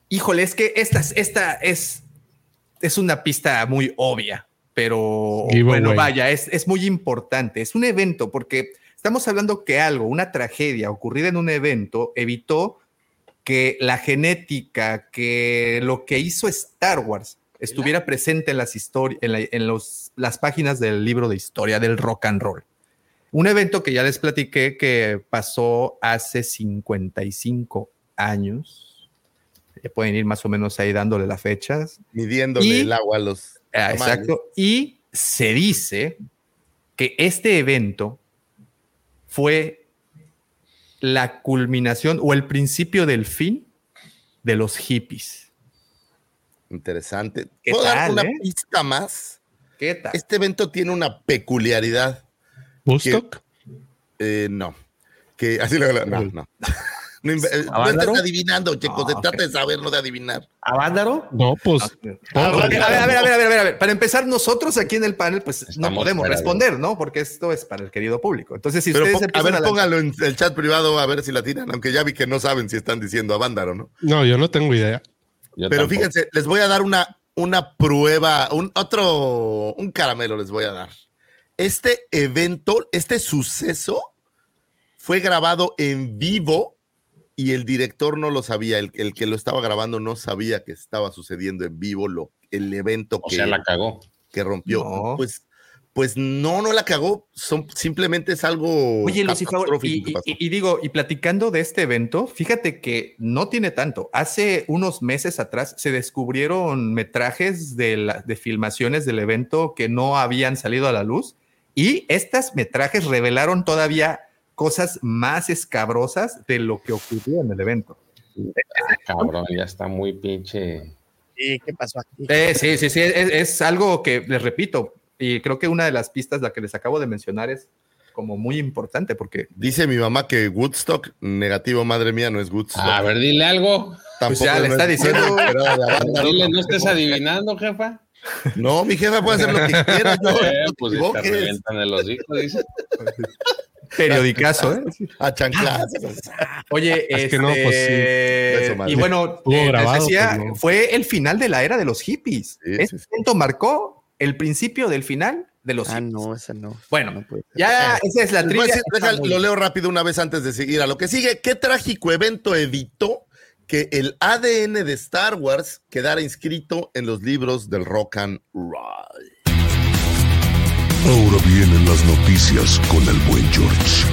híjole, es que esta, esta es, es una pista muy obvia, pero bueno, vaya, es, es muy importante. Es un evento porque estamos hablando que algo, una tragedia ocurrida en un evento, evitó que la genética, que lo que hizo Star Wars estuviera presente en las historias, en, la- en los, las páginas del libro de historia del rock and roll. Un evento que ya les platiqué que pasó hace 55 años. Ya pueden ir más o menos ahí dándole las fechas. midiéndole Y- el agua a los Ah, exacto. Y se dice que este evento fue la culminación o el principio del fin de los hippies. Interesante. ¿Qué ¿Puedo dar una eh? pista más? ¿Qué tal? Este evento tiene una peculiaridad. Woodstock. Eh, no. Que así lo no, no. No, eh, no estés adivinando, chicos. No, se trata de saber, no de adivinar. ¿Avándaro? No, pues. A todo. ver, a ver, a ver, a ver, a ver, a ver. Para empezar, nosotros aquí en el panel, pues no podemos de- responder, ¿no? Porque esto es para el querido público. Entonces, si Pero ustedes a ver, a póngalo en el chat privado a ver si la tiran, aunque ya vi que no saben si están diciendo Avándaro, ¿no? No, yo no tengo idea. Yo Pero tampoco. fíjense, les voy a dar una, una prueba, un otro, un caramelo les voy a dar. Este evento, este suceso fue grabado en vivo y el director no lo sabía, el, el que lo estaba grabando no sabía que estaba sucediendo en vivo lo, el evento O que, sea, la cagó. que rompió. No. Pues, pues no, no la cagó, son, simplemente es algo Oye, catastrófico que y, y- y digo, y platicando de este evento, fíjate que no tiene tanto. Hace unos meses atrás se descubrieron metrajes de, la- de filmaciones del evento que no habían salido a la luz y estas metrajes revelaron todavía cosas más escabrosas de lo que ocurrió en el evento. Ah, cabrón, ya está muy pinche. ¿Y qué pasó aquí? Eh, sí, sí, sí, es, es algo que les repito, y creo que una de las pistas, la que les acabo de mencionar, es como muy importante porque Dice mi mamá que Woodstock, negativo, madre mía, no es Woodstock. A ver, dile algo. Pues ya le está es- diciendo- pero Dile, no tampoco. estés adivinando, jefa. No, mi jefa puede hacer lo que quiera. Yo, Eh, no pues te equivoques. revientan el hocico, dice. periodicazo, ¿eh? A chanclas. Oye, Es que no, este, pues sí. Eso, madre. y bueno, eh, grabado, decía, pues, no. fue el final de la era de los hippies. Sí, este sí, sí. evento marcó el principio del final de los Ah, hippies. no, esa no. Bueno, No ya esa es la a trivia. deja- lo leo rápido una vez antes de seguir a lo que sigue. ¿Qué trágico evento evitó que el ADN de Star Wars quedara inscrito en los libros del rock and roll? Ahora vienen las noticias con el buen George.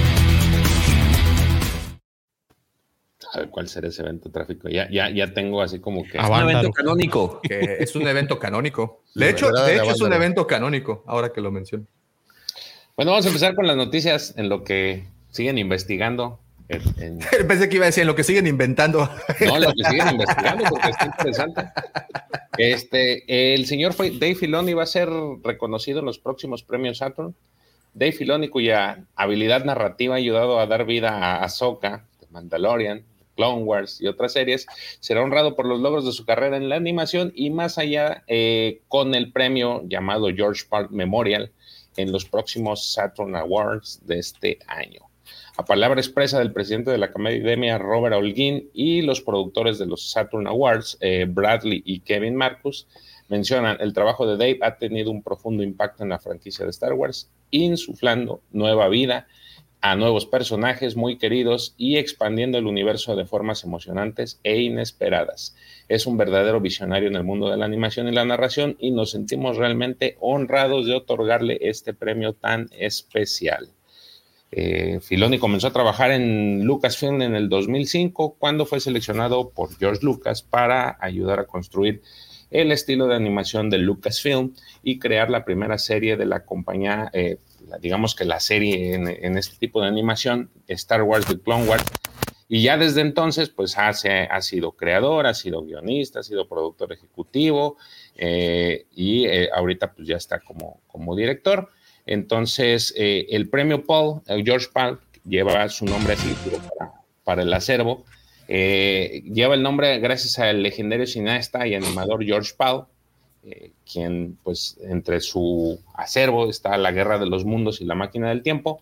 A ver cuál será ese evento tráfico. Ya, ya, ya tengo así como que. Ah, Un evento canónico. que es un evento canónico. De hecho, de hecho es un evento canónico, ahora que lo menciono. Bueno, vamos a empezar con las noticias en lo que siguen investigando. En- en- Pensé que iba a decir en lo que siguen inventando. No, lo que siguen investigando porque está interesante. Este, el señor fue Dave Filoni va a ser reconocido en los próximos premios Saturn. Dave Filoni, cuya habilidad narrativa ha ayudado a dar vida a Ahsoka, Mandalorian, Clone Wars y otras series, será honrado por los logros de su carrera en la animación y más allá eh, con el premio llamado George Park Memorial en los próximos Saturn Awards de este año. A palabra expresa del presidente de la Academia, Robert Holguín, y los productores de los Saturn Awards, eh, Bradley y Kevin Marcus, mencionan, el trabajo de Dave ha tenido un profundo impacto en la franquicia de Star Wars, insuflando nueva vida a nuevos personajes muy queridos y expandiendo el universo de formas emocionantes e inesperadas. Es un verdadero visionario en el mundo de la animación y la narración y nos sentimos realmente honrados de otorgarle este premio tan especial. Eh, Filoni comenzó a trabajar en Lucasfilm en el 2005 cuando fue seleccionado por George Lucas para ayudar a construir el estilo de animación de Lucasfilm y crear la primera serie de la compañía, eh, digamos que la serie en, este tipo de animación, Star Wars The Clone Wars. Y ya desde entonces, pues ha, sido creador, ha sido guionista, ha sido productor ejecutivo eh, y ahorita pues ya está como director. Entonces, eh, el premio Paul, George Paul, lleva su nombre así para, el acervo. Eh, lleva el nombre gracias al legendario cineasta y animador George Paul, eh, quien, pues, entre su acervo está La Guerra de los Mundos y La Máquina del Tiempo,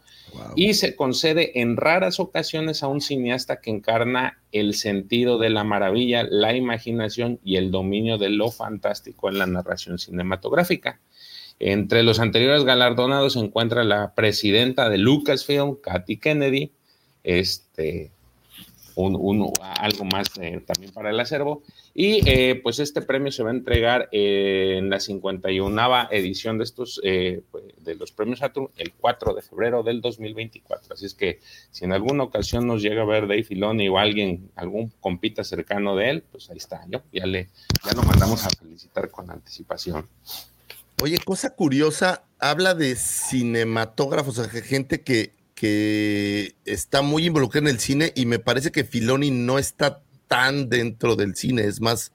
y se concede en raras ocasiones a un cineasta que encarna el sentido de la maravilla, la imaginación y el dominio de lo fantástico en la narración cinematográfica. Entre los anteriores galardonados se encuentra la presidenta de Lucasfilm, Kathy Kennedy, este, algo más eh, también para el acervo. Y eh, pues este premio se va a entregar en la 51 edición de estos, eh, de los premios Saturn, el 4 de febrero del 2024. Así es que si en alguna ocasión nos llega a ver Dave Filoni o alguien, algún compita cercano de él, pues ahí está, yo ya le, ya lo mandamos a felicitar con anticipación. Oye, cosa curiosa, habla de cinematógrafos, o sea, gente que, que está muy involucrada en el cine y me parece que Filoni no está tan dentro del cine, es más,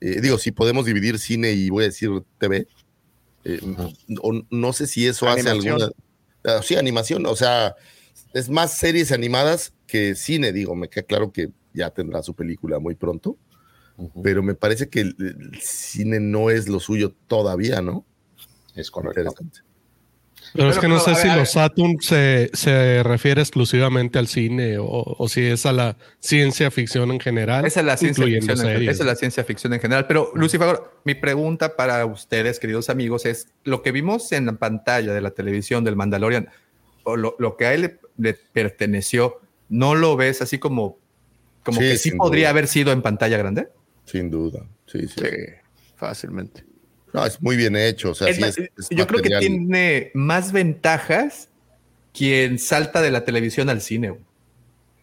eh, digo, si podemos dividir cine y voy a decir TV, eh, no sé si eso hace alguna... Ah, sí, animación, o sea, es más series animadas que cine, digo, me queda claro que ya tendrá su película muy pronto pero me parece que el, cine no es lo suyo todavía, ¿no? Es correcto. Pero, es que no sé si los Saturn se, se, refiere exclusivamente al cine o, si es a la ciencia ficción en general. Esa es la ciencia, ficción en, esa es la ciencia ficción en general. Pero, Lucifer, mi pregunta para ustedes, queridos amigos, es: lo que vimos en la pantalla de la televisión del Mandalorian, o lo, lo que a él le, perteneció, ¿no lo ves así como, como que sí podría haber sido en pantalla grande? Sin duda, sí, sí. fácilmente. No, es muy bien hecho. O sea, yo creo que tiene más ventajas quien salta de la televisión al cine.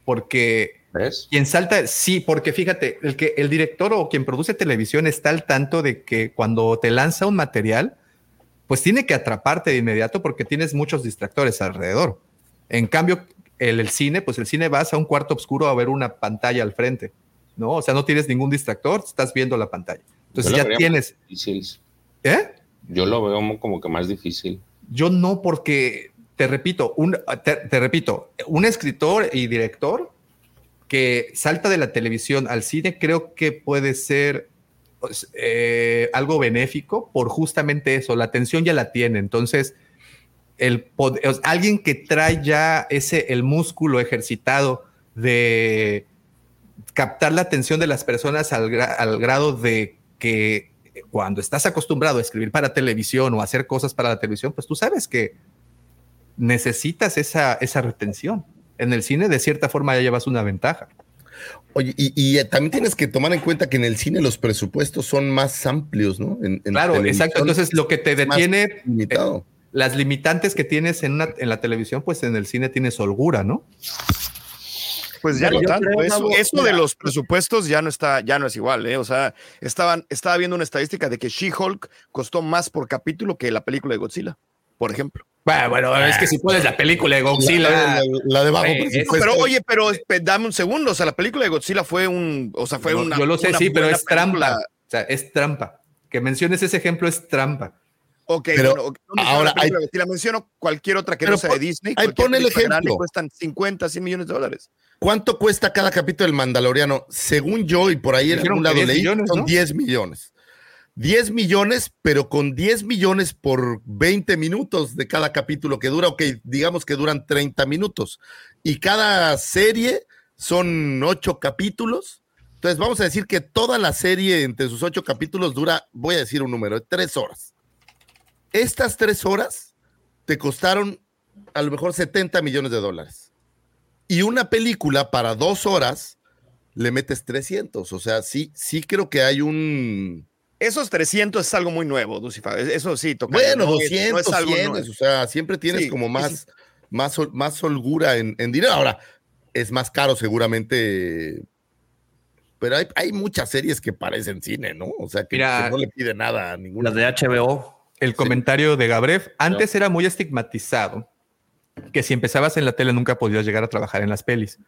Porque ¿Ves? quien salta, sí, porque fíjate, el que el director o quien produce televisión está al tanto de que cuando te lanza un material, pues tiene que atraparte de inmediato porque tienes muchos distractores alrededor. En cambio, el, el cine, pues el cine vas a un cuarto oscuro a ver una pantalla al frente. ¿No? O sea, no tienes ningún distractor, estás viendo la pantalla. Entonces ya tienes. ¿Eh? Yo lo veo como que más difícil. Yo no, porque te repito, un, te, repito, un escritor y director que salta de la televisión al cine, creo que puede ser pues, eh, algo benéfico por justamente eso. La atención ya la tiene. Entonces, el alguien que trae ya ese el músculo ejercitado de captar la atención de las personas al, grado de que cuando estás acostumbrado a escribir para televisión o hacer cosas para la televisión, pues tú sabes que necesitas esa, esa retención. En el cine, de cierta forma, ya llevas una ventaja. Oye, y, también tienes que tomar en cuenta que en el cine los presupuestos son más amplios, ¿no? claro, exacto. Entonces, lo que te detiene, limitado. Eh, las limitantes que tienes en, en la televisión, pues en el cine tienes holgura, ¿no? Pues ya no tanto. Eso, de los presupuestos ya no está, ya no es igual, ¿eh? O sea, estaban, estaba viendo una estadística de que She-Hulk costó más por capítulo que la película de Godzilla, por ejemplo. Bueno, bueno, es que si pones la película de Godzilla. La, de bajo Pero oye, pero dame un segundo. O sea, la película de Godzilla fue un. O sea, fue una. Yo lo sé, sí, pero es trampa. O sea, es trampa. Que menciones ese ejemplo es trampa. Ok, Pero bueno, ok, no ahora película, si la menciono cualquier otra que no sea de Disney, ahí pon el ejemplo. cuestan 50, 100 millones de dólares. ¿Cuánto cuesta cada capítulo del Mandaloriano? Según yo, y por ahí en algún lado 10 leí, millones, son ¿no? 10 millones. 10 millones, pero con 10 millones por 20 minutos de cada capítulo que dura, ok, digamos que duran 30 minutos. Y cada serie son 8 capítulos. Entonces vamos a decir que toda la serie entre sus 8 capítulos dura, voy a decir un número, 3 horas. Estas 3 horas te costaron a lo mejor 70 millones de dólares. Y una película para 2 horas le metes 300. O sea, sí, sí creo que hay un... Esos 300 es algo muy nuevo, Lucifer. Eso sí, toca. Bueno, no es- 200, no es algo 100, nuevo. o sea, siempre tienes Sí, como más, sí. más, más holgura en, en dinero. Ahora, es más caro seguramente, pero hay, hay muchas series que parecen cine, ¿no? O sea, que, Mira, que no le pide nada a ninguna. Las de HBO. El comentario de Gabrev, antes era muy estigmatizado que si empezabas en la tele nunca podías llegar a trabajar en las pelis.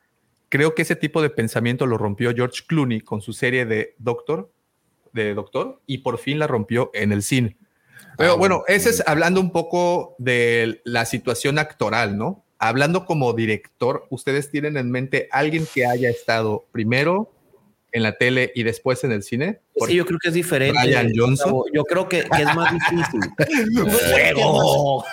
Creo que ese tipo de pensamiento lo rompió George Clooney con su serie de Doctor, de Doctor, y por fin la rompió en el cine. Pero Ah, bueno, bueno. ese es hablando un poco de la situación actoral, ¿no? Hablando como director, ¿ustedes tienen en mente alguien que haya estado primero en la tele y después en el cine? Sí, yo creo que es diferente. Brian Johnson. Yo creo que, que es más difícil. ¡Fuego!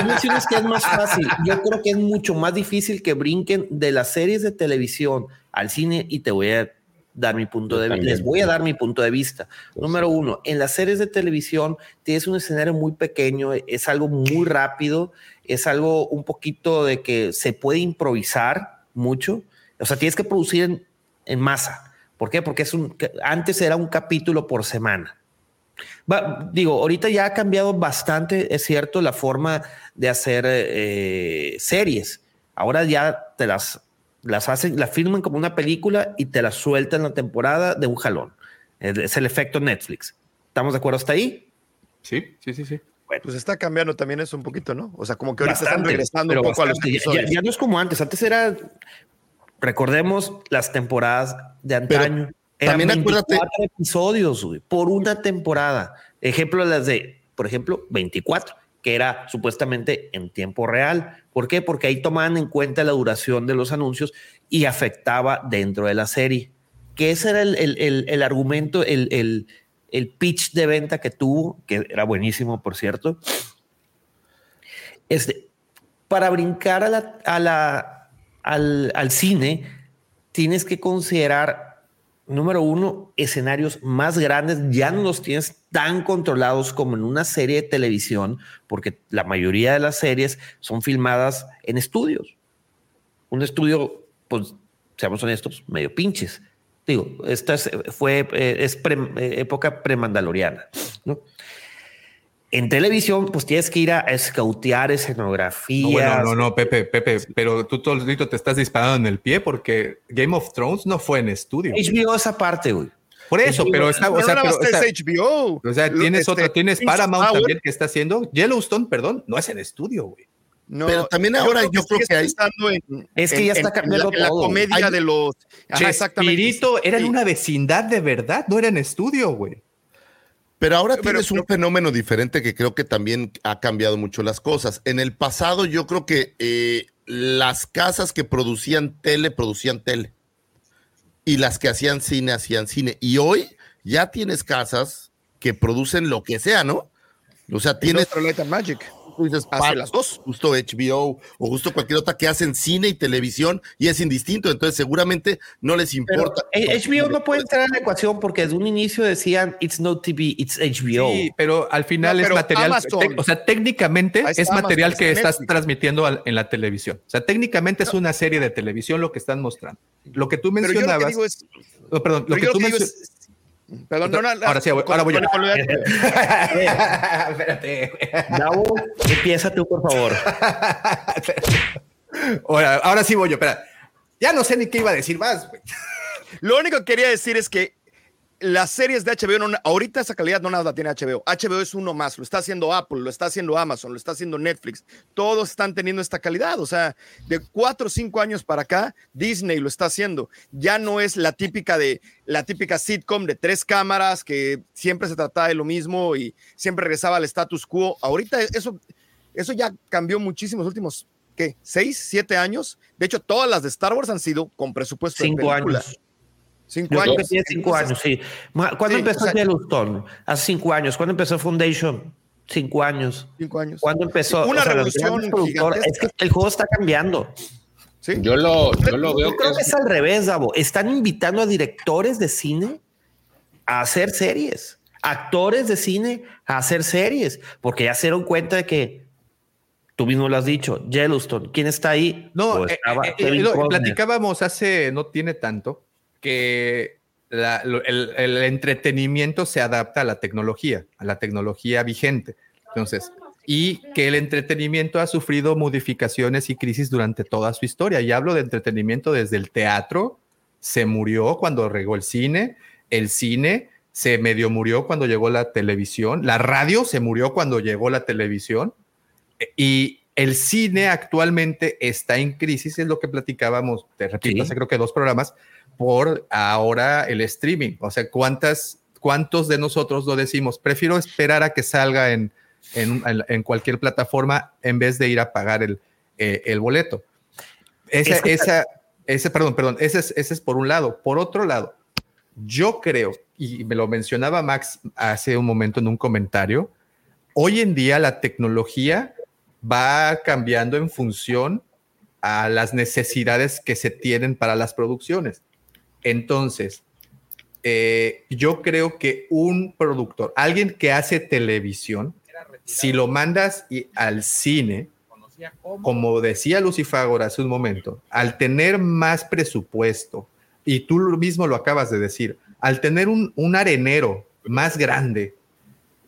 Tú mencionas que es más fácil. Yo creo que es mucho más difícil que brinquen de las series de televisión al cine y te voy a dar mi punto Yo de vista. Les voy a dar mi punto de vista. Número uno, en las series de televisión tienes un escenario muy pequeño, es algo muy rápido, es algo un poquito de que se puede improvisar mucho. O sea, tienes que producir en, en masa. ¿Por qué? Porque es un, antes era un capítulo por semana. Va- digo, ahorita ya ha cambiado bastante, es cierto, la forma de hacer eh, series. Ahora ya te las, las hacen, la firman como una película y te la sueltan la temporada de un jalón. Es, el efecto Netflix. ¿Estamos de acuerdo hasta ahí? Sí, sí, sí, sí. Pues está cambiando también eso un poquito, ¿no? O sea, como que ahorita están regresando un poco a los episodios. ya, ya no es como antes. Antes era, recordemos las temporadas de antaño. También acuérdate- 24 episodios güey, por una temporada. Ejemplo de las de, por ejemplo, 24, que era supuestamente en tiempo real. ¿Por qué? Porque ahí tomaban en cuenta la duración de los anuncios y afectaba dentro de la serie. Que ese era el, el- el- el argumento, el, el- el pitch de venta que tuvo, que era buenísimo, por cierto. Este, para brincar a la- a la- al, cine, tienes que considerar, número uno, escenarios más grandes. Ya no los tienes tan controlados como en una serie de televisión, porque la mayoría de las series son filmadas en estudios. Un estudio, pues, seamos honestos, medio pinches. Digo, esta es- fue, eh, es pre- eh, época premandaloriana, ¿no? En televisión, pues tienes que ir a escautear escenografías. No, bueno, no, no, Pepe, Pepe, pero tú solito te estás disparando en el pie porque Game of Thrones no fue en estudio. HBO esa parte, güey. Por eso, HBO, pero está, o sea, pero, o sea, es HBO. o sea, tienes este, otra, tienes Paramount también que está haciendo. Yellowstone, perdón, no es en estudio, güey. No, Pero también ahora yo creo que hay- pensando en- Es que en- ya está en- cambiando la, todo. comedia Hay- de los. Ajá, exactamente. Chespirito era en Sí. una vecindad de verdad, no era en estudio, güey. Pero ahora Pero- tienes un fenómeno diferente que creo que también ha cambiado mucho las cosas. En el pasado yo creo que eh, las casas que producían tele, producían tele. Y las que hacían cine, hacían cine. Y hoy ya tienes casas que producen lo que sea, ¿no? O sea, tienes, Magic. Tú dices, hace pa- las dos. justo HBO o justo cualquier otra que hacen cine y televisión y es indistinto. Entonces seguramente no les importa. eh, HBO no puede entrar en la ecuación porque desde un inicio decían it's no TV, it's HBO. Sí, pero al final No, es material, Amazon. o sea, técnicamente es material Amazon, que está estás transmitiendo en la televisión. O sea, técnicamente es una serie de televisión lo que están mostrando. Lo que tú Pero yo lo que mencionabas, digo es. no, perdón, lo que yo tú Perdón, no, no, no, Ahora sí, con- ahora voy yo. Espérate. Davo, empieza tú, por favor. ahora, ahora sí voy yo, espera. Ya no sé ni qué iba a decir más, güey. Lo único que quería decir es que las series de HBO, no, ahorita esa calidad no nada la tiene HBO. HBO es uno más, lo está haciendo Apple, lo está haciendo Amazon, lo está haciendo Netflix. Todos están teniendo esta calidad. O sea, de cuatro o cinco años para acá, Disney lo está haciendo. Ya no es la típica de la típica sitcom de tres cámaras que siempre se trataba de lo mismo y siempre regresaba al status quo. Ahorita eso, eso ya cambió muchísimo los últimos, ¿qué? ¿Seis, siete años? De hecho, todas las de Star Wars han sido con presupuesto Cinco de película. años. Cinco Yo creo años. que tiene cinco años, sí. ¿Cuándo Sí, empezó o sea- Yellowstone? Hace cinco años. ¿Cuándo empezó Foundation? Cinco años. Cinco años. ¿Cuándo empezó? Una O sea, revolución Es que el juego está cambiando. Sí. Yo lo, yo lo veo Yo creo que es al revés, Davo. Están invitando a directores de cine a hacer series, actores de cine a hacer series, porque ya se dieron cuenta de que tú mismo lo has dicho, Yellowstone, ¿quién está ahí? No, Pues eh, eh, lo- Costner. platicábamos hace no tiene tanto que la- el, el entretenimiento se adapta a la tecnología, a la tecnología vigente. Entonces, y que el entretenimiento ha sufrido modificaciones y crisis durante toda su historia. Y hablo de entretenimiento desde el teatro, se murió cuando regó el cine, el cine se medio murió cuando llegó la televisión, la radio se murió cuando llegó la televisión. Y el cine actualmente está en crisis, es lo que platicábamos, te repito, Sí. hace creo que dos programas, por ahora el streaming. O sea, ¿cuántas, ¿cuántos de nosotros lo decimos? Prefiero esperar a que salga en, en, en- cualquier plataforma en vez de ir a pagar el, eh, el boleto. Esa, esa, ese, perdón, perdón, ese es, ese es por un lado. Por otro lado, yo creo, y me lo mencionaba Max hace un momento en un comentario, hoy en día la tecnología va cambiando en función a las necesidades que se tienen para las producciones. Entonces, eh, yo creo que un productor, alguien que hace televisión, si lo mandas y- al cine, como decía Lucifagor hace un momento, al tener más presupuesto, y tú mismo lo acabas de decir, al tener un, un arenero más grande,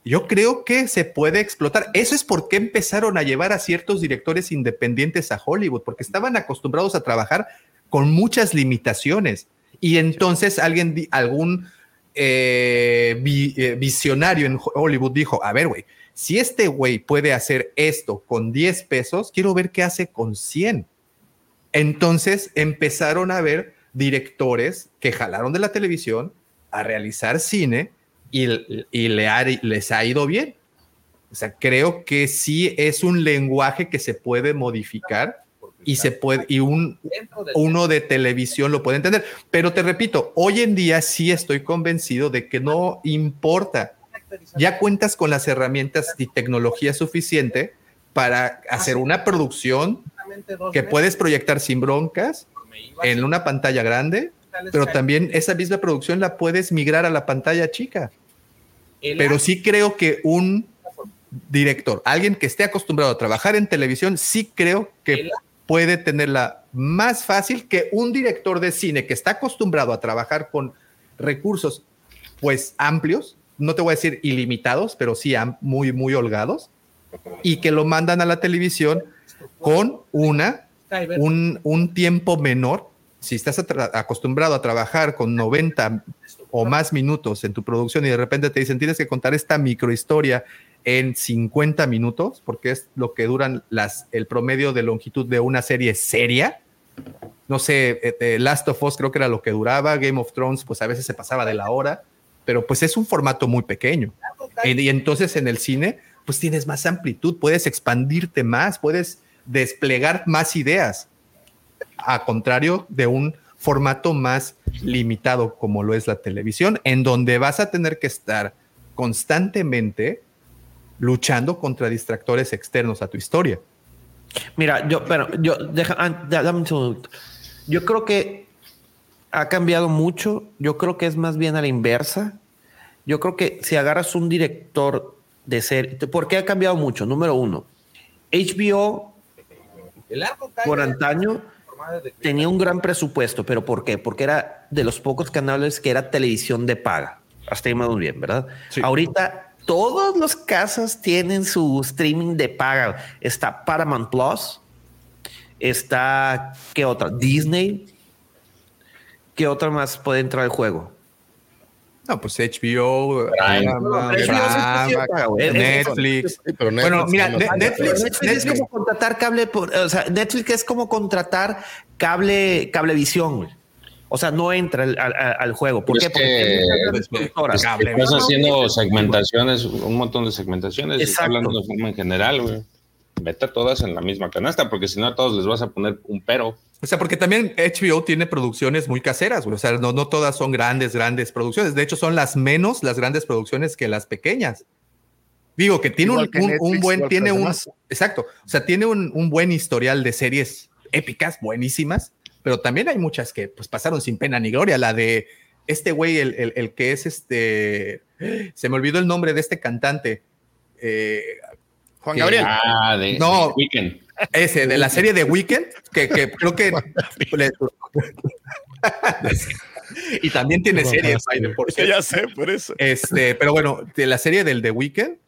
yo creo que se puede explotar. Eso es por qué empezaron a llevar a ciertos directores independientes a Hollywood, porque estaban acostumbrados a trabajar con muchas limitaciones. Y entonces alguien, algún eh, eh, visionario en Hollywood dijo, a ver, güey, si este güey puede hacer esto con 10 pesos, quiero ver qué hace con 100. Entonces empezaron a ver directores que jalaron de la televisión a realizar cine y, y les ha ido bien. O sea, creo que sí es un lenguaje que se puede modificar y se puede y un uno de televisión lo puede entender. Pero te repito, hoy en día sí estoy convencido de que no importa. Ya cuentas con las herramientas y tecnología suficiente para hacer una producción que puedes proyectar sin broncas en una pantalla grande, pero también esa misma producción la puedes migrar a la pantalla chica. Pero sí creo que un director, alguien que esté acostumbrado a trabajar en televisión, sí creo que puede tenerla más fácil que un director de cine que está acostumbrado a trabajar con recursos pues amplios, no te voy a decir ilimitados, pero sí muy, muy holgados, y que lo mandan a la televisión con una, un, un tiempo menor. Si estás acostumbrado a trabajar con 90 o más minutos en tu producción y de repente te dicen tienes que contar esta microhistoria en 50 minutos, porque es lo que duran las, el promedio de longitud de una serie seria. No sé, eh, eh, Last of Us creo que era lo que duraba, Game of Thrones pues a veces se pasaba de la hora, pero pues es un formato muy pequeño. Y, y entonces en el cine pues tienes más amplitud, puedes expandirte más, puedes desplegar más ideas, a contrario de un formato más limitado como lo es la televisión, en donde vas a tener que estar constantemente luchando contra distractores externos a tu historia. Mira, yo, pero yo, deja, ah, da- dame un segundo. Yo creo que ha cambiado mucho. Yo creo que es más bien a la inversa. Yo creo que si agarras un director de serie, ¿por qué ha cambiado mucho? Número uno, HBO por antaño tenía un gran presupuesto, pero ¿por qué? Porque era de los pocos canales que era televisión de paga. Hasta ahí vamos bien, ¿verdad? Ahorita todas las casas tienen su streaming de paga. Está Paramount Plus, está, ¿qué otra? Disney. ¿Qué otra más puede entrar al juego? No, pues HBO, güey. Netflix. Bueno, mira. Netflix, es como contratar cable por, o sea, Netflix es como contratar cable, cablevisión, güey. O sea, no entra al, al- al juego. ¿Por qué? Porque Estás haciendo es- segmentaciones, un montón de segmentaciones. y Exacto. hablando de forma en general, güey. Vete a todas en la misma canasta, porque si no a todos les vas a poner un pero. O sea, porque también HBO tiene producciones muy caseras, güey. O sea, no, no todas son grandes, grandes producciones. De hecho, son las menos las grandes producciones que las pequeñas. Digo que tiene un, que un- Netflix, un buen, tiene un, demás. exacto. O sea, tiene un, un buen historial de series épicas, buenísimas, pero también hay muchas que pues pasaron sin pena ni gloria. La de este güey, el, el- el que es este, se me olvidó el nombre de este cantante. Eh, Juan que- Gabriel. Ah, de, No. de Weekend. ese, de la serie de Weekend, que, que creo que. y también tiene series, por cierto. ya sé, por eso. Este, pero bueno, de la serie del The Weeknd,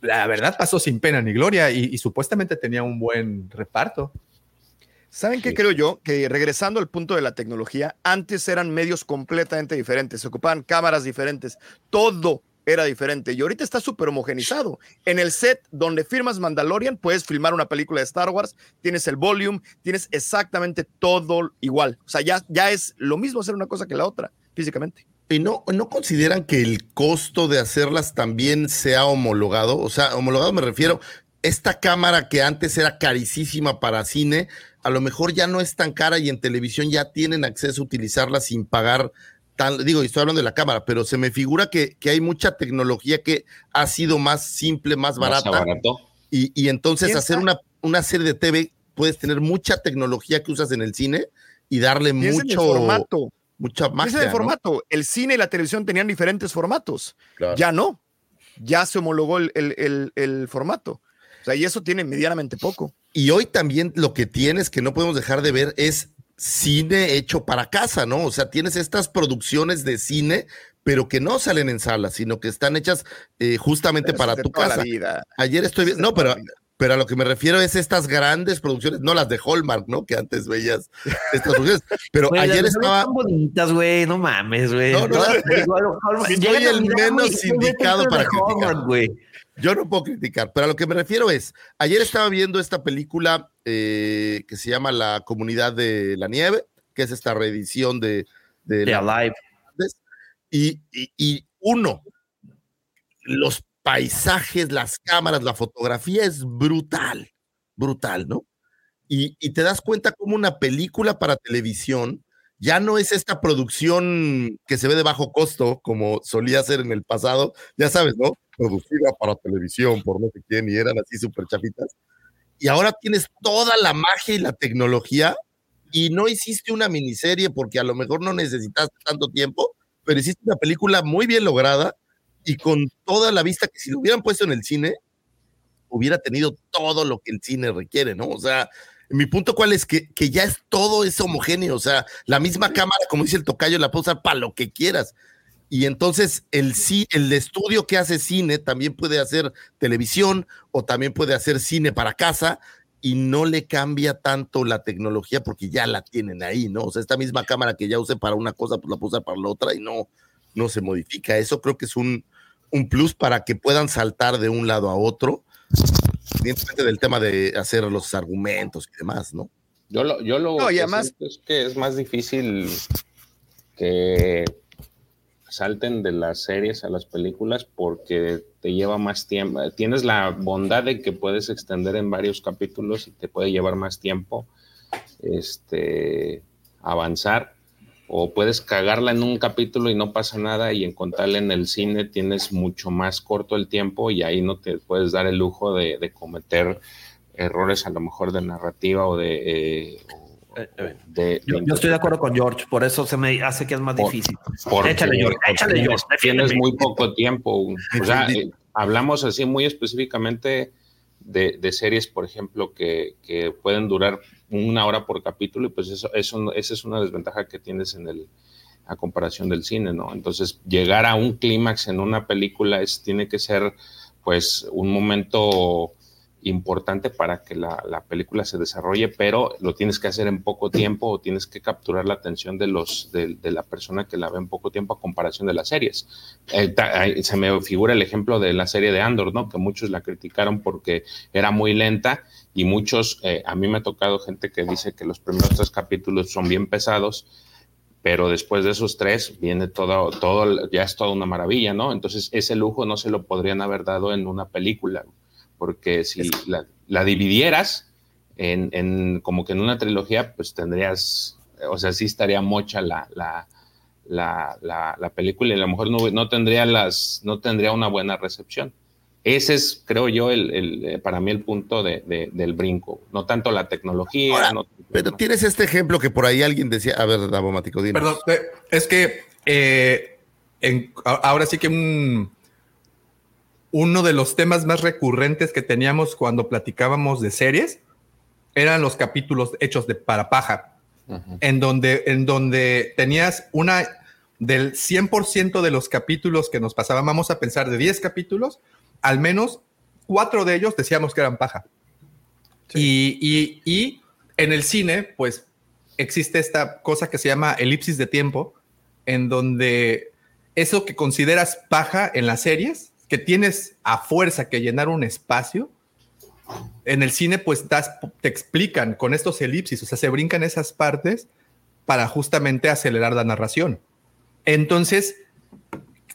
la verdad pasó sin pena ni gloria y, y supuestamente tenía un buen reparto. ¿Saben qué creo yo? Que regresando al punto de la tecnología, antes eran medios completamente diferentes, se ocupaban cámaras diferentes, todo era diferente y ahorita está súper homogenizado. En el set donde firmas Mandalorian, puedes filmar una película de Star Wars, tienes el volume, tienes exactamente todo igual. O sea, ya, ya es lo mismo hacer una cosa que la otra, físicamente. ¿Y no, no consideran que el costo de hacerlas también sea homologado? O sea, homologado me refiero, esta cámara que antes era carísima para cine, a lo mejor ya no es tan cara y en televisión ya tienen acceso a utilizarla sin pagar tan, digo, y estoy hablando de la cámara, pero se me figura que, que hay mucha tecnología que ha sido más simple, más barata. Y, y entonces Piensa- hacer una, una serie de TV, puedes tener mucha tecnología que usas en el cine y darle Piensa en el mucho, formato. mucha en el ¿no? formato. El cine y la televisión tenían diferentes formatos. Claro. Ya no. Ya se homologó el, el- el- el formato. O sea, y eso tiene medianamente poco. Y hoy también lo que tienes que no podemos dejar de ver es cine hecho para casa, ¿no? O sea, tienes estas producciones de cine, pero que no salen en salas, sino que están hechas eh, justamente Pero para tu toda la casa. vida. Ayer estoy viendo, no, pero, pero a lo que me refiero es estas grandes producciones, no las de Hallmark, ¿no? Que antes veías estas producciones. Pero ayer estaba, son bonitas, güey, no mames, güey. No, no, no. igual, Hallmark- Soy el menos indicado para criticar. Yo no puedo criticar, pero a lo que me refiero es, ayer estaba viendo esta película eh, que se llama La Comunidad de la Nieve, que es esta reedición de, de De la- Alive. y, y- y uno, los paisajes, las cámaras, la fotografía es brutal, brutal, ¿no? Y, y te das cuenta como una película para televisión ya no es esta producción que se ve de bajo costo como solía ser en el pasado, ya sabes, ¿no? Producida para televisión por no sé quién y eran así súper chafitas. Y ahora tienes toda la magia y la tecnología y no hiciste una miniserie porque a lo mejor no necesitaste tanto tiempo, pero hiciste una película muy bien lograda y con toda la vista que si lo hubieran puesto en el cine, hubiera tenido todo lo que el cine requiere, ¿no? O sea, mi punto cuál es que, que ya es todo es homogéneo, o sea, la misma cámara, como dice el tocayo, la puedes usar para lo que quieras. Y entonces el, el estudio que hace cine también puede hacer televisión o también puede hacer cine para casa y no le cambia tanto la tecnología porque ya la tienen ahí, ¿no? O sea, esta misma cámara que ya use para una cosa, pues la puede usar para la otra y no, no se modifica. Eso creo que es un, un plus para que puedan saltar de un lado a otro, independientemente del tema de hacer los argumentos y demás, ¿no? Yo lo, yo lo No, y que además- es que es más difícil que salten de las series a las películas porque te lleva más tiempo. Tienes la bondad de que puedes extender en varios capítulos y te puede llevar más tiempo este, avanzar. O puedes cagarla en un capítulo y no pasa nada y encontrarla en el cine tienes mucho más corto el tiempo y ahí no te puedes dar el lujo de, de cometer errores a lo mejor de narrativa o de... eh, o- de- Yo, de yo estoy de acuerdo con George, por eso se me hace que es más Por- difícil. porque- échale, George, échale, tienes, George. tienes muy poco tiempo. O sea, eh, hablamos así muy específicamente de, de series, por ejemplo, que, que pueden durar una hora por capítulo y pues eso, eso esa es una desventaja que tienes en el a comparación del cine, ¿no? Entonces, llegar a un clímax en una película es, tiene que ser pues un momento importante para que la, la, película se desarrolle, pero lo tienes que hacer en poco tiempo o tienes que capturar la atención de, los, de, la persona que la ve en poco tiempo a comparación de las series. Eh, se me figura el ejemplo de la serie de Andor, ¿no? Que muchos la criticaron porque era muy lenta y muchos, eh, a mí me ha tocado gente que dice que los primeros tres capítulos son bien pesados pero después de esos tres viene todo, todo, ya es toda una maravilla, ¿no? Entonces ese lujo no se lo podrían haber dado en una película, porque si la, la, dividieras en, en, como que en una trilogía, pues tendrías, o sea, sí estaría mocha la, la, la, la película y a lo mejor no, no, tendría las, no tendría una buena recepción. Ese es, creo yo, el, el para mí el punto de, de, del brinco. No tanto la tecnología. Ahora, no, pero no. tienes este ejemplo que por ahí alguien decía, a ver, Davomático, dime. Perdón, es que eh, en, ahora sí que un, uno de los temas más recurrentes que teníamos cuando platicábamos de series eran los capítulos hechos de para paja, uh -huh. en, donde, en donde tenías una del 100% de los capítulos que nos pasaban, vamos a pensar de 10 capítulos, al menos cuatro de ellos decíamos que eran paja. Sí. Y, y, y, en el cine, pues existe esta cosa que se llama elipsis de tiempo, en donde eso que consideras paja en las series, que tienes a fuerza que llenar un espacio, en el cine pues te explican con estos elipsis, o sea, se brincan esas partes para justamente acelerar la narración. Entonces,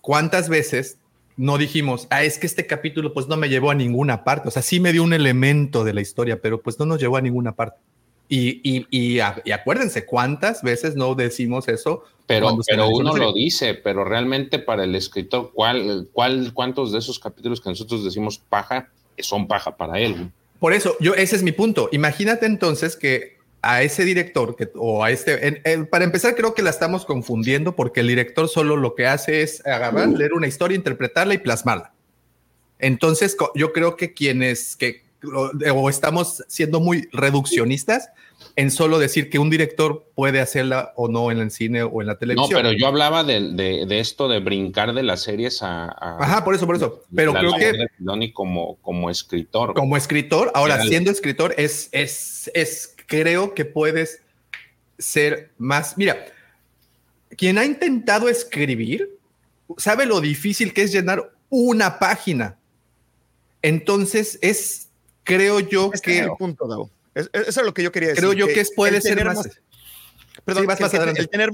¿cuántas veces no dijimos, ah, es que este capítulo pues no me llevó a ninguna parte? O sea, sí me dio un elemento de la historia, pero pues no nos llevó a ninguna parte. Y, y, y acuérdense, ¿cuántas veces no decimos eso? Pero, pero uno lo dice, pero realmente para el escritor, ¿cuál, cuál, ¿cuántos de esos capítulos que nosotros decimos paja son paja para él? Por eso, yo, ese es mi punto. Imagínate entonces que a ese director que, o a este, en, en, para empezar creo que la estamos confundiendo porque el director solo lo que hace es agarrar, uh. leer una historia, interpretarla y plasmarla. Entonces yo creo que quienes que o estamos siendo muy reduccionistas en solo decir que un director puede hacerla o no en el cine o en la televisión. No, pero yo hablaba de, de, de esto de brincar de las series a... a Ajá, por eso, por eso. Pero creo que... De Filoni como, como escritor. Como escritor, ahora Era siendo el... escritor es, es, es, creo que puedes ser más... Mira, quien ha intentado escribir sabe lo difícil que es llenar una página. Entonces es, creo yo este que... Es el punto, Davo. Es, eso es lo que yo quería decir. Creo yo que, que puede ser más. más perdón, sí, más, más el, el, tener,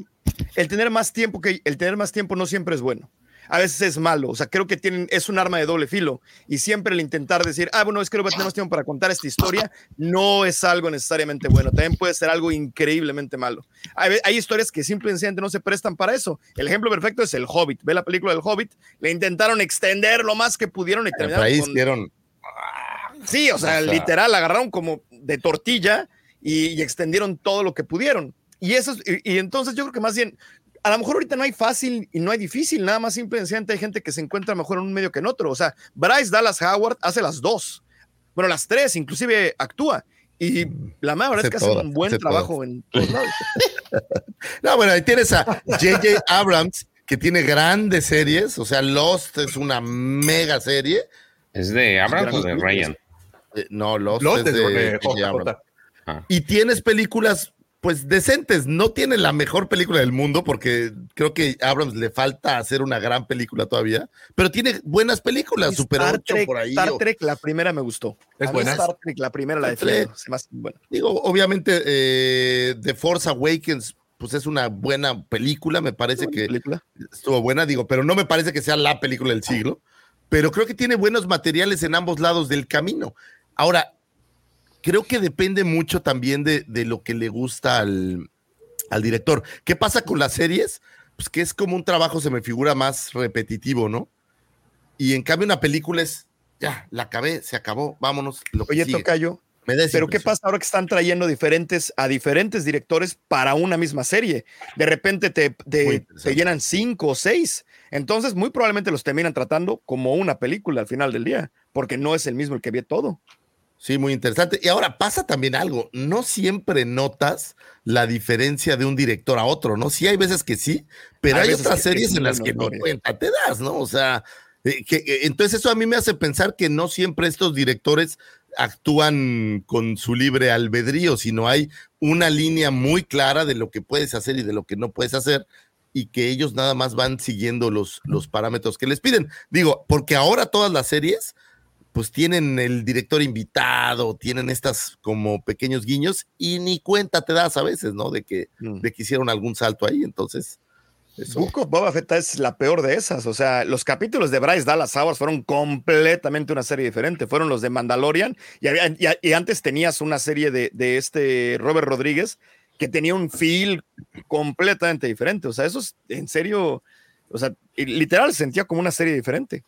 el tener más tiempo que el tener más tiempo no siempre es bueno. A veces es malo. O sea, creo que tienen, es un arma de doble filo. Y siempre el intentar decir, ah, bueno, es que no voy a tener más tiempo para contar esta historia, no es algo necesariamente bueno. También puede ser algo increíblemente malo. Hay, hay historias que simplemente no se prestan para eso. El ejemplo perfecto es El Hobbit. Ve la película del Hobbit, le intentaron extender lo más que pudieron y terminaron ahí con... hicieron Sí, o sea, o sea, literal, agarraron como de tortilla y, y, extendieron todo lo que pudieron. Y eso, y, y, entonces yo creo que más bien, a lo mejor ahorita no hay fácil y no hay difícil, nada más simplemente hay gente que se encuentra mejor en un medio que en otro. O sea, Bryce Dallas Howard hace las dos, bueno, las tres, inclusive actúa. Y la más verdad es que hace un buen trabajo todo. en todos lados. no, bueno, ahí tienes a J.J. Abrams, que tiene grandes series, o sea, Lost es una mega serie. ¿Es de Abrams o de Ryan? Eh, no, Lost, Lost es de, de, ah. Y tienes películas pues decentes. No tiene la mejor película del mundo porque creo que a Abrams le falta hacer una gran película todavía, pero tiene buenas películas, Super Star 8 Trek, por ahí. Star Trek, la primera me gustó. Es buena. Star Trek, la primera, la de buena. Digo, obviamente, eh, The Force Awakens, pues es una buena película, me parece que película? estuvo buena, digo, pero no me parece que sea la película del siglo, pero creo que tiene buenos materiales en ambos lados del camino. Ahora, creo que depende mucho también de, de lo que le gusta al, al, director. ¿Qué pasa con las series? Pues que es como un trabajo, se me figura más repetitivo, ¿no? Y en cambio una película es, ya, la acabé, se acabó, vámonos. Lo Oye, sigue. Tocayo, pero ¿qué pasa ahora que están trayendo diferentes a diferentes directores para una misma serie? De repente te, te, te, llenan cinco o seis. Entonces, muy probablemente los terminan tratando como una película al final del día, porque no es el mismo el que ve todo. Sí, muy interesante. Y ahora pasa también algo, no siempre notas la diferencia de un director a otro, ¿no? Sí hay veces que sí, pero hay, hay otras series en las que no cuenta te das, ¿no? O sea, eh, que, eh, entonces eso a mí me hace pensar que no siempre estos directores actúan con su libre albedrío, sino hay una línea muy clara de lo que puedes hacer y de lo que no puedes hacer y que ellos nada más van siguiendo los, los parámetros que les piden. Digo, porque ahora todas las series pues tienen el director invitado, tienen estas como pequeños guiños y ni cuenta te das a veces, ¿no? De que, Mm. de que hicieron algún salto ahí, entonces... Eso. Book of Boba Fett es la peor de esas. O sea, los capítulos de Bryce Dallas Howard fueron completamente una serie diferente. Fueron los de Mandalorian y, había- y- y antes tenías una serie de, de este Robert Rodríguez que tenía un feel completamente diferente. O sea, eso es en serio, o sea, literal se sentía como una serie diferente.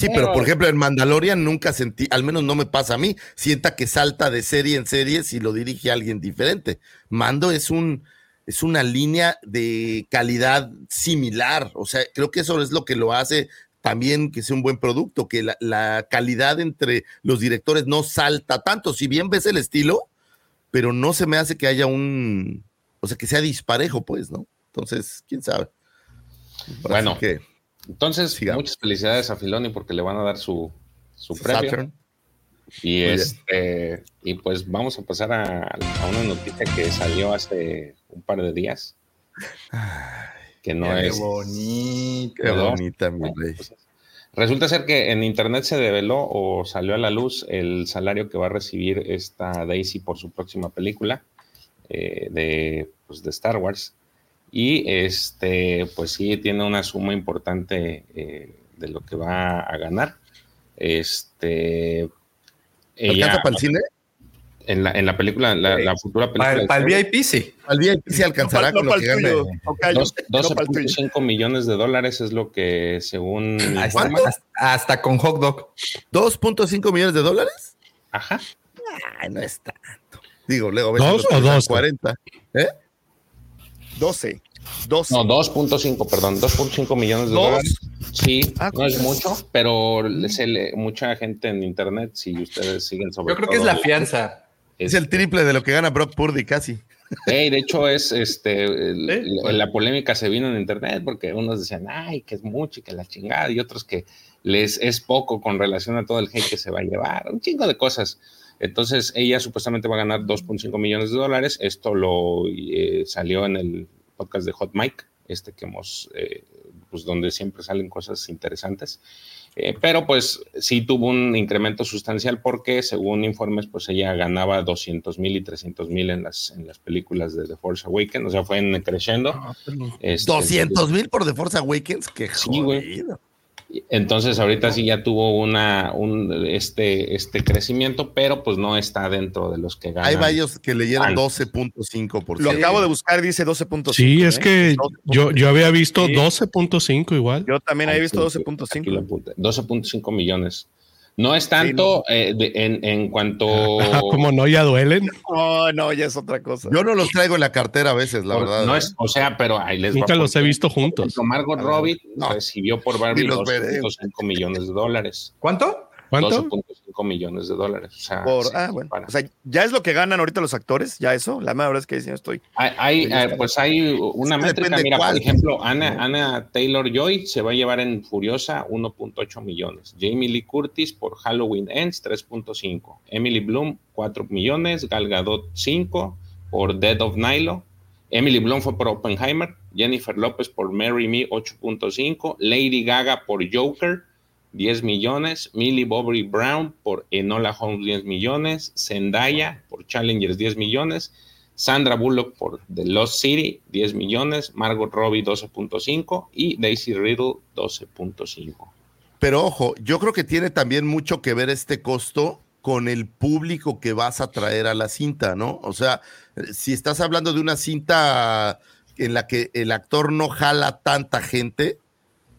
Sí, pero por ejemplo en Mandalorian nunca sentí, al menos no me pasa a mí, sienta que salta de serie en serie si lo dirige alguien diferente. Mando es un es una línea de calidad similar, o sea, creo que eso es lo que lo hace también que sea un buen producto, que la, la calidad entre los directores no salta tanto, si bien ves el estilo, pero no se me hace que haya un, o sea, que sea disparejo, pues, ¿no? Entonces, quién sabe. Bueno, que Entonces, Sigamos. muchas felicidades a Filoni porque le van a dar su, su premio. Saturn. Y Muy bien. este, y pues vamos a pasar a, a una noticia que salió hace un par de días. Que no Qué es. bonito. Qué bonita, mi rey. Resulta ser que en internet se develó o salió a la luz el salario que va a recibir esta Daisy por su próxima película eh, de, pues, de Star Wars. Y este, pues sí, tiene una suma importante eh, de lo que va a ganar. Este. ¿Alcanza para el cine? En la, en la película, la, la futura película. Para, de el VIP, sí. Al VIP se alcanzará No con lo que gane. tuyo, dos- no pa'l tuyo. 12.5 millones de dólares es lo que según Hasta, informan. hasta- hasta con hot dog. 2.5 millones de dólares. Ajá. Ay, no es tanto. Digo, luego ¿Dos o doce? 40. ¿Eh? 12. 12. No, 2.5, perdón, 2.5 millones de ¿Dos? dólares. Sí, Ah, no es mucho, pero se le, mucha gente en internet, si ustedes siguen sobre Yo creo que es la fianza. Es el triple de lo que gana Brock Purdy casi. Ey, de hecho, es este el- Sí, la- la polémica se vino en internet porque unos decían, ay, que es mucho y que la chingada, y otros que les es poco con relación a todo el hate que se va a llevar, un chingo de cosas. Entonces, ella supuestamente va a ganar 2.5 millones de dólares. Esto lo eh, salió en el podcast de Hot Mic, este que hemos, eh, pues donde siempre salen cosas interesantes. Eh, pero pues sí tuvo un incremento sustancial porque según informes pues ella ganaba 200 mil y 300 mil en las, en las películas de The Force Awakens, o sea fue en creciendo. Este, 200 mil por The Force Awakens. Qué Sí, güey. Entonces ahorita sí ya tuvo una, un, este, este crecimiento, pero pues no está dentro de los que ganan. Hay varios que leyeron Ah. 12.5 Lo acabo de buscar, dice 12.5. Sí, es ¿eh? que yo, yo había visto Sí. 12.5 igual. Yo también había visto Aquí lo 12.5. apunté, 12.5 millones. No es tanto eh, de- en, en cuanto... Ajá, como no, ya duelen. No, no, ya es otra cosa. Yo no los traigo en la cartera a veces, la verdad. no ¿eh? es, o sea, pero ahí les va Nunca los he visto juntos. Margot Robbie No. recibió por Barbie los veré. 2.5 millones de dólares. ¿Cuánto? ¿Cuánto? 12.5 millones de dólares. O sea, Por- sí, ah, bueno. para. O sea, ya es lo que ganan ahorita los actores, ya eso. La verdad es que no estoy. Hay, hay, eh, pues hay una métrica, mira, cuál. por ejemplo, Ana, Ana Taylor Joy se va a llevar en Furiosa 1.8 millones, Jamie Lee Curtis por Halloween Ends 3.5, Emily Bloom 4 millones, Gal Gadot 5 por Dead of Nilo, Emily Bloom fue por Oppenheimer, Jennifer López por Marry Me 8.5, Lady Gaga por Joker 10 millones, Millie Bobby Brown por Enola Holmes 10 millones, Zendaya por Challengers 10 millones, Sandra Bullock por The Lost City, 10 millones, Margot Robbie 12.5 y Daisy Riddle 12.5. Pero ojo, yo creo que tiene también mucho que ver este costo con el público que vas a traer a la cinta, ¿no? O sea, si estás hablando de una cinta en la que el actor no jala tanta gente,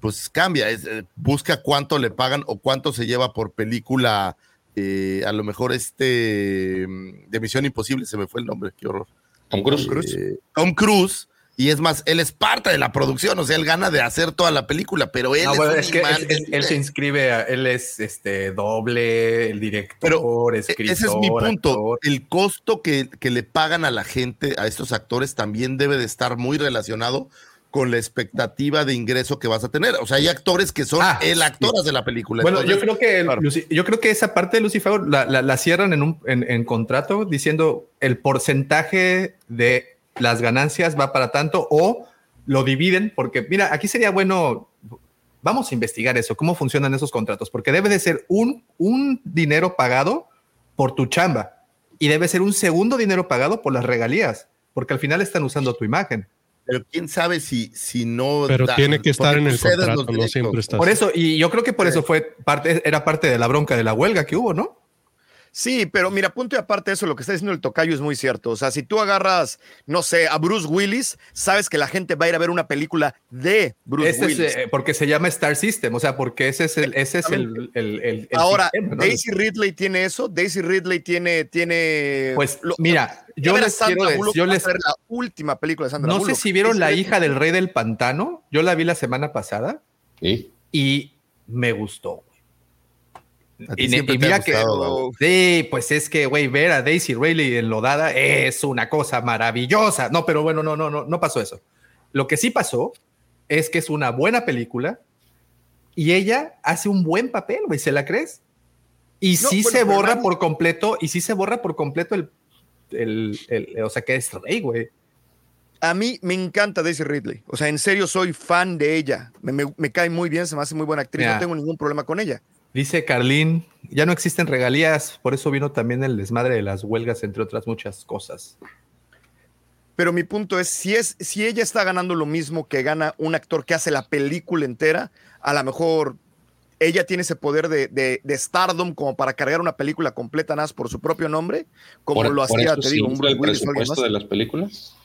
pues cambia, es, eh, busca cuánto le pagan o cuánto se lleva por película. eh, a lo mejor este mm, de Misión Imposible, se me fue el nombre, qué horror. Tom Cruise. Eh, Tom Cruise. Y es más, él es parte de la producción, o sea, él gana de hacer toda la película, pero él No, es, bueno, un es que imán él, de él- él se inscribe, a- él es este doble, el director, Pero escritor. Ese es mi punto. actor. El costo que, que le pagan a la gente, a estos actores, también debe de estar muy relacionado con la expectativa de ingreso que vas a tener. O sea, hay actores que son Ah, el actoras de la película. Bueno, yo creo que claro. Yo creo que esa parte de Lucifer la, la- la cierran en un en, en contrato diciendo el porcentaje de las ganancias va para tanto o lo dividen porque mira aquí sería bueno vamos a investigar eso cómo funcionan esos contratos porque debe de ser un un dinero pagado por tu chamba y debe ser un segundo dinero pagado por las regalías porque al final están usando tu imagen. Pero quién sabe si, si no. Pero da- tiene que estar en el contrato, no siempre está Por así. eso y yo creo que por eso fue parte era parte de la bronca de la huelga que hubo, ¿no? Sí, pero mira, punto y aparte de eso, lo que está diciendo el tocayo es muy cierto. O sea, si tú agarras, no sé, a Bruce Willis, sabes que la gente va a ir a ver una película de Bruce es, Willis. eh, porque se llama Star System, o sea, porque ese es el, ese es el, el- el- el Ahora, sistema, ¿no? Daisy Ridley tiene eso, Daisy Ridley tiene, tiene. Pues lo- mira, yo les Sandra quiero decir, yo les, la última película de Sandra no Bullock. sé si vieron Daisy La Ridley- hija del rey del pantano, yo la vi la semana pasada Sí. y me gustó. A ti Y, siempre y te ha mira que gustado, Gabo. sí, pues es que güey, ver a Daisy Ridley enlodada es una cosa maravillosa. No, pero bueno, no, no, no, no pasó eso. Lo que sí pasó es que es una buena película y ella hace un buen papel, güey, ¿se la crees? Y No, sí bueno, se borra por completo, y sí se borra por completo el, el, el- o sea, que es rey, güey. A mí me encanta Daisy Ridley. O sea, en serio soy fan de ella. Me, me- me cae muy bien, se me hace muy buena actriz. Ya. No tengo ningún problema con ella. Dice Carlín, ya no existen regalías, por eso vino también el desmadre de las huelgas, entre otras muchas cosas. Pero mi punto es, si, es, si ella está ganando lo mismo que gana un actor que hace la película entera, a lo mejor ella tiene ese poder de, de, de stardom como para cargar una película completa nada más por su propio nombre, como por, lo por hacía, te digo, un el Willis o alguien presupuesto más. de las películas.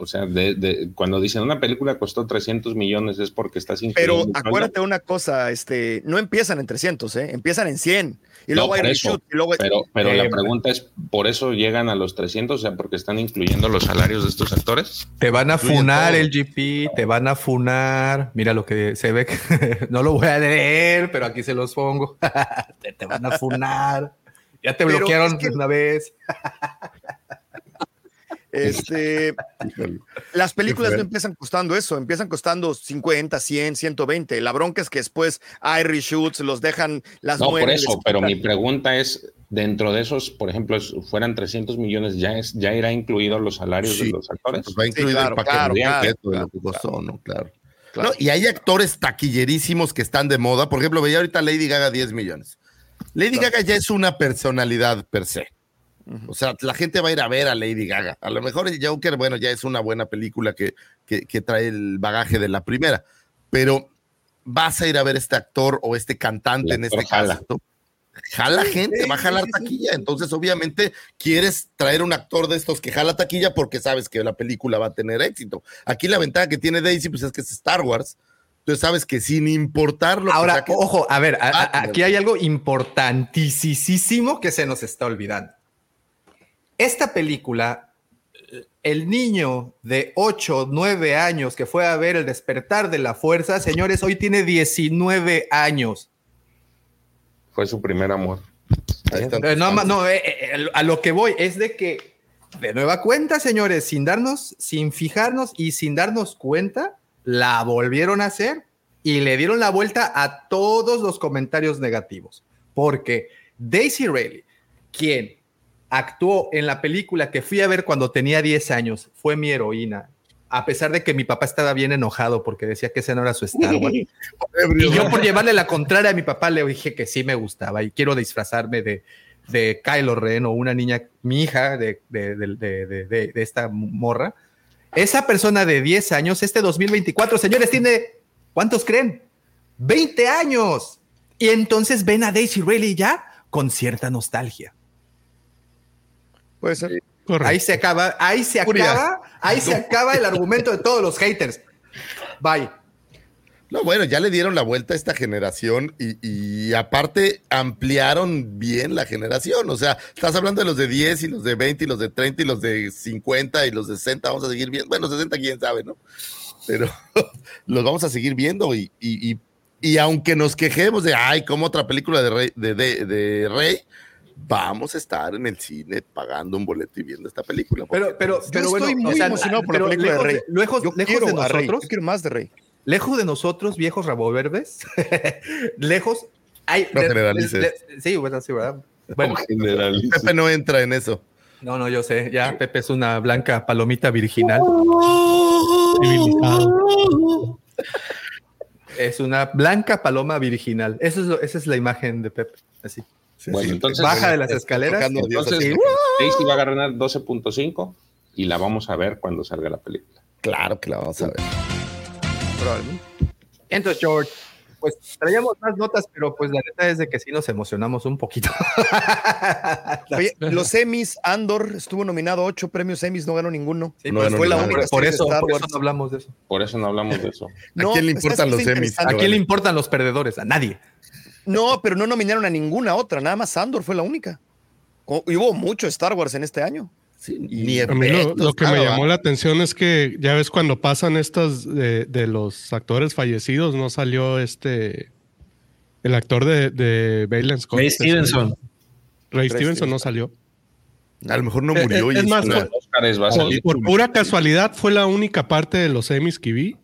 O sea, de, de- cuando dicen una película costó 300 millones es porque estás Pero acuérdate una cosa, este, no empiezan en 300, ¿eh? empiezan en 100. Y No, luego hay eso. reshoot, y luego Pero, pero Eh, la pregunta es, ¿por eso llegan a los 300? O sea, porque están incluyendo los salarios de estos actores. Te van a funar el GP, te van a funar. Mira lo que se ve, que no lo voy a leer, pero aquí se los pongo. te, te van a funar. Ya te Pero bloquearon es que- una vez. Este, las películas no empiezan costando eso, empiezan costando 50, 100, 120. La bronca es que después hay reshoots, los dejan, las No, por eso, pero mi pregunta es, dentro de esos, por ejemplo, es- fueran 300 millones, ¿ya, es, ya irá incluido los salarios Sí. de los actores? Pues va incluido claro, el paquete claro, completo claro, de lo que costó, ¿no? Claro. Claro. No, y hay actores taquillerísimos que están de moda. Por ejemplo, veía ahorita Lady Gaga 10 millones. Lady Gaga ya es una personalidad per se. O sea, la gente va a ir a ver a Lady Gaga. A lo mejor el Joker, bueno, ya es una buena película que, que, que trae el bagaje de la primera. Pero vas a ir a ver este actor o este cantante en este jala. caso. ¿no? Jala gente, va a jalar taquilla. Entonces, obviamente, quieres traer un actor de estos que jala taquilla porque sabes que la película va a tener éxito. Aquí la ventaja que tiene Daisy, pues es que es Star Wars. Entonces sabes que sin importar lo Ahora, que saques- ojo, a ver, a- a- Ah, aquí hay algo importantísimo que se nos está olvidando. Esta película, el niño de 8, 9 años que fue a ver El despertar de la fuerza, señores, hoy tiene 19 años. Fue su primer amor. Ahí Eh, no, no, eh, eh, a lo que voy es de que, de nueva cuenta, señores, sin darnos, sin fijarnos y sin darnos cuenta, la volvieron a hacer y le dieron la vuelta a todos los comentarios negativos. Porque Daisy Ridley, quien actuó en la película que fui a ver cuando tenía 10 años, fue mi heroína. A pesar de que mi papá estaba bien enojado porque decía que ese no era su Star Wars. Y yo por llevarle la contraria a mi papá le dije que sí me gustaba y quiero disfrazarme de, de Kylo Ren o una niña, mi hija de, de, de- esta morra. Esa persona de 10 años, este 2024, señores, tiene, ¿cuántos creen? 20 años. Y entonces ven a Daisy Ridley ya con cierta nostalgia. Puede ser. Correcto. Ahí se acaba, ahí se Furia. acaba, ahí se acaba el argumento de todos los haters. Bye. No, bueno, ya le dieron la vuelta a esta generación y, y aparte ampliaron bien la generación. O sea, estás hablando de los de 10 y los de 20 y los de 30 y los de 50 y los de 60. Vamos a seguir viendo. Bueno, 60 quién sabe, ¿no? Pero los vamos a seguir viendo y, y, y, y aunque nos quejemos de, ay, como otra película de Rey, de, de, de Rey, vamos a estar en el cine pagando un boleto y viendo esta película. Pero, pero, Yo pero bueno, estoy muy o sea, emocionado por la película de lejos Rey. lejos, Yo lejos quiero de Rey, nosotros, yo quiero más de Rey. lejos de nosotros, viejos raboverdes, lejos hay. No generalices. sí, bueno, sí, ¿verdad? Bueno, Pepe no entra en eso. no, no, yo sé, ya Pepe es una blanca palomita virginal. Civilizado. Es una blanca paloma virginal. Eso es lo- esa es la imagen de Pepe. Así. Bueno, entonces, Baja de las escaleras. a Dios entonces. Daisy va a ganar 12.5 y la vamos a ver cuando salga la película. Claro que la vamos a ver. Probablemente. Entonces, George, pues traíamos más notas, pero pues la neta es de que sí nos emocionamos un poquito. Oye, los Emmys, Andor estuvo nominado a ocho premios Emmys, no ganó ninguno. Sí, No pues, ganó fue la ninguno. única por, eso, por no hablamos de eso. Por eso no hablamos de eso. No, quién le está- importan los Emmys? ¿A quién le importan los perdedores? A nadie. No, pero no nominaron a ninguna otra, nada más Andor fue la única. Y hubo mucho Star Wars en este año. Sí, ni A mí lo, que me llamó la atención es que ya ves cuando pasan estas de, de los actores fallecidos, no salió este el actor de, de Bailen Scott. Ray Stevenson. Ray Ray Stevenson no salió. A lo mejor no Eh, murió. eh, y es más, Por, salir. por pura casualidad fue la única parte de los Emmys que vi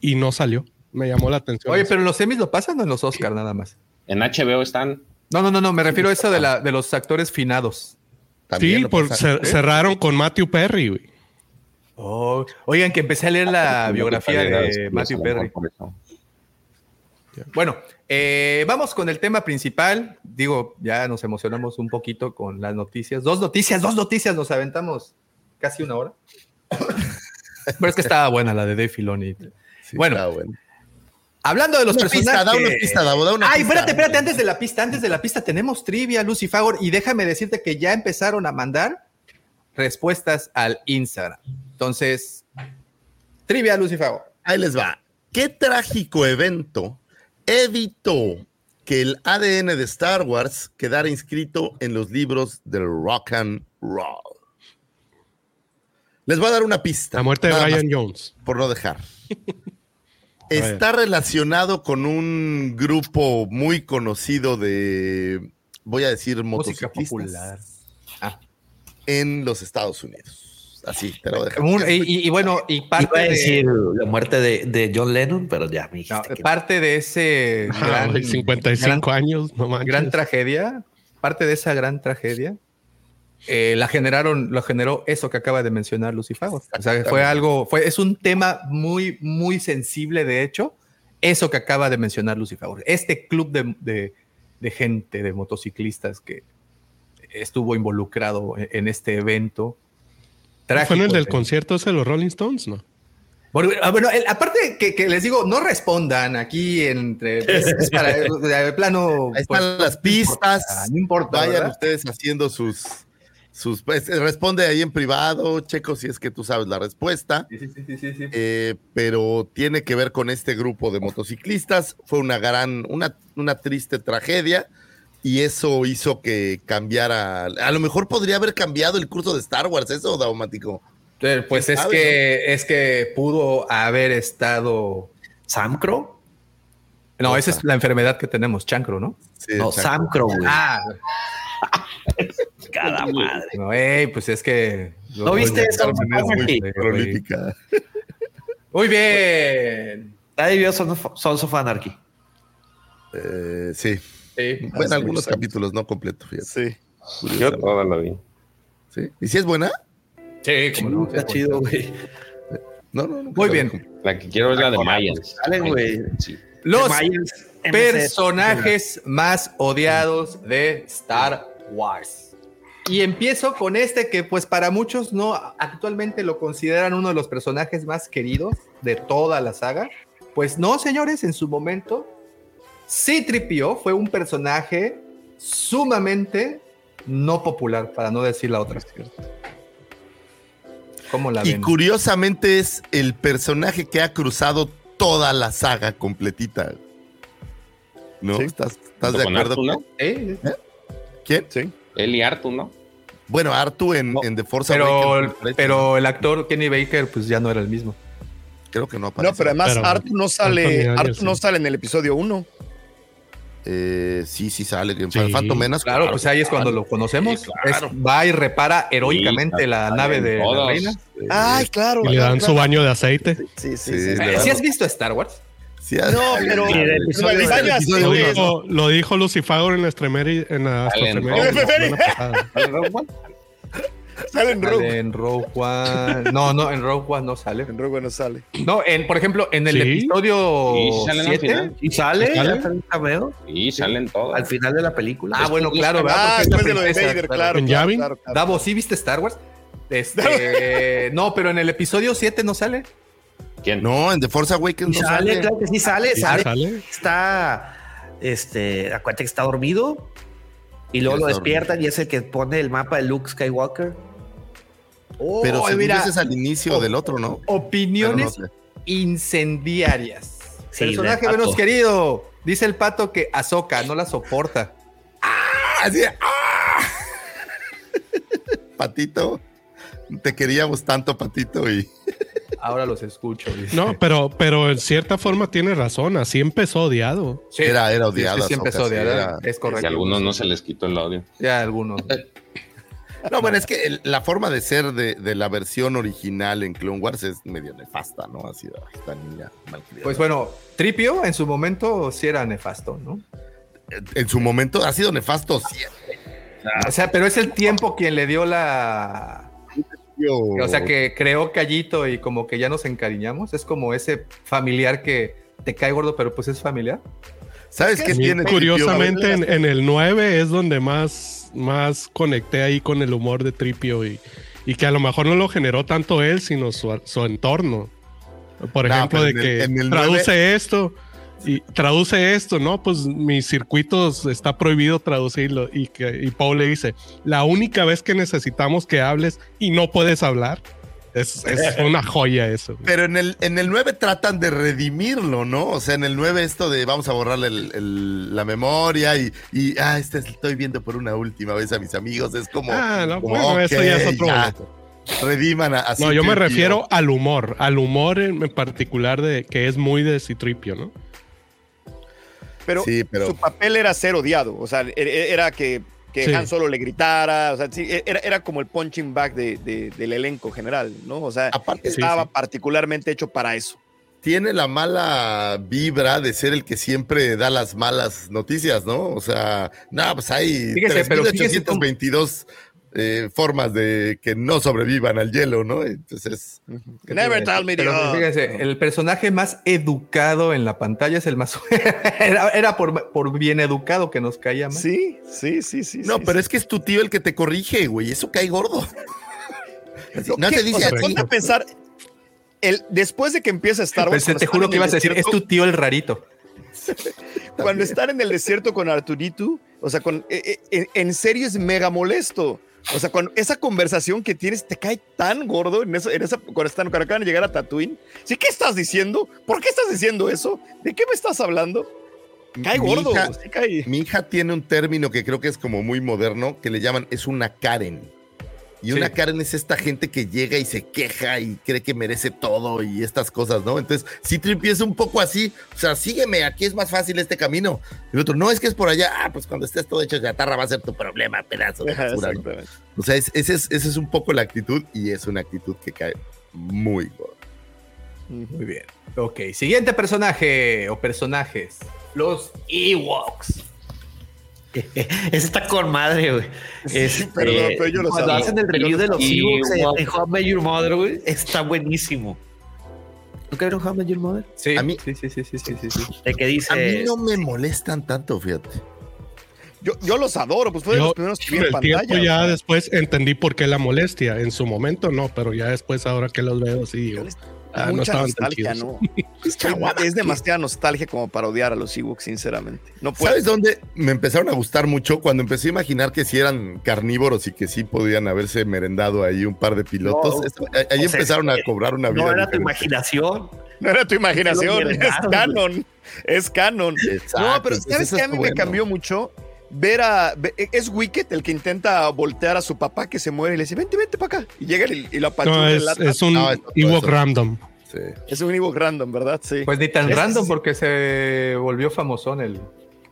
y no salió. Me llamó la atención. Oye, eso. pero en los semis lo pasan o en los Oscar nada más. En HBO están. No, no, no, no, me refiero a eso de, la, de los actores finados. también sí, lo por, cer- cerraron con Matthew Perry. güey. Oh, oigan, que empecé a leer la biografía de Matthew Perry. Bueno, eh, vamos con el tema principal. Digo, ya nos emocionamos un poquito con las noticias. Dos noticias, dos noticias, nos aventamos casi una hora. Pero es que estaba buena la de Dave Filoni. Sí, bueno. Hablando de los Una pista, personajes. da una pista, Davo, da una Ay, pista. espérate, espérate, antes de la pista, antes de la pista tenemos trivia, Lucy Fagor, y déjame decirte que ya empezaron a mandar respuestas al Instagram. Entonces, trivia, Lucy Fagor. Ahí les va. ¿Qué trágico evento evitó que el ADN de Star Wars quedara inscrito en los libros del rock and roll? Les voy a dar una pista. La muerte de más, Jones. Por no dejar. Está relacionado con un grupo muy conocido de, voy a decir, Música motociclistas popular. Ah. en los Estados Unidos. Así, te lo dejo. Y, y- y bueno, y parte Iba a de, decir la muerte de, de John Lennon, pero ya me no, que parte de ese Ah, gran, güey, 55 gran- años, no gran tragedia, parte de esa gran tragedia, eh, la generaron, lo generó eso que acaba de mencionar Lucy Fagos. O sea, fue algo, fue, es un tema muy, muy sensible, de hecho, eso que acaba de mencionar Lucy Fagos. Este club de, de- de gente, de motociclistas que estuvo involucrado en, en este evento. ¿Fue en el del concierto ese de los Rolling Stones? No. Bueno, ah, bueno, el- aparte que, que les digo, no respondan aquí entre es- es para el plano. Ahí pues, están las pistas. no importa. Vayan ¿verdad? ustedes haciendo sus, sus pues, eh, responde ahí en privado, Checo, si es que tú sabes la respuesta. Sí, sí, sí, sí, sí, sí. Eh, pero tiene que ver con este grupo de motociclistas. Fue una gran, una, una triste tragedia y eso hizo que cambiara. A lo mejor podría haber cambiado el curso de Star Wars, eso, Daumático. Pues ¿Quién es sabe, que es que pudo haber estado. Sam Crow. No, esa es la enfermedad que tenemos, chancro, ¿no? Sí, No. Sam Crow, güey. Ah, Cada madre. no, ey, pues es que. ¿No viste eso? Carmen es muy Sí, prolífica. Muy bien. Nadie vio Sons of, Anarchy. Eh, sí. Sí. Bueno, algunos capítulos, no completo, fíjate. Sí. Yo toda la vi. Sí. ¿Y si es buena? Sí, como no. Está chido, güey. No, no, no. Muy bien. La que quiero es la de Mayans. Dale, güey. Sí. Los Mayans, MC. personajes más odiados de Star Wars. Y empiezo con este que pues para muchos no actualmente lo consideran uno de los personajes más queridos de toda la saga. Pues no, señores, en su momento C-3PO fue un personaje sumamente no popular, para no decir la otra. ¿Cómo la Y ven? curiosamente es el personaje que ha cruzado toda la saga completita. ¿No? Sí. ¿Estás, estás de Con acuerdo? ¿no? ¿Eh? ¿Quién? Sí. Él y Artu, ¿no? Bueno, Artu en, en The Force Pero, Awakens, pero el actor Kenny Baker pues ya no era el mismo. creo que no aparece. No, pero además Pero Artu no sale, Artu no sale en el episodio 1. Eh, sí, sí sale. En Sí. Phantom Menace, Claro, pues ahí es cuando lo conocemos. Sí, claro. Es- va y repara heroicamente Sí, la nave de la reina. Ay, claro. Y le claro, dan su baño de aceite. Sí, sí, Sí, sí. le ¿Sí dan- has visto Star Wars? Sí, No, pero. Y Lo dijo, Lucifago en la estremeri, en la. ¿Sale Rogue One? Sale en Sale Rogue. en Rogue One. No, no, en Rogue One no sale. En Rogue no sale. No, en, por ejemplo, en el Sí. episodio Sí, salen al 7. final. ¿Y sale? ¿Sale? ¿Hace un cameo? Sí, salen todos. Al final de la película. Ah, bueno, claro, ¿verdad? Ah, después de lo de Vader, claro. ¿En claro, Yavin? claro, claro. Davo, ¿sí viste Star Wars? Este, no, pero en el episodio 7 no sale. ¿Quién? No, en The Force Awakens Y no sale, sale. claro que sí sale, Sí, sale. sale. Está, este, acuérdate que está dormido y luego Sí, lo despiertan y es el que pone el mapa de Luke Skywalker. Oh, Pero según mira, al inicio del otro, ¿no? opiniones Pero no sé. incendiarias. Sí, Personaje menos querido. Dice el pato que Ahsoka no la soporta. Así de, ¡ah! Patito, te queríamos tanto, Patito, y Ahora los escucho. dice. No, pero, pero en cierta forma tiene razón. Así empezó odiado. Sí. era, era Sí, odiada. sí, sí empezó era- Es correcto. Si a algunos no se les quitó el odio. Ya algunos. No, bueno, es que el- la forma de ser de, de la versión original en Clone Wars es medio nefasta, ¿no? Así, esta niña malcriada. Pues bueno, Tripio en su momento sí era nefasto, ¿no? en su momento ha sido nefasto siempre. O sea, pero es el tiempo quien le dio la. O sea, que creó Callito y como que ya nos encariñamos. Es como ese familiar que te cae gordo, pero pues es familiar. ¿Sabes qué tiene? Curiosamente, en, en el 9 es donde más, más conecté ahí con el humor de Tripio y, y que a lo mejor no lo generó tanto él, sino su, su entorno. Por No, ejemplo, de en el- que en el traduce 9 esto y traduce esto, ¿no? Pues mis circuitos está prohibido traducirlo y que y Paul le dice, la única vez que necesitamos que hables y no puedes hablar. Es, es una joya eso. güey. Pero en el, en el 9 tratan de redimirlo, ¿no? O sea, en el 9 esto de vamos a borrarle el- el- la memoria y, y, ah, este estoy viendo por una última vez a mis amigos. Es como. Ah, no, como, bueno, eso ya es otro ya. Rediman a, a No, yo me C-3PO. refiero al humor, al humor en en particular de que es muy de Citripio, ¿no? Pero, Sí, pero- su papel era ser odiado. O sea, e- e- era que, que Sí. Han Solo le gritara. O sea, sí, e- era, era como el punching back de- de- del elenco general, ¿no? O sea, Aparte, estaba sí. particularmente hecho para eso. tiene la mala vibra de ser el que siempre da las malas noticias, ¿no? O sea, no, pues hay Fíjese, pero fíjese cómo- 3.822 eh, formas de que no sobrevivan al hielo, ¿no? Entonces, Never tell me Pero fíjense, el personaje más educado en la pantalla es el más. era era por, por bien educado que nos caía más. Sí, sí, sí, sí. no, sí, pero sí. es que es tu tío el que te corrige, güey. Eso cae gordo. No ¿Qué? te O dice sea, a ti. ponte a pensar, el, después de que empieza Star Wars, Pues, te juro que ibas a decir, es tu tío el rarito. Cuando están en el desierto con Arturito, o sea, con, eh, eh, en serio es mega molesto. O sea, con esa conversación que tienes te cae tan gordo en eso, en esa, cuando, están, cuando acaban de llegar a Tatooine. ¿Sí? ¿Qué estás diciendo? ¿Por qué estás diciendo eso? ¿De qué me estás hablando? Cae Mi gordo. hija- sí cae. Mi hija tiene un término que creo que es como muy moderno, que le llaman es una Karen. Y una. Karen es esta gente que llega y se queja y cree que merece todo y estas cosas, ¿no? Entonces, si Trippy es un poco así, o sea, sígueme, aquí es más fácil este camino. Y el otro, no, es que es por allá, ah, pues cuando estés todo hecho de chatarra va a ser tu problema, pedazo de basura, ¿no? O sea, es- ese es, esa es un poco la actitud y es una actitud que cae muy gordo. Muy bien. Ok, siguiente personaje o personajes. Los Ewoks. Ese está con madre, güey. Este, pero- pero yo lo cuando hacen el review de los en, wow. en How I Your Mother, güey, está buenísimo. ¿Nunca vieron How I Met Your Mother? Sí, A mí- sí, sí, sí, sí, sí, sí, sí. El que dice... A mí no me molestan tanto, fíjate. Yo, yo los adoro, pues fue de los primeros que vi en el tiempo pantalla. ya después entendí por qué la molestia. En su momento no, pero ya después ahora que los veo sí digo, ah, no mucha tan nostalgia. ¿no? Es, que es demasiada nostalgia como para odiar a los Ewoks, sinceramente. No puedo. ¿Sabes dónde me empezaron a gustar mucho? Cuando empecé a imaginar que sí eran carnívoros y que sí podían haberse merendado ahí un par de pilotos. No, Eso- ahí sea, empezaron a que cobrar una vida. No era tu imaginación. No era tu imaginación, es canon. Es canon. Exacto, No, pero ¿sabes qué? A mí me cambió mucho ver a. ve- Es Wicked el que intenta voltear a su papá que se muere y le dice: Vente, vente para acá. Y llega y, y lo No, apachurra en es, es un No, es todo Ewok eso. random. Sí. Es un Ewok random, ¿verdad? Sí. Pues ni tan random porque se volvió famosón el.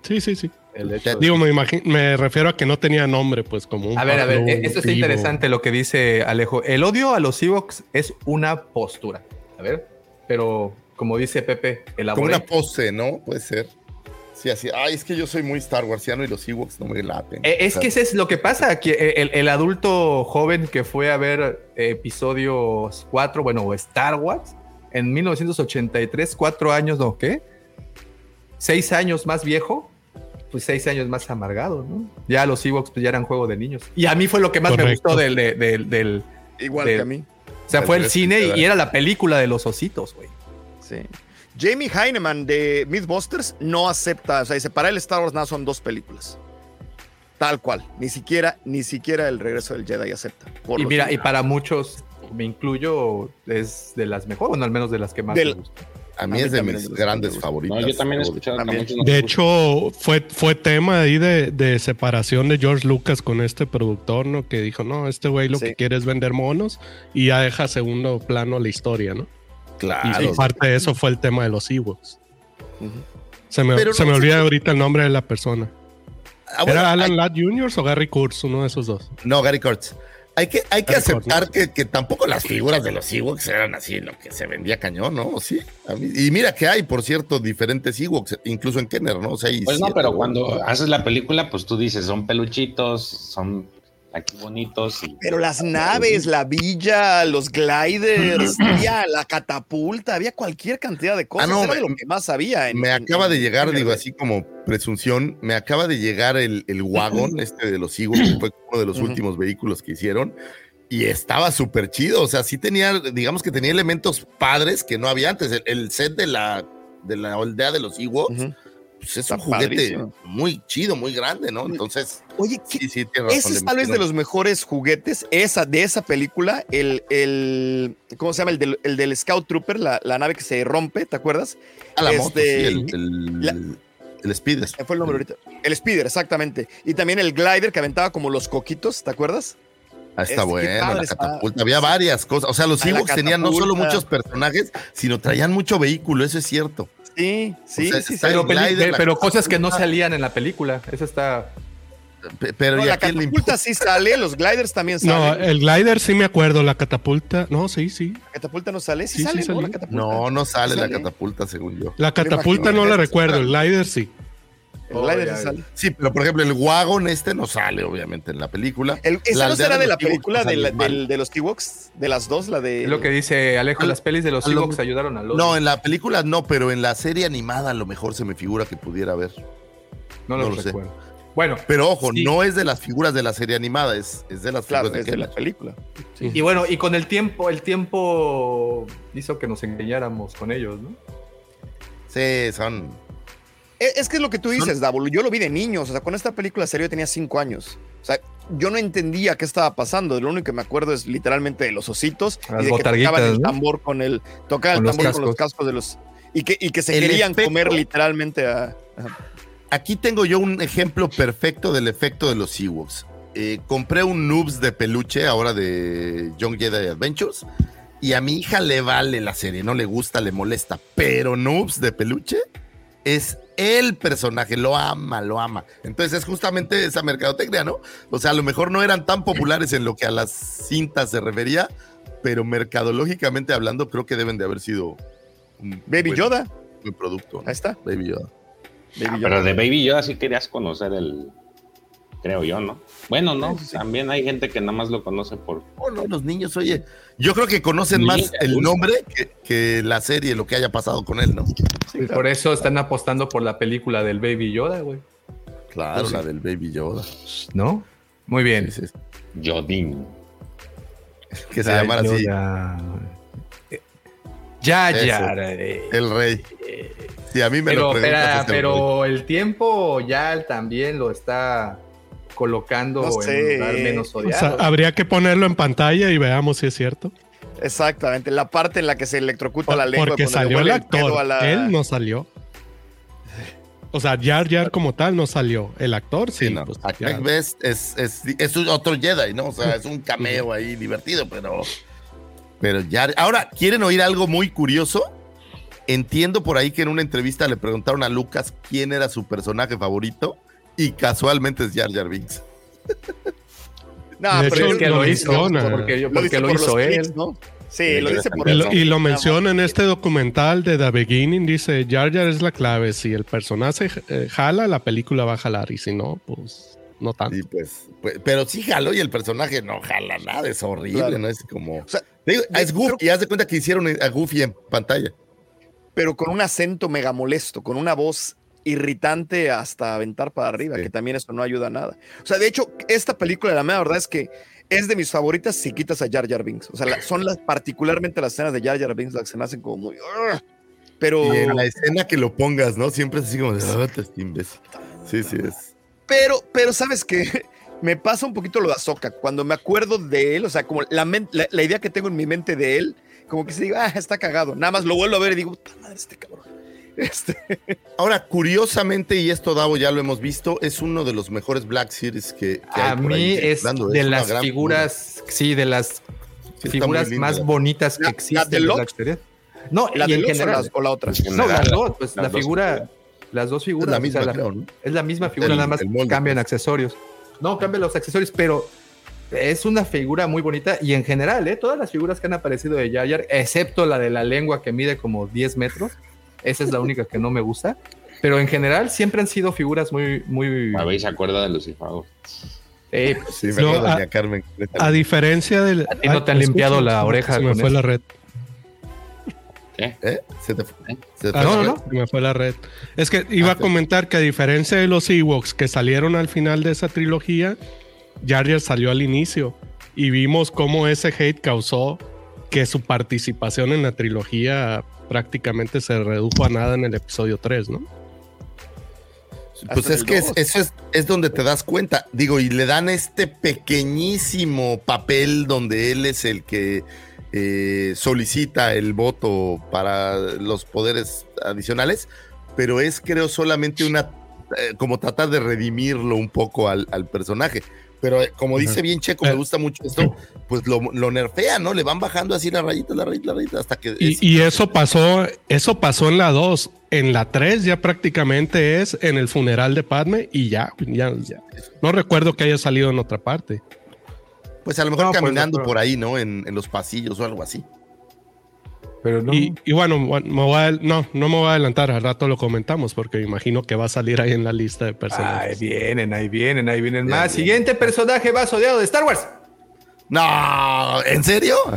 Sí, sí, sí. El hecho de- Digo, me, imagi- me refiero a que no tenía nombre, pues como un. A ver, a ver, eh, esto vivo. interesante lo que dice Alejo. El odio a los Ewoks es una postura. A ver, pero como dice Pepe, Como elaboré. una pose, ¿no? Puede ser. Sí, así. Ay, es que yo soy muy Star Warsiano y los Ewoks no me laten. Eh, es O sea, que ese es lo que pasa, que eh, el, el adulto joven que fue a ver eh, episodios 4, bueno, o Star Wars, en 1983, cuatro años, ¿no? ¿Qué? Seis años más viejo, pues seis años más amargado, ¿no? Ya los Ewoks pues, ya eran juego de niños. Y a mí fue lo que más me gustó del... de- del, del- Igual del- que a mí. o sea, fue el cine y era la película de los ositos, güey. Sí. Jamie Heineman de Mythbusters no acepta, o sea, dice, para él Star Wars nada son dos películas. Tal cual. Ni siquiera, ni siquiera el regreso del Jedi acepta. Y mira, que- y para muchos, me incluyo, es de las mejores, bueno, al menos de las que más Del- me gustan. a mí a mí es de mis grandes favoritas. No, yo también he escuchado También. De hecho, fue, fue tema ahí de, de separación de George Lucas con este productor, ¿no? Que dijo, no, este güey lo Sí. que quiere es vender monos y ya deja a segundo plano la historia, ¿no? Y Claro. parte de eso fue el tema de los Ewoks. Se me, se no me olvida ahorita el nombre de la persona. Ah, bueno, ¿Era Alan hay- Ladd Jr. o Gary Kurtz? Uno de esos dos. No, Gary Kurtz. Hay que, hay que Gary Kurtz, aceptar ¿no? que, que tampoco las figuras de los Ewoks eran así, lo que se vendía cañón, ¿no? Sí. A mí- y mira que hay, por cierto, diferentes Ewoks, incluso en Kenner, ¿no? O sea, Pues no, siete, pero cuando haces la película, pues tú dices, son peluchitos, son aquí bonitos y Pero las naves, la villa, los gliders, había la catapulta, había cualquier cantidad de cosas. Ah, no, Era de me- lo que más había. en- Me en- acaba de en- llegar, en- digo así como presunción, me acaba de llegar el, el wagon este de los Ewoks, que fue uno de los últimos vehículos que hicieron, y estaba súper chido, o sea, sí tenía, digamos que tenía elementos padres que no había antes, el, el set de la, de la aldea de los Ewoks. Pues es un juguete padrísimo. muy chido, muy grande, ¿no? Entonces, Oye, ¿qué- sí, razón. Ese es tal vez de los mejores juguetes esa, de esa película, el, el ¿cómo se llama? El del, el del Scout Trooper, la, la nave que se rompe, ¿te acuerdas? Ah, la moto, sí, este, el, el, la- el Speed. ¿Qué fue el nombre ahorita? El Speeder, exactamente. Y también el glider que aventaba como los coquitos, ¿te acuerdas? Ah, está Es- qué bueno, la catapulta. Había varias cosas. O sea, los Ah, Ewoks tenían no solo muchos personajes, sino traían mucho vehículo, eso es cierto. Sí, sí, O sea, sí, Pero, cosas que no salían en la película. Eso está. Pe- Pero No, ¿y la a quién le catapulta sí sale, los gliders también No, salen. el glider sí me acuerdo, la catapulta. No, sí, sí. La catapulta no sale, sí, Sí, sí sale, ¿no? La catapulta. No, no sale la ¿Sale? catapulta, según yo. La catapulta no la recuerdo, el glider sí. El Oh, glider ya, sí ya. sale. Sí, pero por ejemplo, el wagon este no sale, obviamente, en la película. El, ¿Esa La no será de la Ewoks película de, la- sale mal. del- de los T-Woks? De las dos, la de. Es lo que dice Alejo. Al- Las pelis de los Ewoks ayudaron a los. No, en la película no, pero en la serie animada a lo mejor se me figura que pudiera haber. no lo sé. recuerdo. Bueno, Pero ojo, Sí. no es de las figuras de la serie animada, es, es de las Claro, figuras es de de la película. y bueno, y con el tiempo, el tiempo hizo que nos engañáramos con ellos, ¿no? Sí, son. Es, que es lo que tú dices, Davo. Yo lo vi de niños. O sea, con esta película serio yo tenía cinco años. O sea, yo no entendía qué estaba pasando. Lo único que me acuerdo es literalmente de los ositos Las y de que tocaban el tambor con el. Tocaban el los tambor con los cascos. cascos de los. Y que, y que se El querían efecto- comer literalmente a. ajá. Aquí tengo yo un ejemplo perfecto del efecto de los Ewoks. Eh, compré un Noobs de peluche ahora de Young Jedi Adventures y a mi hija le vale la serie, no le gusta, le molesta, pero Noobs de peluche es el personaje, lo ama, lo ama. Entonces es justamente esa mercadotecnia, ¿no? O sea, a lo mejor no eran tan populares en lo que a las cintas se refería, pero mercadológicamente hablando creo que deben de haber sido un Baby buen- Yoda. buen producto. ¿no? Ahí está. Baby Yoda. Baby Ah, Yoda. pero de Baby Yoda sí querías conocer el. Creo yo, ¿no? Bueno, no. Sí, sí, sí. También hay gente que nada más lo conoce por. Oh, no, los niños, oye, yo creo que conocen más el nombre que, que la serie, lo que haya pasado con él, ¿no? Sí, claro. por eso están apostando por la película del Baby Yoda, güey. Claro, Pues sí. la del Baby Yoda. ¿No? Muy bien. Sí, sí, Jodin. Que se llamara así, Yoda. Ya, ya. eh, el rey. Sí, a mí me Pero, lo preguntas, espera, es el rey. pero el tiempo ya también lo está colocando No en sé. un lugar menos O odiado. sea, habría que ponerlo en pantalla y veamos si es cierto. Exactamente. La parte en la que se electrocuta la lengua. Porque salió el actor, a la- él no salió. O sea, Jar Jar como tal no salió. El actor sí. Sí, no. pues, es, es, es otro Jedi, ¿no? O sea, es un cameo ahí divertido, pero. Pero ya. Ahora, ¿quieren oír algo muy curioso? entiendo por ahí que en una entrevista le preguntaron a Lucas quién era su personaje favorito y casualmente es Jar Jar Binks. No, De pero hecho, es que lo lo hizo. menciona. porque yo- Lo porque lo por hizo los él. clips, ¿no? Sí, lo dice por Y lo, eso. y lo Nada menciona en este documental de The Beginning, dice, Jar Jar es la clave, si el personaje eh, jala, la película va a jalar, y si no, pues no tanto. Y pues, pues, pero sí jaló y el personaje no jala nada, es horrible, Claro. ¿no? Es como. O sea, Te digo, es Goofy, y haz de cuenta que hicieron a Goofy en pantalla. pero con un acento mega molesto, con una voz irritante hasta aventar para arriba, Sí. que también eso no ayuda a nada. O sea, de hecho, esta película, la mera verdad es que es de mis favoritas si quitas a Jar Jar Binks. O sea, la- son las, particularmente las escenas de Jar Jar Binks las que se me hacen como muy... Pero, Y en la escena que lo pongas, ¿no? Siempre es así como de, "Ah, imbécil". Sí, sí, es. pero, pero, ¿sabes qué? Me pasa un poquito lo de Ahsoka. Cuando me acuerdo de él, o sea, como la, la idea que tengo en mi mente de él, como que se digo, ah, está cagado. Nada más lo vuelvo a ver y digo, puta madre, este cabrón. Este, Ahora, curiosamente, y esto Davo ya lo hemos visto, es uno de los mejores Black Series que, que hay A por ahí mí es circulando. de las figuras, sí, de las. Sí, figuras más la- bonitas que ¿La- la existen de? Black Series. No, ¿La y de en Luz o, general. las- o la otra? No, las dos, pues Las la dos figura, las dos Es figuras. o misma, sea, la- creo, ¿no? Es la misma figura, El- nada más cambian pues. accesorios. No, cambian los accesorios, pero es una figura muy bonita y en general, ¿eh? todas las figuras que han aparecido de Jar, excepto la de la lengua que mide como 10 metros, esa es la única que no me gusta. Pero en general siempre han sido figuras muy, muy. A ver, se acuerda de Lucifer. eh, pues, Sí, me No, acuerdo, a- Carmen. A diferencia del... A ti no te han limpiado escucha, la oreja Se me fue eso. la red. ¿Eh? Se te, se te Ah, no, fue. no, no. Se me fue la red. Es que iba Ah, a sí. comentar que a diferencia de los Ewoks que salieron al final de esa trilogía, Jar Jar salió al inicio y vimos cómo ese hate causó que su participación en la trilogía prácticamente se redujo a nada en el episodio 3, ¿no? Pues Hasta es que es- eso es, es donde te das cuenta. Digo, y le dan este pequeñísimo papel donde él es el que eh, solicita el voto para los poderes adicionales, pero es creo solamente una, eh, como tratar de redimirlo un poco al, al personaje. Pero eh, como dice bien Checo, me Eh. gusta mucho esto, pues lo, lo nerfea, ¿no? Le van bajando así la rayita, la rayita, la rayita, hasta que... es- Y, eso pasó, eso pasó en la 2. En la 3 ya prácticamente es en el funeral de Padme y ya, ya, ya. No recuerdo que haya salido en otra parte. pues a lo mejor No, pues, caminando no, por ahí, ¿no? En, en los pasillos o algo así. Pero no. Y, y bueno, bueno, me voy a- no, no me voy a adelantar, al rato lo comentamos porque me imagino que va a salir ahí en la lista de Ahí personajes. vienen, ahí vienen, ahí vienen más. bien. Siguiente personaje más odiado de Star Wars. No, ¿en serio?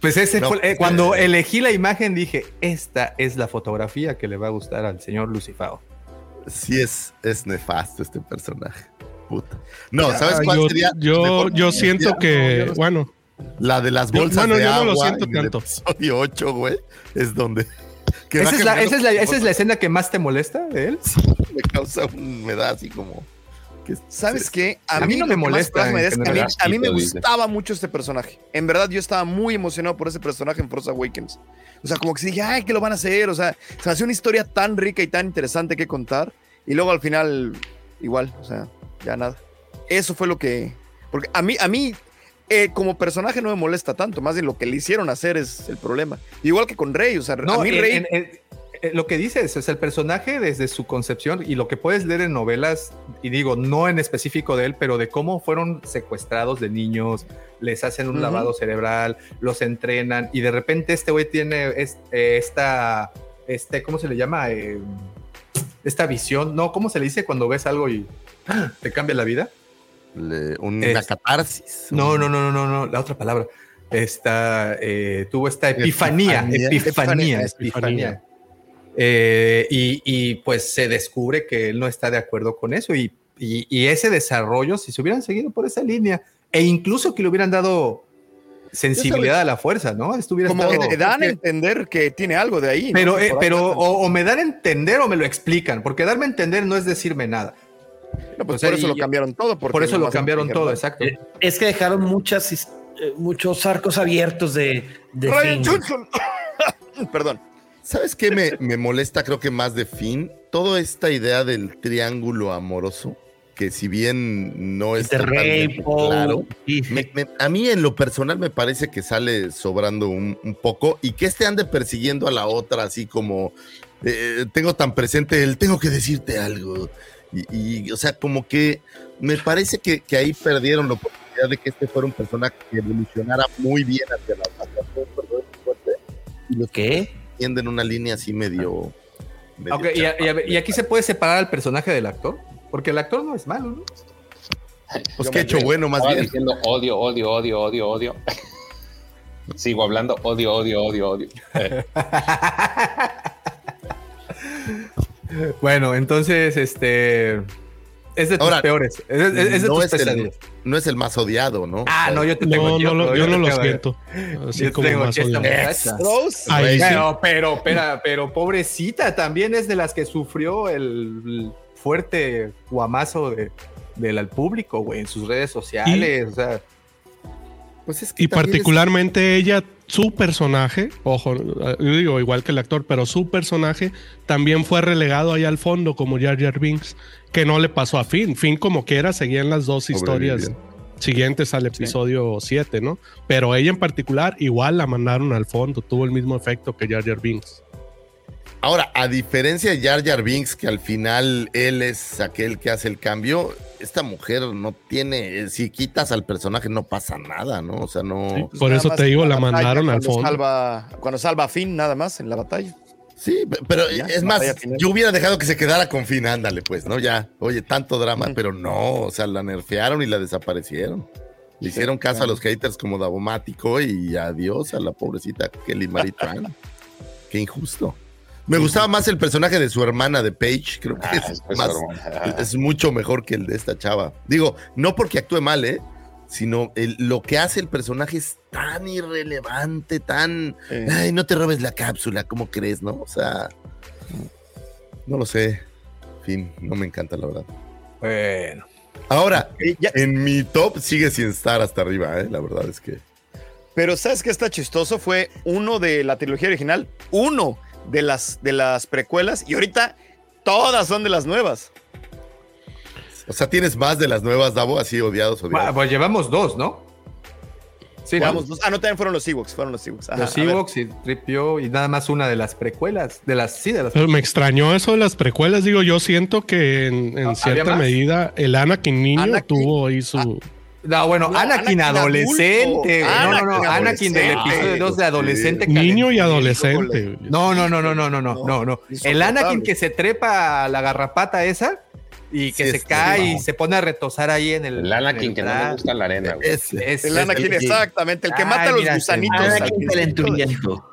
Pues ese No, fue, eh, cuando elegí la imagen dije, esta es la fotografía que le va a gustar al señor Lucifao. Sí es, es nefasto este personaje. Puta. No, ¿sabes Ah, cuál yo, sería? yo, yo siento No, que, yo no sé. bueno, La de las Yo- bolsas bueno, de yo no lo agua siento en el tanto. episodio 8, güey, es donde... ¿Esa es, la, esa, es la, esa es la escena que más te molesta de él? Me causa un... Me da así como... que- ¿Sabes qué? A mí no lo me molesta me da en es que a mí, a mí me gustaba mucho este personaje. En verdad, yo estaba muy emocionado por ese personaje en Force Awakens. O sea, como que sí dije, ay, ¿qué lo van a hacer? O sea, se me hacía una historia tan rica y tan interesante que contar. Y luego al final, igual, o sea, ya nada. Eso fue lo que. Porque a mí, a mí, eh, como personaje no me molesta tanto. Más bien lo que le hicieron hacer es el problema. Igual que con Rey. O sea, a mí en- Rey. en- en- eh, lo que dices es el personaje desde su concepción y lo que puedes leer en novelas, y digo, no en específico de él, pero de cómo fueron secuestrados de niños, les hacen un lavado cerebral, los entrenan, y de repente este güey tiene es- eh, esta, este, ¿cómo se le llama? Eh, esta visión, no, ¿cómo se le dice cuando ves algo y ¡ah! te cambia la vida? Le- una Es- catarsis. No, no, no, no, no, no, la otra palabra. Esta, eh, tuvo esta epifanía, Epifanía. epifanía, Epifanía, epifanía. Eh, y, y, pues se descubre que él no está de acuerdo con eso y, y- y ese desarrollo, si se hubieran seguido por esa línea e incluso que le hubieran dado sensibilidad a la fuerza, ¿no? Estuviera Como estado- que te dan a entender que tiene algo de ahí. pero, eh, ahí pero o, o me dan a entender o me lo explican, porque darme a entender no es decirme nada. No, pues o sea, por eso lo cambiaron todo. Por eso lo cambiaron todo, exacto. Eh, Es que dejaron muchas, eh, muchos arcos abiertos de, de Ryan Finn. Johnson. Perdón. ¿Sabes qué me, me molesta? Creo que más de fin. Toda esta idea del triángulo amoroso. que si bien no es claro, me- me- a mí en lo personal me parece que sale sobrando un, un poco y que este ande persiguiendo a la otra así como eh, tengo tan presente el tengo que decirte algo y, y, o sea como que me parece que, que ahí perdieron la oportunidad de que este fuera un personaje que evolucionara muy bien hacia la fuerte, y los ¿Qué? tienden una línea así medio, y, a- y a ver, y aquí se puede separar al personaje del actor, porque el actor no es malo, ¿no? pues que me hecho bueno más bien diciendo odio, odio, odio, odio, odio. Sigo hablando odio, odio, odio, odio. Bueno, entonces, este. Es de tus Ahora, peores. Es, es- es de no, tus es el, pesadillas. no es el más odiado no Ah, no, yo te tengo No, no, yo no lo siento. Así yo como tengo más odiado. sí. Pero, pero, pero, pero, pobrecita, también es de las que sufrió el, fuerte guamazo de, del al público, güey, en sus redes sociales. O sea, pues es que Y particularmente ella, su personaje, ojo, yo digo igual que el actor, pero su personaje también fue relegado ahí al fondo como Jar Jar Binks, que no le pasó a Finn. Finn como quiera seguía en las dos historias siguientes al episodio 7, ¿no? Pero ella en particular igual la mandaron al fondo, tuvo el mismo efecto que Jar Jar Binks. Ahora, a diferencia de Jar Jar Binks, que al final él es aquel que hace el cambio, esta mujer no tiene, si quitas al personaje no pasa nada, ¿no? O sea, no... Sí, pues Por eso te digo, la mandaron al fondo. Salva, cuando salva a Finn, nada más en la batalla. Sí, pero Ya, es más, yo hubiera dejado que se quedara con Finn, ándale, pues, ¿no? Ya, oye, tanto drama, Ujú. pero no, o sea, la nerfearon y la desaparecieron. Le hicieron caso a los haters como Davomático y adiós a la pobrecita Kelly Marie Tran. Qué injusto. Me gustaba más el personaje de su hermana de Paige, creo que ah, es, es que más, es- es mucho mejor que el de esta chava. Digo, no porque actúe mal, ¿eh? Sino el- lo que hace el personaje es tan irrelevante, tan... Sí. Ay, no te robes la cápsula, ¿cómo crees, no? O sea, no lo sé. En fin, no me encanta, la verdad. bueno. Ahora, Y ya- en mi top sigue sin estar hasta arriba, ¿eh? La verdad es que... Pero ¿sabes qué está chistoso? Fue uno de la trilogía original, uno de las, de las precuelas, y ahorita todas son de las nuevas. O sea, tienes más de las nuevas, Davo, así odiados, Bueno, odiados. pues llevamos dos, ¿no? Sí, ¿no? Dos- ah, no, también fueron los Ewoks, fueron los Ewoks. Ajá, Los. Ewoks y Tripio y nada más una de las precuelas. De las, sí, de las. Pero me extrañó eso de las precuelas. Digo, yo siento que en, en ¿Había cierta más? medida el Anakin niño Anakin- tuvo ahí su. No, bueno, No, Anakin, Anakin adolescente. adulto. no, no, no. Anakin Anakin del adolescente. episodio 2 de adolescente. niño y adolescente. No, no, no, no, no, no, no, no, no. El. Anakin que se trepa a la garrapata esa y que Sí, se cae y se pone a retosar ahí en el. El Anakin que el no le gusta la arena, güey. Es- El es- Anakin, el- exactamente, el que Ay, mata a los mira, gusanitos. al Anakin calenturiento.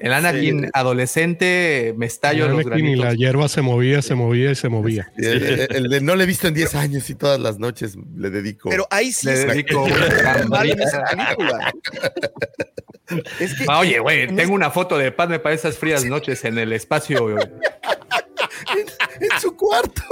El Anakin Sí. adolescente me estallo los Anakin y la hierba se movía, se movía y se movía. El, el- el de no le he visto en 10 años y todas las noches le dedico. Pero ahí sí Le dedico una. Es que Ah, Oye, güey, en tengo una foto de Padme para esas frías noches en el espacio. en su cuarto.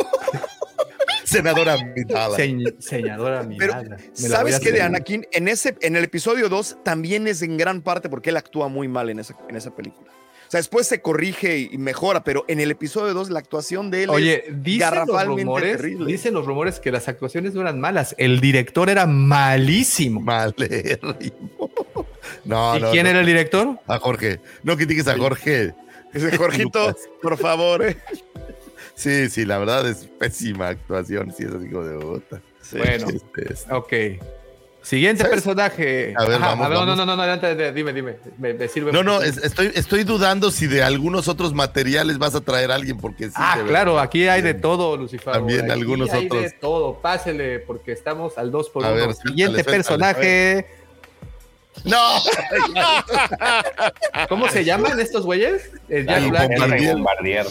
Senadora Midala. Señ- señadora Pero, mirada. Me la voy ¿sabes qué de. Anakin? En, ese, en el episodio 2 también es en gran parte porque él actúa muy mal en esa, en esa película. O sea, después se corrige y mejora, pero en el episodo 2 la actuación de él Oye, es dicen los garrafalmente rumores, terrible. dicen los rumores que las actuaciones no eran malas. El director era malísimo. Malérrimo. No, ¿Y no. quién no. era el director? A Jorge. No critiques a Jorge. Dice, Jorgito, por favor. eh". Sí, sí, la verdad es pésima actuación. Sí, es así como de bota. Bueno, Este, este. ok. Siguiente ¿Sabes? personaje. A ver, vamos, no, no, vamos. no, no, no, adelante, de- dime, dime. Me, me sirve. No, no, es- estoy, estoy dudando si de algunos otros materiales vas a traer a alguien porque sí. Ah, claro, verdad. aquí hay de todo, Lucifer. También Aquí algunos hay otros. de todo, pásele, porque estamos al 2 por A 1 ver, suéltale, Siguiente suéltale, personaje. No, ¿Cómo se llaman estos güeyes? El El Bombardier. Bombardier.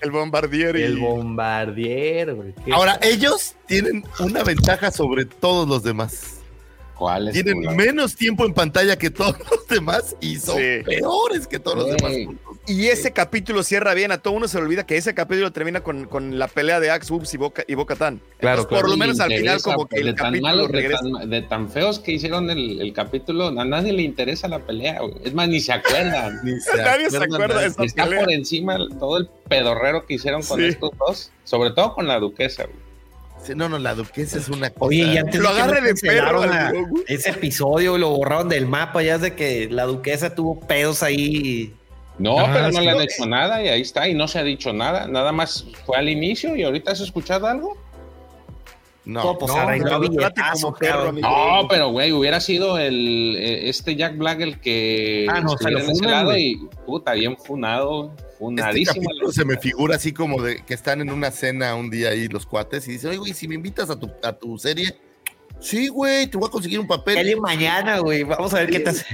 El bombardier. y- El bombardier, güey. Ahora, ellos tienen una ventaja sobre todos los demás. ¿Cuál es? Tienen menos tiempo en pantalla que todos los demás y son Sí. peores que todos los demás. Y ese capítulo cierra bien. A todo uno se le olvida que ese capítulo termina con, con la pelea de Axe Woods y Boca, y Boca Tan. Claro, Por lo menos al final, como que de el tan capítulo malos, de regresa. tan, de tan feos que hicieron el, el capítulo, a nadie le interesa la pelea, güey. Es más, ni se acuerdan. Ni se Nadie se acuerda de esa Está pelea. por encima todo el pedorrero que hicieron con Sí. estos dos, sobre todo con la duquesa, güey. No, no, la duquesa es una cosa. Oye, y antes Lo agarre de perro a- ese episodio lo borraron del mapa, ya es de que la duquesa tuvo pedos ahí. No, Ah, pero no le han hecho nada y ahí está, y no se ha dicho nada. Nada más fue al inicio y ahorita has escuchado algo. No, pues, no, arregló no, como perro. No, pero güey, hubiera sido el eh, este Jack Black el que Ah, no, se lo en ese funan, lado güey. y puta, bien funado, Este funadísimo. capítulo se me figura así como de que están en una cena un día ahí los cuates y dicen, oye, güey, si me invitas a tu, a tu serie, sí, güey, te voy a conseguir un papel. Dale mañana, güey. Vamos a ver qué te hace.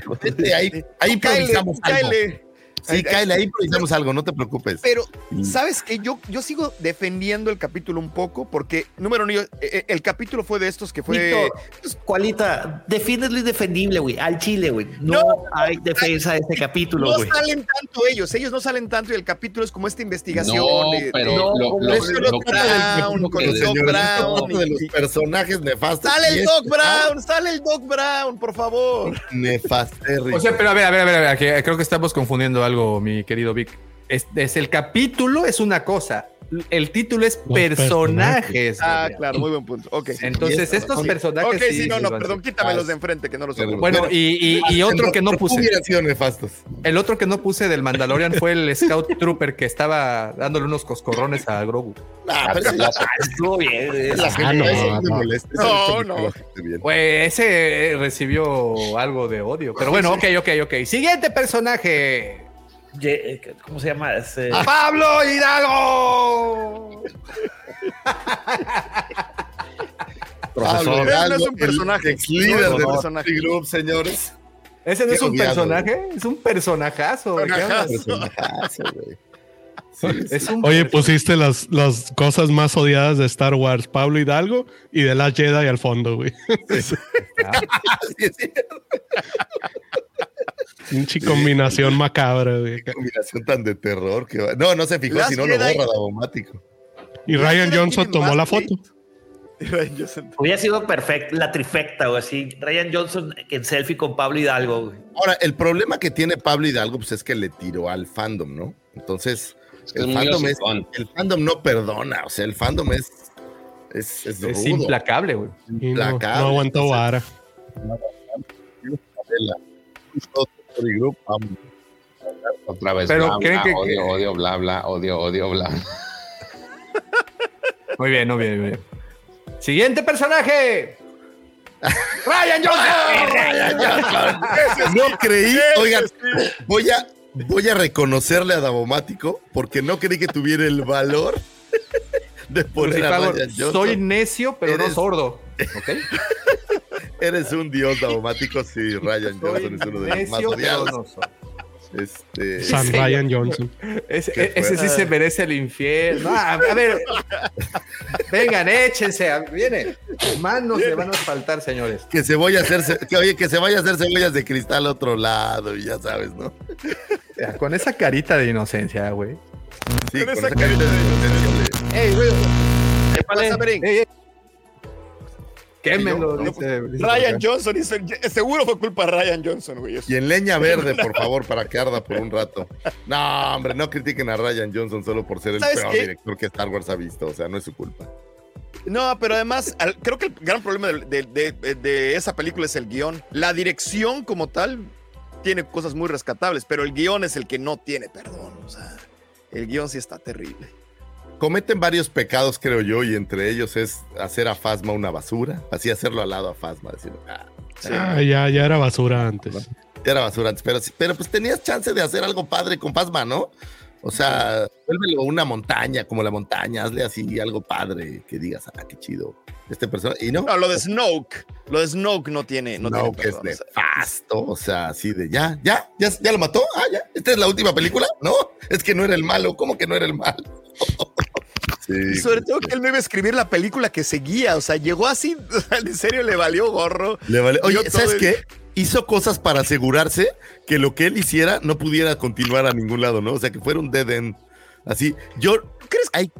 Ahí, ahí Cáele, improvisamos algo. cáele. Sí, cáele, ahí improvisamos algo, no te preocupes. Pero, Sí. ¿sabes qué? Yo, yo sigo defendiendo el capítulo un poco porque, número uno, yo- eh, eh, el capítulo fue de estos que fue... Víctor, pues, Cualita, defiendes lo indefendible, güey. Al chile, güey. No, No, hay defensa de ese capítulo, No güey. salen tanto ellos, ellos no salen tanto y el capítulo es como esta investigación. No, de- pero de- lo- no, lo- eso lo- no lo- trata del lo- con el Doc Brown. de los personajes nefastos. Sale el Doc este Brown, sale el Doc Brown, por favor. Nefastérrimo. O sea, pero a ver, a ver, a ver, a ver, creo que estamos confundiendo algo, mi querido Vic. Es, es el capítulo es una cosa, el título es Los personajes. Ah, claro, muy buen punto. Ok. Entonces, estos personajes. Ok, sí, no, no, perdón, quítamelos de enfrente que no los ocupo. Bueno, y, y- y otro que no puse. El otro que no puse del Mandalorian fue el Scout Trooper que estaba dándole unos coscorrones a Grogu. Ah, pero Estuvo bien. no, no. Güey, ese recibió algo de odio. Pero bueno, ok, ok, ok. Siguiente personaje. Eh, ¿Cómo se llama? Ese- ¡Pablo Hidalgo! Pablo Él no es Hidalgo, un personaje. ex líder No es un del personaje. Group, señores. Ese no es un odiado, personaje, es un personajazo. Personajazo, güey. Es un Oye, pusiste las, las cosas más odiadas de Star Wars, Pablo Hidalgo y de la Jedi al fondo, güey. Sí, sí, Pinche combinación macabra, güey. Qué combinación tan de terror que va- No, no se fijó, si no lo borra Davomático. Y La Ryan Johnson tomó la foto. Hubiera sido perfecto, la trifecta o así. Ryan Johnson en selfie con Pablo Hidalgo, güey. Ahora, el problema que tiene Pablo Hidalgo pues, es que le tiró al fandom, ¿no? Entonces, Es que es el, fandom es, el fandom no perdona, o sea, el fandom es, es, es, es rudo. implacable, güey. Y no, Implacable. no aguantó vara. Group, vamos. Otra vez, Pero bla, ¿creen bla, que- odio, odio, bla, bla, odio, odio, bla. Muy bien, muy bien, muy bien. Siguiente personaje. Ryan Johnson. No creí, oigan, voy a, voy a reconocerle a Davomático porque no creí que tuviera el valor de poner a Lucifago, Ryan Johnson. soy necio, pero no sordo. ¿Ok? Eres un dios Davomático, sí, Ryan Johnson es uno de los más odiados. Este, San Sí. Ryan Johnson. Ese, ese sí se merece el infierno. Ah, a ver, vengan, échense. Viene. Manos le van a faltar, señores. que se vaya a hacer, ce- que oye, que se vaya a hacer cebollas de cristal a otro lado, y ya sabes, ¿no? Con esa carita de inocencia, güey. Sí, Con con esa esa carita de inocencia de- Ey, güey. ¿Qué pasa? Ey, ey. Quémelo, No, dice- dice Ryan. Johnson, hizo- seguro fue culpa de Ryan Johnson, güey. Y en leña verde, por favor, para que arda por un rato. No, hombre, no critiquen a Ryan Johnson solo por ser el ¿Sabes peor qué? director que Star Wars ha visto. O sea, no es su culpa. No, pero además, al- creo que el gran problema de, de- de- de esa película es el guion. La dirección como tal tiene cosas muy rescatables, pero el guion es el que no tiene perdón. O sea, el guion sí está terrible. Cometen varios pecados, creo yo, y entre ellos es hacer a Fasma una basura. Así hacerlo al lado a Fasma, decir, ah, Ah, ya, ya era basura antes. ya era basura antes, pero, sí- pero pues tenías chance de hacer algo padre con Fasma, ¿no? O sea, vuélvelo una montaña, como la montaña, hazle así algo padre, que digas, ah, qué chido. Este personaje, y no, No, lo de Snoke, lo de Snoke no tiene, no, no, tiene que es perdón, o sea. nefasto, o sea, así de ya, ya, ya, ya lo mató, ah, ya, esta es la última película, no, es que no era el malo, ¿cómo que no era el malo? sí, Y sobre todo que él no iba a escribir la película que seguía, o sea, llegó así, en serio le valió gorro. Le vale- Oye, ¿sabes el- qué? Hizo cosas para asegurarse que lo que él hiciera no pudiera continuar a ningún lado, ¿no? O sea, que fuera un dead end. Así, yo ¿Crees que hay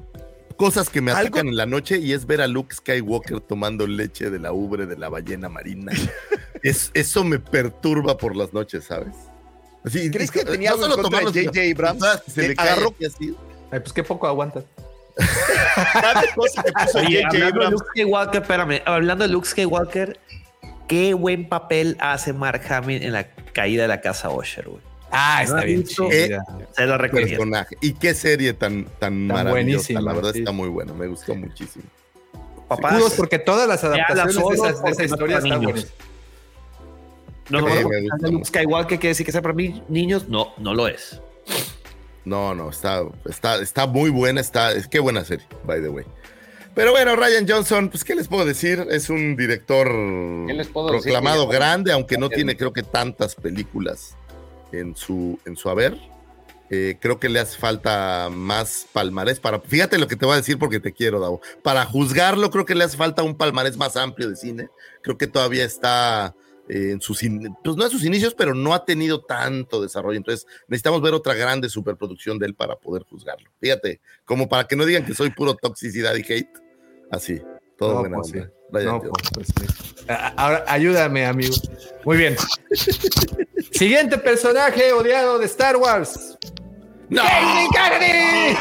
cosas que me Algo- atacan en la noche y es ver a Luke Skywalker tomando leche de la ubre de la ballena marina. es, eso me perturba por las noches, ¿sabes? Así, ¿Crees y- que tenía no algo en solo contra de J.J. Abrams? Que se le agarró- así. Ay, pues qué poco aguantas. Cada cosa que puso Oye, J.J. hablando de. Luke Skywalker, espérame, hablando de Luke Skywalker, qué buen papel hace Mark Hamill en la caída de la casa Usher, güey. Ah, ¿No está bien. Se lo recomiendo. personaje. Y qué serie tan, tan, maravillosa. La verdad sí. está muy buena. Me gustó muchísimo. Papá, Escudos, porque todas las adaptaciones de solo esa, de esa historia están niños. buenas. no, no, Sí, no. Skywalker quiere decir que sea para mí, niños, no, no lo es. No, no, está, está, está muy buena. Está, es qué buena serie, by the way. Pero bueno, Ryan Johnson, pues, ¿qué les puedo decir? Es un director decir? proclamado grande, aunque no tiene, creo que, tantas películas en su, en su haber. Eh, creo que le hace falta más palmarés para. Fíjate lo que te voy a decir porque te quiero, Davo. Para juzgarlo, creo que le hace falta un palmarés más amplio de cine. Creo que todavía está en sus. Pues no en sus inicios, pero no ha tenido tanto desarrollo. Entonces, necesitamos ver otra grande superproducción de él para poder juzgarlo. Fíjate, como para que no digan que soy puro toxicidad y hate. Así, todo No, buena pues onda. sí. Ryan No, pues, pues, sí. Ah, Ahora, ayúdame, amigo. Muy bien. Siguiente personaje odiado de Star Wars. ¡No! ¡Katie Kennedy!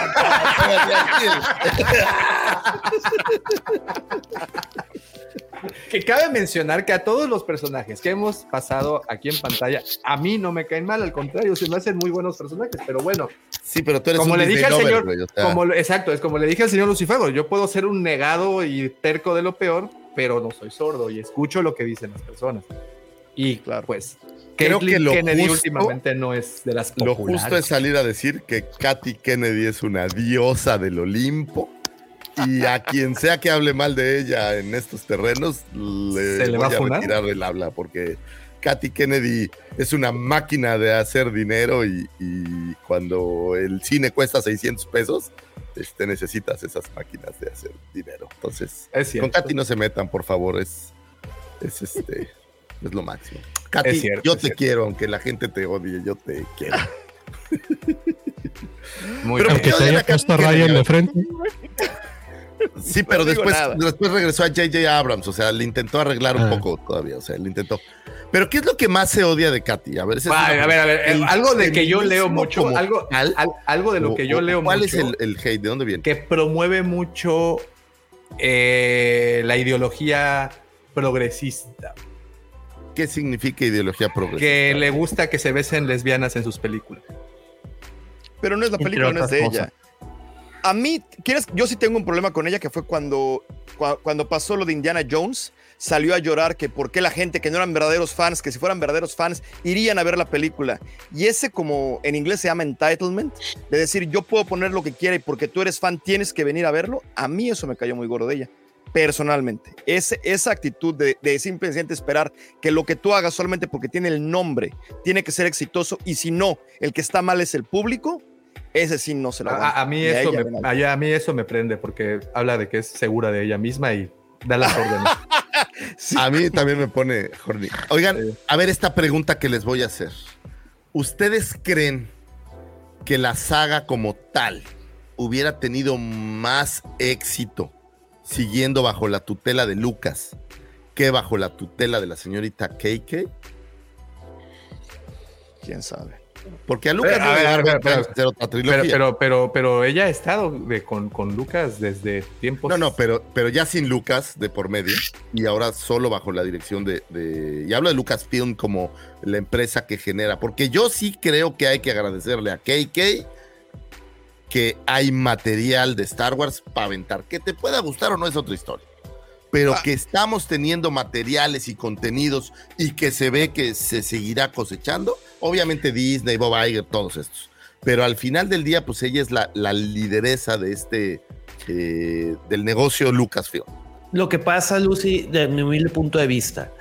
Que cabe mencionar que a todos los personajes que hemos pasado aquí en pantalla, a mí no me caen mal, al contrario, se me hacen muy buenos personajes, pero bueno, Sí, pero tú eres como un le dije al señor, güey, o sea, como lo- exacto, es como le dije al señor Lucifago, yo puedo ser un negado y terco de lo peor, pero no soy sordo y escucho lo que dicen las personas. Y Claro. pues, Creo Caitlyn que lo Kennedy justo- últimamente no es de las Lo populares. justo es salir a decir que Katy Kennedy es una diosa del Olimpo y a quien sea que hable mal de ella en estos terrenos le, ¿Se le va voy a a funar? retirar el habla porque Katy Kennedy es una máquina de hacer dinero y, y cuando el cine cuesta 600 pesos, este, necesitas esas máquinas de hacer dinero. Entonces, Es con. Katy no se metan, por favor, es, es este, es lo máximo. Katy, Es cierto, yo es te cierto. quiero, aunque la gente te odie, yo te quiero. Muy Pero bien. Aunque ¿qué te haya puesto a? Ryan de frente. Sí, pero No después, después regresó a J.J. Abrams, o sea, le intentó arreglar un Ah. poco todavía, o sea, le intentó. Pero ¿qué es lo que más se odia de Katy? A ver, es Va, una a ver, a ver, El algo de que yo leo mucho, como algo, al- algo de lo o- que yo o leo ¿Cuál mucho, es el, el hate? ¿De dónde viene? que promueve mucho eh, la ideología progresista, ¿Qué significa ideología progresista? que le gusta que se besen lesbianas en sus películas. Pero no es la película, no es de ella. A mí, ¿quieres? Yo sí tengo un problema con ella, que fue cuando, cua- cuando pasó lo de Indiana Jones, salió a llorar que por qué la gente que no eran verdaderos fans, que si fueran verdaderos fans, irían a ver la película. Y ese como en inglés se llama entitlement, de decir yo puedo poner lo que quiera y porque tú eres fan tienes que venir a verlo, a mí eso me cayó muy gordo de ella. Personalmente, Ese- esa actitud de simplemente esperar que lo que tú hagas solamente porque tiene el nombre tiene que ser exitoso y si no, el que está mal es el público, ese sí no se lo aguanta. A, a mí a eso me, a a mí eso me prende porque habla de que es segura de ella misma y da las órdenes. A mí también me pone horny. Oigan, a ver esta pregunta que les voy a hacer. ¿Ustedes creen que la saga como tal hubiera tenido más éxito siguiendo bajo la tutela de Lucas que bajo la tutela de la señorita KK? ¿Quién sabe? Porque a Lucas Pero, no a ver, a pero- pero, pero, pero, pero ella ha estado de- con, con Lucas desde tiempos. No, no, pero, pero ya sin Lucas de por medio y ahora solo bajo la dirección de, de- Y hablo de Lucasfilm como la empresa que genera, porque yo sí creo que hay que agradecerle a KK que hay material de Star Wars para aventar. Que te pueda gustar o no es otra historia. Pero Ah. que estamos teniendo materiales y contenidos y que se ve que se seguirá cosechando. Obviamente Disney, Bob Iger, todos estos. Pero al final del día, pues ella es la, la lideresa de este, eh, del negocio Lucasfilm. Lo que pasa, Lucy, de mi humilde punto de vista,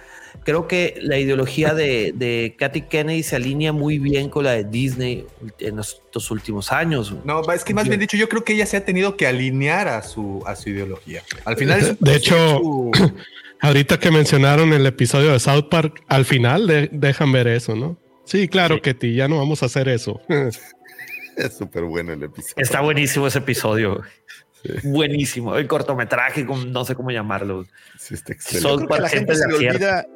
creo que la ideología de, de Katy Kennedy se alinea muy bien con la de Disney en estos últimos años. No, es que más bien dicho, yo creo que ella se ha tenido que alinear a su, a su ideología. Al final, De- es- de es hecho, su- Ahorita que mencionaron el episodio de South Park, al final de- dejan ver eso, ¿no? Sí, claro, Sí. Ketty, ya no vamos a hacer eso. Es súper bueno el episodio. Está buenísimo ese episodio. Buenísimo. El cortometraje, no sé cómo llamarlo. Sí, está Son excelente. Yo creo que para la gente gente se de le olvida.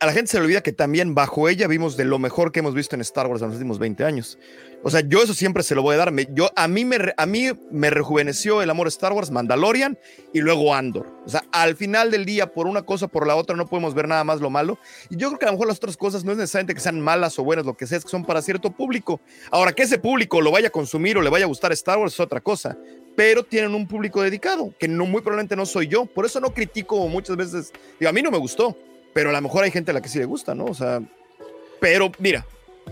A la gente se le olvida que también bajo ella vimos de lo mejor que hemos visto en Star Wars en los últimos 20 años. O sea, yo eso siempre se lo voy a dar. Me- yo, a, mí me, a mí me rejuveneció el amor Star Wars, Mandalorian y luego Andor. O sea, al final del día, por una cosa o por la otra, no podemos ver nada más lo malo. Y yo creo que a lo mejor las otras cosas no es necesariamente que sean malas o buenas, lo que sea, es que son para cierto público. Ahora, que ese público lo vaya a consumir o le vaya a gustar Star Wars es otra cosa. Pero tienen un público dedicado, que no, muy probablemente no soy yo. Por eso no critico muchas veces. Digo, a mí no me gustó, pero a lo mejor hay gente a la que sí le gusta, ¿no? O sea, pero mira,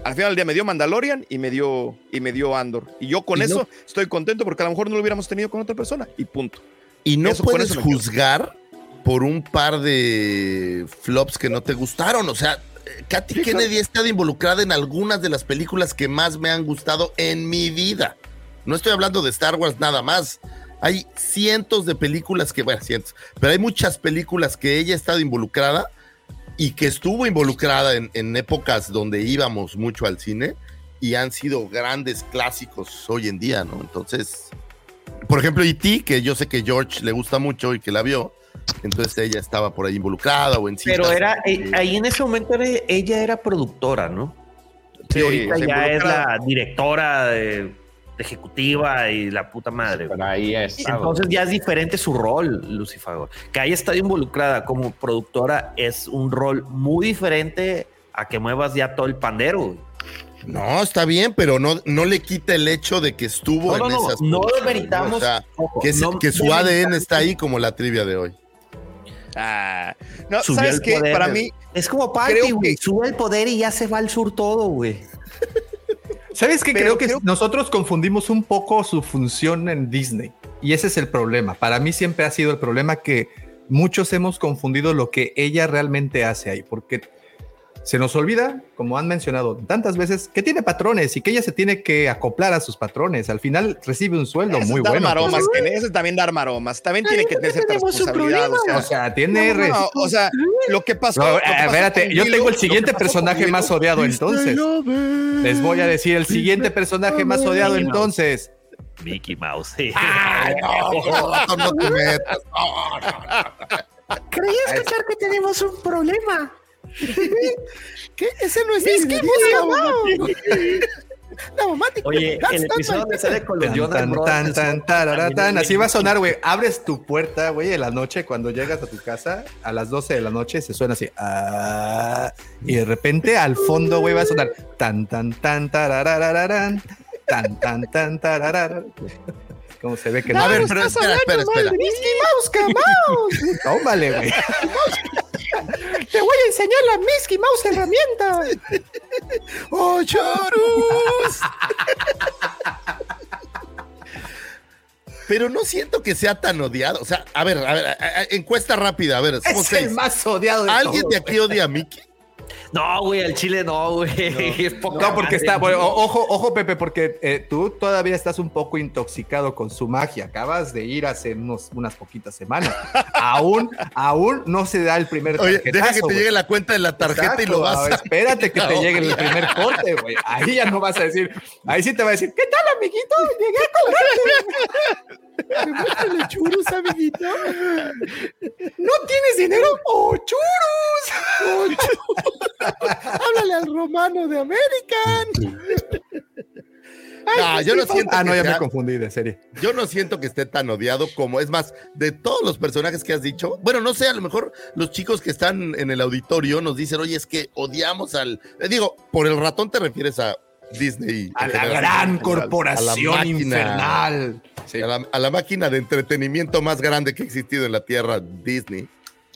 al final del día me dio Mandalorian y me dio, y me dio Andor. Y yo con Y eso no- estoy contento porque a lo mejor no lo hubiéramos tenido con otra persona. Y punto. Y no Eso- puedes juzgar por un par de flops que no te gustaron. O sea, Katy Sí, Kennedy claro. ha estado involucrada en algunas de las películas que más me han gustado en mi vida. No estoy hablando de Star Wars nada más. Hay cientos de películas que, bueno, cientos, pero hay muchas películas que ella ha estado involucrada y que estuvo involucrada en, en épocas donde íbamos mucho al cine y han sido grandes clásicos hoy en día, ¿no? Entonces, por ejemplo, E.T., que yo sé que George le gusta mucho y que la vio, entonces ella estaba por ahí involucrada o en Pero citas. era, eh, ahí en ese momento era- ella era productora, ¿no? Sí, ahorita ya es la directora de- ejecutiva y la puta madre. güey. Pero ahí está. Entonces ya es diferente su rol, Lucifer. Que haya estado involucrada como productora es un rol muy diferente a que muevas ya todo el pandero. güey. No, está bien, pero no, no le quita el hecho de que estuvo No, en no, no, esas no producciones, demeritamos, O sea, ojo, que, no que su. ADN está ahí como la trivia de hoy. Ah, no, Subió ¿sabes qué? poder, Para mí, Es como Party, creo güey. que- Sube el poder y ya se va al sur todo, güey. ¿Sabes qué? Pero Creo que creo- nosotros confundimos un poco su función en Disney. Y ese es el problema. Para mí siempre ha sido el problema que muchos hemos confundido lo que ella realmente hace ahí. Porque se nos olvida, como han mencionado tantas veces, que tiene patrones y que ella se tiene que acoplar a sus patrones. Al final recibe un sueldo eso muy es dar bueno. maromas, que eso es también dar maromas. También tiene que tener cierta responsabilidad. O sea, O sea, tiene... no, o sea, lo que pasó. No, lo que eh, pasó espérate, yo tengo el siguiente personaje más odiado entonces. Les voy a decir el siguiente personaje más odiado entonces. Mickey Mouse. Ay, no, no, te metas. No, no, no. Creí escuchar que tenemos un problema. ¿Qué? Ese no es el Oye, el episodio donde sale con los Tan, Jonas tan. Así va a sonar, güey. Abres tu puerta, güey, en la noche cuando llegas a tu casa a las 12 de la noche, se suena así. ah, y de repente al fondo, güey, va a sonar tan, tan, tan, tararararán, tan, tan, tan, tararara. Como se ve que no. A ver, pero espera, espera, espera. Tómale, güey. Te voy a enseñar la Mickey Mouse herramienta. ¡Oh, chorus! Pero no siento que sea tan odiado. O sea, a ver, a ver, a- a- encuesta rápida, a ver, somos Es el más odiado de ¿Alguien todos, de aquí odia a Mickey? No, güey, al chile no, güey. No, porque está, bueno, güey. ojo, ojo, Pepe, porque eh, tú todavía estás un poco intoxicado con su magia. Acabas de ir hace unos, unas poquitas semanas. aún, aún no se da el primer Oye, deja que te güey. llegue la cuenta de la tarjeta y lo vas ahora a... Espérate que te llegue el primer corte, güey. Ahí ya no vas a decir, ahí sí te va a decir, ¿qué tal, amiguito? Llegué a cobrarte. Demuéstrale churros, amiguito. ¿No tienes dinero? ¡Oh, churros! ¡Oh, churros! Háblale al romano de American. No, yo no siento Ah, no, ya me sea- confundí de serie. Yo no siento que esté tan odiado como es más de todos los personajes que has dicho. Bueno, no sé, a lo mejor los chicos que están en el auditorio nos dicen, oye, es que odiamos al. Digo, por el ratón te refieres a Disney. A la general, gran a la corporación máquina- infernal. Sí. A, la, a la máquina de entretenimiento más grande que ha existido en la Tierra, Disney.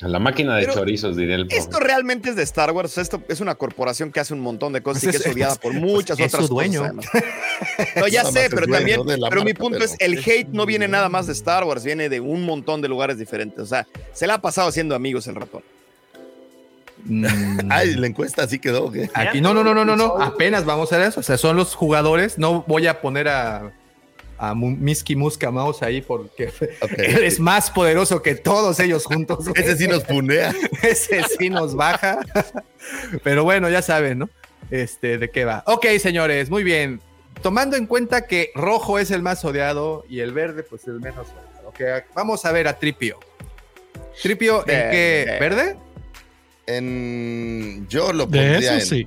A la máquina de Pero chorizos, diría el Esto realmente es de Star Wars. Esto es una corporación que hace un montón de cosas Pues y que es- es odiada por muchas es su otras dueño. cosas. además. No, ya sé, pero también, pero mi punto pero- es, el hate no viene nada más de Star Wars, viene de un montón de lugares diferentes. O sea, se la ha pasado haciendo amigos el ratón. Mm. Ay, la encuesta así quedó. ¿qué? Aquí no, no, no, no, no, no. Apenas vamos a ver eso. O sea, son los jugadores. No voy a poner a, a Miski Muska Mouse ahí porque Ok. él es más poderoso que todos ellos juntos. Ese sí nos punea. Ese sí nos baja. Pero bueno, ya saben, ¿no? Este, ¿de qué va? Ok, señores, muy bien. Tomando en cuenta que rojo es el más odiado y el verde, pues el menos odiado. Ok, vamos a ver a Tripio. Tripio, ¿en Verde. qué? ¿Verde? En, yo lo De pondría eso en- sí.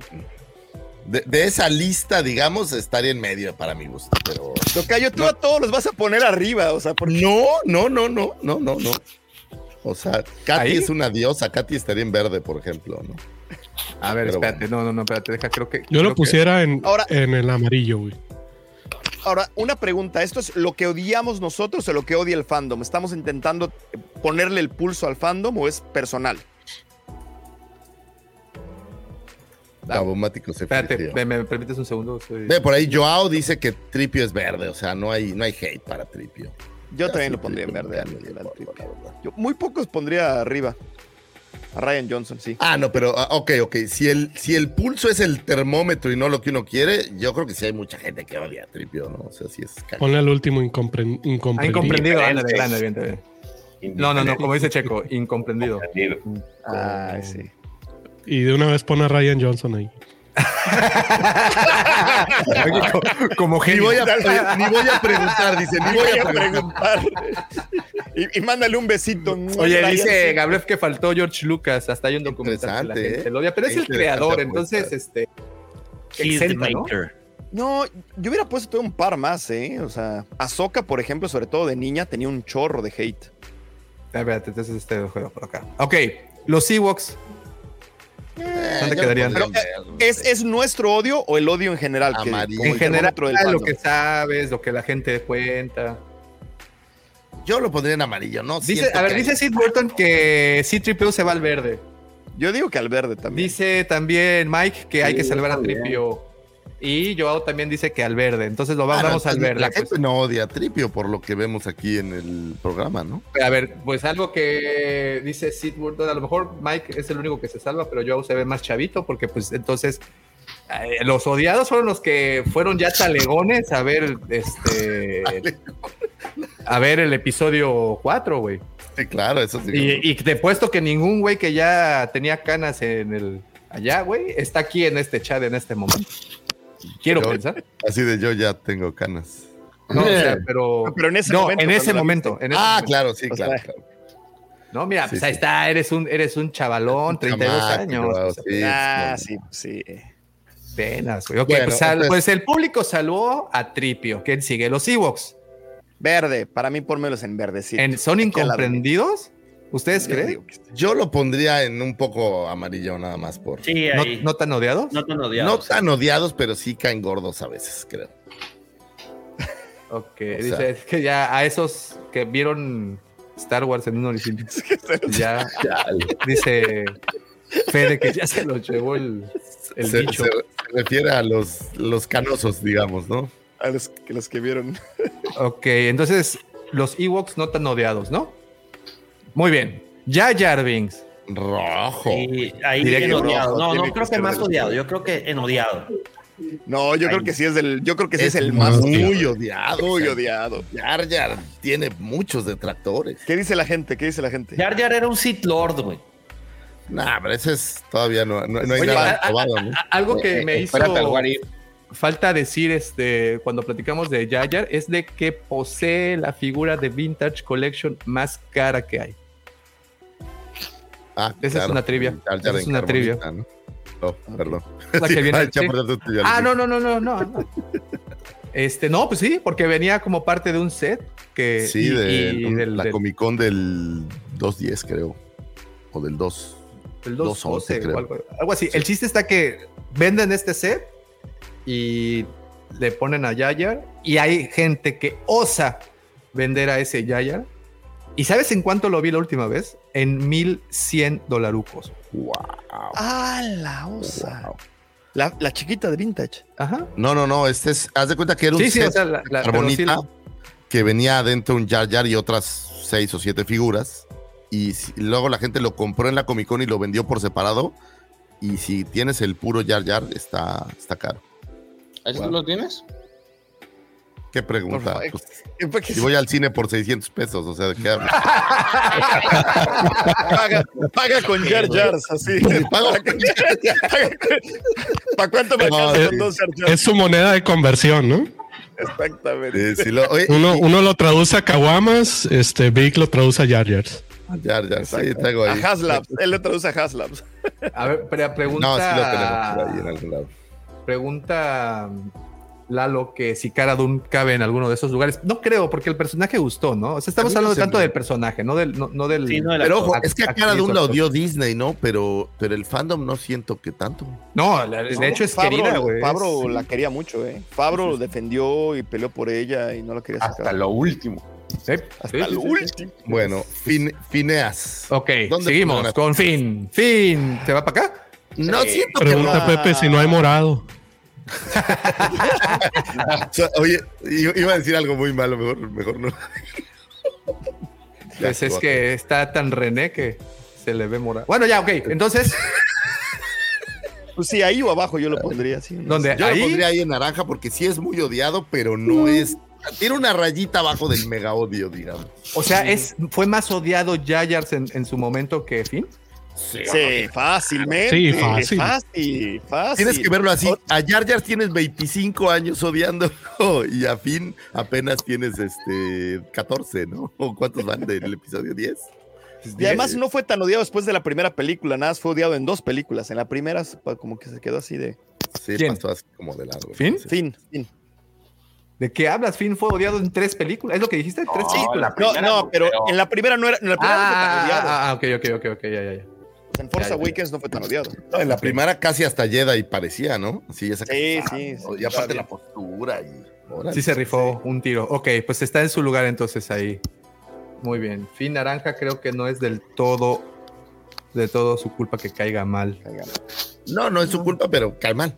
De, de esa lista, digamos, estaría en medio para mi gusto, pero... Tocayo, tú a todos los vas a poner arriba, o sea, porque No, no, no, no, no, no, no. O sea, Katy ¿Ahí? es una diosa, Katy estaría en verde, por ejemplo, ¿no? A ver, Pero espérate, no, no, no, espérate, deja, creo que. Yo creo lo que- pusiera en, Ahora- en el amarillo, güey. Ahora, una pregunta, ¿esto es lo que odiamos nosotros o lo que odia el fandom? ¿Estamos intentando ponerle el pulso al fandom o es personal? Davomático se Espérate. ¿me, me permites un segundo? Soy- Ve, por ahí Joao dice que Tripio es verde, o sea, no hay, no hay hate para Tripio. Yo también lo pondría en verde. al- al Tripio. la verdad. Yo muy pocos pondría arriba. A Ryan Johnson, sí. Ah, no, pero, ah, ok, ok. Si el, si el pulso es el termómetro y no lo que uno quiere, yo creo que sí hay mucha gente que odia a Tripio, ¿no? O sea, sí es. Ponle al último incompren- Ah, incomprendido. incomprendido, ándale, ándale, bien, bien, bien. No, no, no, como dice Checo, incomprendido. Ay, sí. Y de una vez pone a Ryan Johnson ahí. Oye, co- como Ni voy, a, ni voy a preguntar, dice, ni voy a preguntar. Y, y mándale un besito. Oye, Ryan, dice sí. Gabriel que faltó George Lucas, hasta hay un documental que la Interesante, gente ¿eh? lo odia, pero es el creador, apuesta. entonces, este, He's the exenta, ¿no? No, yo hubiera puesto todo un par más, ¿eh? O sea, Ahsoka, por ejemplo, sobre todo de niña, tenía un chorro de hate. A ver, entonces este juego por acá. Ok, los Ewoks. Eh. ¿Es, ¿Es nuestro odio o el odio en general? Que, Amarillo. como En general, lo que sabes, lo que la gente cuenta. Yo lo pondría en amarillo, ¿no? Dice, a ver, que dice hay- Sid Burton que C-3PO se va al verde. Yo digo que al verde también. Dice también Mike que hay que salvar a. Tripio. Y Joao también dice que al verde. Entonces lo Ah, vamos, al verde. La pues. gente no odia a Tripio por lo que vemos aquí en el programa, ¿no? A ver, pues algo que dice Sid Burton, a lo mejor Mike es el único que se salva, pero Joao se ve más chavito porque pues entonces eh, los odiados fueron los que fueron ya talegones a ver este a ver el episodio 4, güey. Sí, claro, eso sí. Y, y te he puesto que ningún güey que ya tenía canas en el allá, güey, está aquí en este chat en este momento. Quiero Yo- pensar. Así de yo ya tengo canas. No, o sea, pero, No, pero en ese no, momento, en ese la momento. en ese Ah, momento. claro, sí, claro. sea, claro. No, mira, Sí, pues sí. ahí está, eres un, eres un chavalón, 32 Chamaco, años. wow, o sea, sí, Ah, sí. sí, sí. Apenas, güey. Ok, Bueno, pues, entonces- pues el público salvó a Tripio. ¿Quién sigue? Los Ewoks. Verde, para mí pónmelos en verde, sí. En- ¿Son incomprendidos? ¿Ustedes Yo creen? Yo lo pondría en un poco amarillo nada más por. Sí, ¿No, ahí. no tan odiados? No tan No odiados. tan odiados, pero sí caen gordos a veces, creo. Ok, O dice es que ya a esos que vieron Star Wars en un origen, ya dice Fede que ya se lo llevó el, el se, bicho. se- se refiere a los, los canosos, digamos, ¿no? A los, que- los que vieron. Ok, entonces los Ewoks no tan odiados, ¿no? Muy bien. Ya Jarvings. Rojo. Y ahí Diría en que odiado. rojo, No, no que creo que más odiado. Yo creo que en odiado. No, yo creo que sí es del. Yo creo que sí es, Es el más muy odiado. Muy odiado. Jar Jar tiene muchos detractores. ¿Qué dice la gente? ¿Qué dice la gente? Jar Jar era un Sith Lord, güey. Nah, pero ese es todavía no, no, no hay Oye, nada a- probado, ¿no? a- algo que Eh, me eh, hizo falta decir este cuando platicamos de Jar Jar es de que posee la figura de Vintage Collection más cara que hay. Ah, Esa es una trivia. Esa es una trivia. ¿no? No, perdón. La que viene- sí. Ah, no, no, no, no, no. Este, no, pues sí, porque venía como parte de un set que Sí, y- de y un- del, la del- Comic Con del 210, creo. O del 2. del 211, 212 o creo. algo, algo así. El chiste está que venden este set y le ponen a Yayar y hay gente que osa vender a ese Yayar. ¿Y sabes en cuánto lo vi la última vez? En 1100 dolarucos. Wow. Ah, la osa. La, la chiquita de vintage. Ajá. No, no, no. Este es. Haz de cuenta que era un Sí, sí, o sea, la, la- carbonita sí, que venía adentro un Jar Jar y otras seis o siete figuras. Y, si- y luego la gente lo compró en la Comic Con y lo vendió por separado. Y si tienes el puro Jar Jar, está, está caro. ¿Así Wow. lo tienes? ¿Qué pregunta? Pues, si voy al cine por 600 pesos, o sea, ¿de qué hablas? paga, paga con Jar Jars, así. pago Paga con Jar Jar. ¿Para cuánto me No, alcanza es- con dos Jar Jars? Es su moneda de conversión, ¿no? Exactamente. Si lo- oye, Uno, y- uno lo traduce a Kawamas, este Vic lo traduce a Jar Jars. Jar Jar, sí, traigo A ahí. Haslabs. Él le traduce a Haslabs. A ver, pre- pregunta. No, sí lo tenemos por ahí en algún lado. Pregunta Lalo que si Cara Dune cabe en alguno de esos lugares. No creo, porque el personaje gustó, ¿no? O sea, estamos hablando tanto del personaje, no del. No, no del Pero ojo, es que a cara de un la odió Disney, ¿no? Pero, pero el fandom no siento que tanto. No, la- de hecho es Fabro, querida, güey. Fabro la quería mucho, ¿eh? Fabro defendió y peleó por ella y no la quería sacar. Hasta lo último. Sí, Hasta sí, lo sí, sí, sí. último. Bueno, Fin- Fineas. Ok, ¿Dónde seguimos con Fin. Fin, ¿se va para acá? No Sí. siento que Pregunta Pepe si no hay morado. O sea, Oye, iba a decir algo muy malo, mejor, mejor no. Pues es que está tan René que se le ve morado. Bueno, ya, ok. Entonces, Pues sí, ahí o abajo yo lo pondría así. ¿no? ¿dónde? Yo Ahí. lo pondría ahí en naranja porque sí es muy odiado, pero no es. Tiene una rayita abajo del mega odio, digamos. O sea, es, fue más odiado Jayars en, en su momento que Finn. Sí, Sí, fácilmente. Sí, fácil. Fácil, fácil. Tienes que verlo así. A Jar Jar tienes 25 años odiándolo y a Finn apenas tienes este 14, ¿no? ¿O cuántos van del episodio 10? Y además no fue tan odiado después de la primera película, nada, más fue odiado en dos películas. En la primera pa- como que se quedó así de Sí, ¿Quién? pasó así como de largo. ¿Fin? Sí. fin, fin. ¿De qué hablas? Finn fue odiado en tres películas. ¿Es lo que dijiste? ¿Tres No, películas? la No, no, pero pero- en la primera no era, en la primera no fue tan Ah, odiado. ah, ah, ok, ok, ok, ok, ya, ya, ya. En Force ya, ya. Awakens no fue tan odiado. No, en la primera casi hasta Jedi parecía, ¿no? Sí, esa Sí, sí, sí, Y aparte la postura y. órale. Sí se rifó un tiro. Ok, pues está en su lugar entonces ahí. Muy bien. Finn Naranja creo que no es del todo, de todo su culpa que caiga mal. No, no es su culpa, pero cae mal.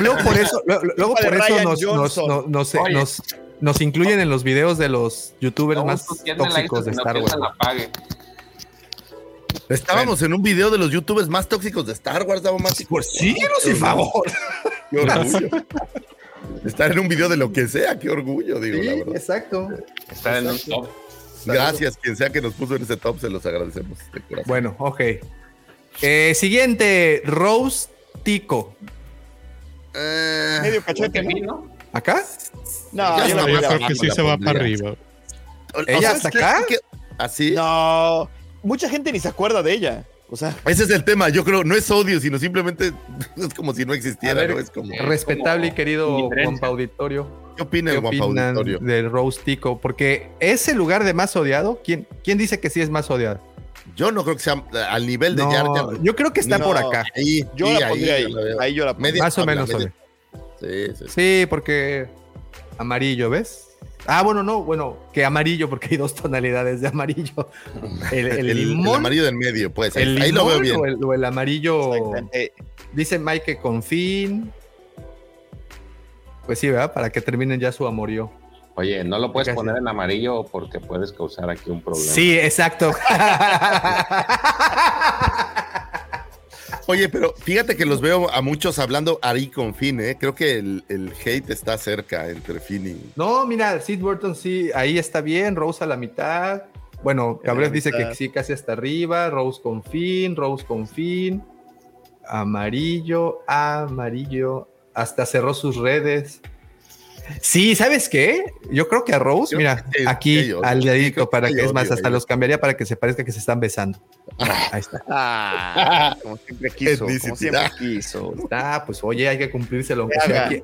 Luego por eso, luego por eso nos, nos, nos, nos- Oye. nos- nos incluyen en los videos de los youtubers No más tóxicos de Star Wars. la pague. Estábamos en un video de los youtubers más tóxicos de Star Wars, Davo Mati. Pues síguenos, por favor. Qué orgullo. Estar en un video de lo que sea, qué orgullo, digo, la verdad. exacto. Está en un top. Gracias, quien sea que nos puso en ese top, se los agradecemos de corazón. Bueno, ok. Eh, siguiente, Rose Tico. Eh, Medio cachete, ¿no? ¿no? ¿Acá? No, Ya yo la yo creo que sí se va para arriba. ¿Ella ¿sabes hasta acá? ¿Qué? ¿Así? No, mucha gente ni se acuerda de ella. O sea, Ese es el tema, yo creo, no es odio, sino simplemente es como si no existiera, ver, ¿no? Es como, Respetable y querido. Juanpa Auditorio. ¿qué opina ¿Qué el auditorio? del Rose Tico? Porque es el lugar de más odiado. ¿Quién, quién dice que sí es más odiado? Yo no creo que sea al nivel de No, Jar. yo creo que está No. por acá. Ahí, yo sí, la pondría ahí. Ahí yo la pondría. Más o menos media- odiado. Sí, sí, sí. Sí, porque amarillo, ¿ves? Ah, bueno, no, bueno, que amarillo, porque hay dos tonalidades de amarillo. El, el El, el limón, amarillo del medio, pues. Ahí, el ahí lo veo bien. O, el, o el amarillo. Exactamente. Dice Mike que con fin. Pues sí, ¿verdad? Para que terminen ya su amorío. Oye, no lo puedes Casi. poner en amarillo porque puedes causar aquí un problema. Sí, exacto. Oye, pero fíjate que los veo a muchos hablando ahí con Finn, ¿eh? Creo que el, el hate está cerca entre Finn y. No, mira, Sid Burton sí, ahí está bien, Rose a la mitad. Bueno, Gabriel dice que sí, casi hasta arriba, Rose con fin, Rose con fin, amarillo, amarillo, hasta cerró sus redes. Sí, ¿sabes qué? Yo creo que a Rose, mira, aquí al dedito, que para que es más, hasta los cambiaría para que se parezca que se están besando. Ahí está. Ah, como siempre quiso, como siempre quiso. Ah, pues oye, hay que cumplírselo, aunque Que sea aquí,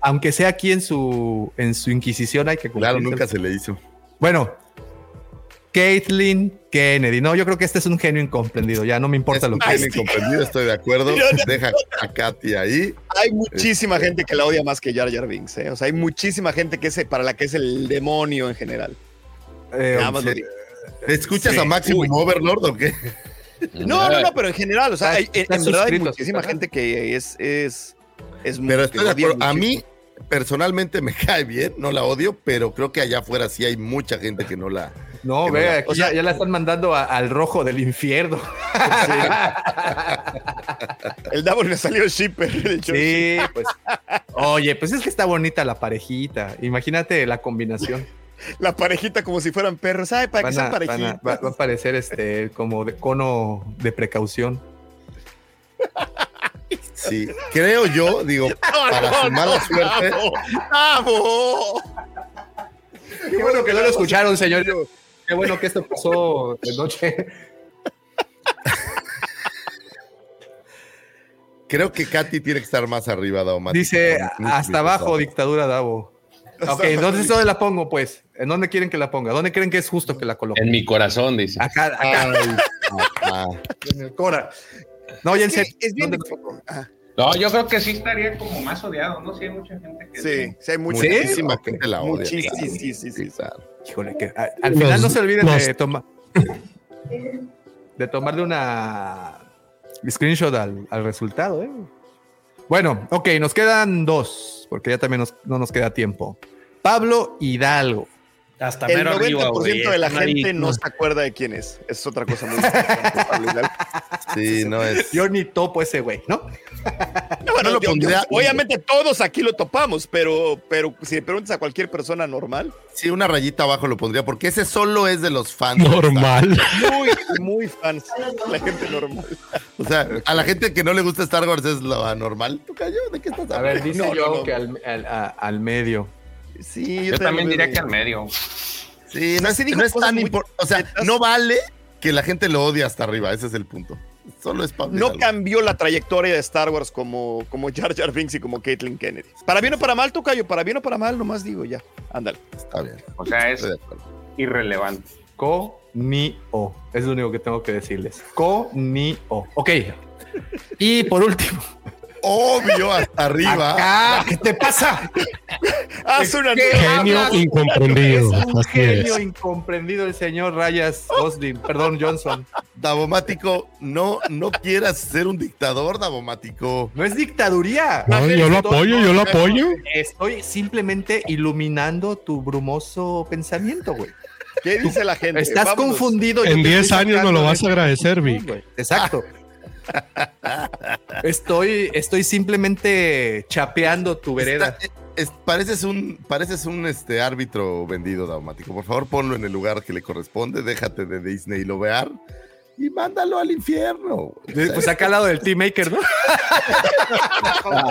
aunque- sea aquí en su, en su Inquisición, hay que cumplírselo. Claro, nunca se le hizo. Bueno, Caitlyn Kennedy. No, yo creo que este es un genio incomprendido. Ya no me importa Es lo un que genio incomprendido, estoy de acuerdo. Deja a Katy ahí. Hay muchísima gente que la odia más que Jar Jar Binks, ¿eh? O sea, hay muchísima gente que es para la que es el demonio en general. Eh, Nada más lo sí. digo. ¿Escuchas Sí. a Maximum Uy. Overlord o qué? No, no, no, pero en general, o sea, Está- hay- en, en verdad hay muchísima gente que es, es, es muy- Pero estoy de odia acuerdo. A mí, personalmente, me cae bien, no la odio, pero creo que allá afuera sí hay mucha gente que no la. No, Que ve, no la- aquí o sea- ya, la están mandando a- al rojo del infierno. El Davos le salió shipper. el. Sí, pues. Oye, pues es que está bonita la parejita. Imagínate la combinación. La parejita como si fueran perros. Ay, para que Van sean a- parejitas. va, a parecer este como de cono de precaución. Sí, creo yo, digo, para su mala suerte. ¡Vamos! Qué bueno que no lo escucharon, señor. Qué bueno que esto pasó de noche. Creo que Katy tiene que estar más arriba, Daumático. Dice hasta abajo, dictadura Davo. Ok, entonces ¿dónde la pongo, pues? ¿En dónde quieren que la ponga? ¿Dónde creen que es justo que la coloque? En mi corazón, dice. Acá, acá. Ay, en el Cora. No, ya en serio. es bien ¿dónde- difícil. Ajá. No, yo creo que sí estaría como más odiado, ¿no? Sí, hay mucha gente que. Sí, sí, hay mucha- ¿Sí? Muchísima gente la odia. Muchísima, claro. sí, sí, sí, sí. Híjole, que a- al final no se olviden los- de tomar de tomarle una screenshot al, al resultado, ¿eh? Bueno, ok, nos quedan dos, porque ya también nos- no nos queda tiempo. Pablo Hidalgo. Hasta El mero 90% arriba, güey. de la gente no se acuerda de quién es. Es otra cosa muy importante. Sí, no es. Yo ni topo ese güey, ¿no? No, bueno, lo yo- pondría- yo- obviamente todos aquí lo topamos, pero, pero si le preguntas a cualquier persona normal, Sí, una rayita abajo lo pondría, porque ese solo es de los fans. Normal. muy, muy fans, la gente normal. O sea, a la gente que no le gusta Star Wars es lo anormal. ¿Tú cayó? ¿De qué estás A hablando? ver, dice No, yo no, no. que al, al- a- al medio. Sí, Yo también lo diría que al medio. Sí, no, sea, es, sí dijo no es tan importante. O sea, no vale que la gente lo odie hasta arriba. Ese es el punto. Solo es No cambió la trayectoria de Star Wars como, como Jar Jar Binks y como Caitlyn Kennedy. Para bien o para mal, Tocayo, para bien o para mal, nomás digo ya. Ándale. Está bien. O sea, es irrelevante. Co ni o. Es lo único que tengo que decirles. Co ni o. Ok. Y por último. Obvio, hasta arriba. Acá, ¿qué te pasa? Haz una ¿Qué Genio incomprendido. Es un genio es. incomprendido el señor Rayas Gosling, perdón, Johnson. Davomático, no, no quieras ser un dictador, Davomático. No es dictaduría. No, yo lo apoyo, yo lo apoyo. Estoy simplemente iluminando tu brumoso pensamiento, güey. ¿Qué dice la gente? Estás Vámonos. confundido. En te 10 estoy años sacando lo vas a agradecer, Vic. Exacto. Estoy, estoy simplemente chapeando tu vereda. Está- es- pareces un, pareces un este, árbitro vendido, Daumático. Por favor, ponlo en el lugar que le corresponde. Déjate de Disney lo vear y mándalo al infierno. Pues acá al lado del Team Maker, ¿no?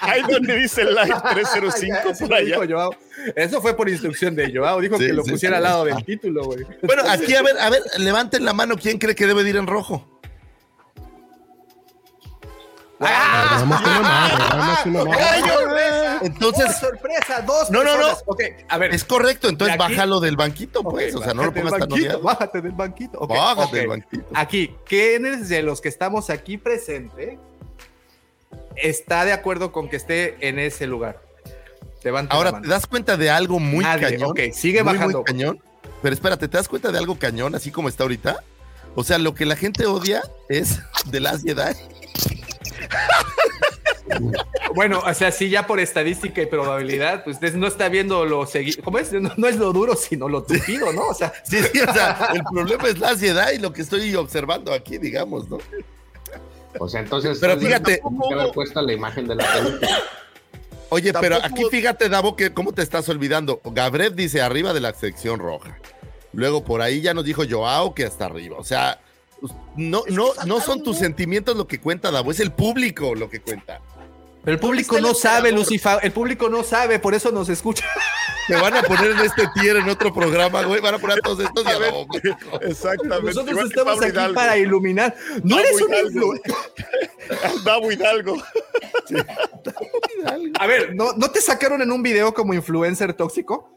Ahí donde dice el live 305 Eso por allá. dijo Joao. Eso fue por instrucción de Joao. Dijo Sí, que lo sí, pusiera sí. al lado del título, güey. Bueno, aquí, a ver, a ver, levanten la mano. ¿Quién cree que debe de ir en rojo? Nada más una mano, nada más una mano. Entonces, ¡Oh, sorpresa! Dos No, no, no. personas. Ok, a ver. es correcto. Entonces, ¿Y aquí? bájalo del banquito, pues. O sea, no lo bájate del pongas tan banquito, odiado. Bájate del banquito. ok, Bájate ok. del banquito. Aquí, ¿quiénes de los que estamos aquí presentes está de acuerdo con que esté en ese lugar? Levanta la Ahora, mano. ¿te das cuenta de algo muy Nadie, cañón? ok, sigue Muy, bajando. Muy cañón. Pero espérate, ¿te das cuenta de algo cañón, así como está ahorita? O sea, lo que la gente odia es The Last Jedi. Bueno, o sea, sí, ya por estadística y probabilidad, pues es- no está viendo lo seguido. ¿Cómo es? No, no es lo duro, sino lo tupido, ¿no? O sea, Sí, sí, o sea, el problema es Last Jedi, lo que estoy observando aquí, digamos, ¿no? O sea, entonces. Pero fíjate- haber puesto la imagen de la película. Oye, pero aquí fíjate, Davo, que cómo te estás olvidando. Gabrev dice arriba de la sección roja. Luego por ahí ya nos dijo Joao que hasta arriba. O sea, no, no, no son tus sentimientos lo que cuenta, Davo, es el público lo que cuenta. pero el público no sabe? Lucifer. El público no sabe, por eso nos escucha. Te van a poner en este tier en otro programa, güey. Van a poner a todos estos y a Davo. Exactamente. Nosotros igual estamos aquí Hidalgo. para iluminar. No eres un Hidalgo. influencer. Davo Hidalgo. A ver, ¿no, ¿no te sacaron en un video como influencer tóxico?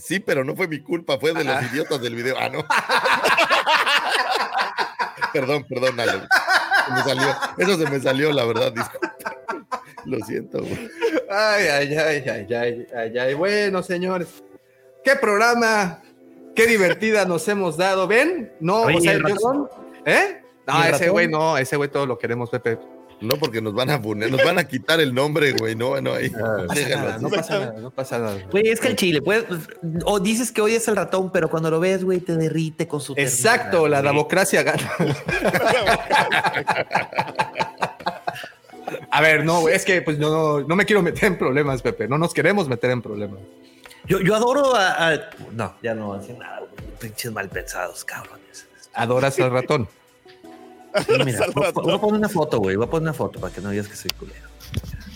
Sí, pero no fue mi culpa, fue de los idiotas del video. Ah, no. perdón, perdón, Ale. Se me salió. Eso se me salió, la verdad, disculpa. Lo siento, güey. Ay, ay, ay, ay, ay, ay, ay. Bueno, señores. ¿Qué programa? Qué divertida nos hemos dado. ¿Ven? No, Oye, o sea. ¿Eh? No, ¿Y el ese güey no, ese güey todo lo queremos, Pepe. No, porque nos van a poner, nos van a quitar el nombre, güey. No, no, ahí. No pasa nada, no pasa nada, no pasa nada. Güey, es que el chile, pues, o dices que odias al ratón, pero cuando lo ves, güey, te derrite con su Exacto, ternura, la güey. democracia gana. A ver, no, güey, es que pues no, no, no me quiero meter en problemas, Pepe. No nos queremos meter en problemas. Yo, yo adoro a, a- No, ya no voy a decir nada, güey. Pinches mal pensados, cabrones. Adoras al ratón. Mira, voy, a poner una foto, güey. Voy a poner una foto para que no digas que soy culero.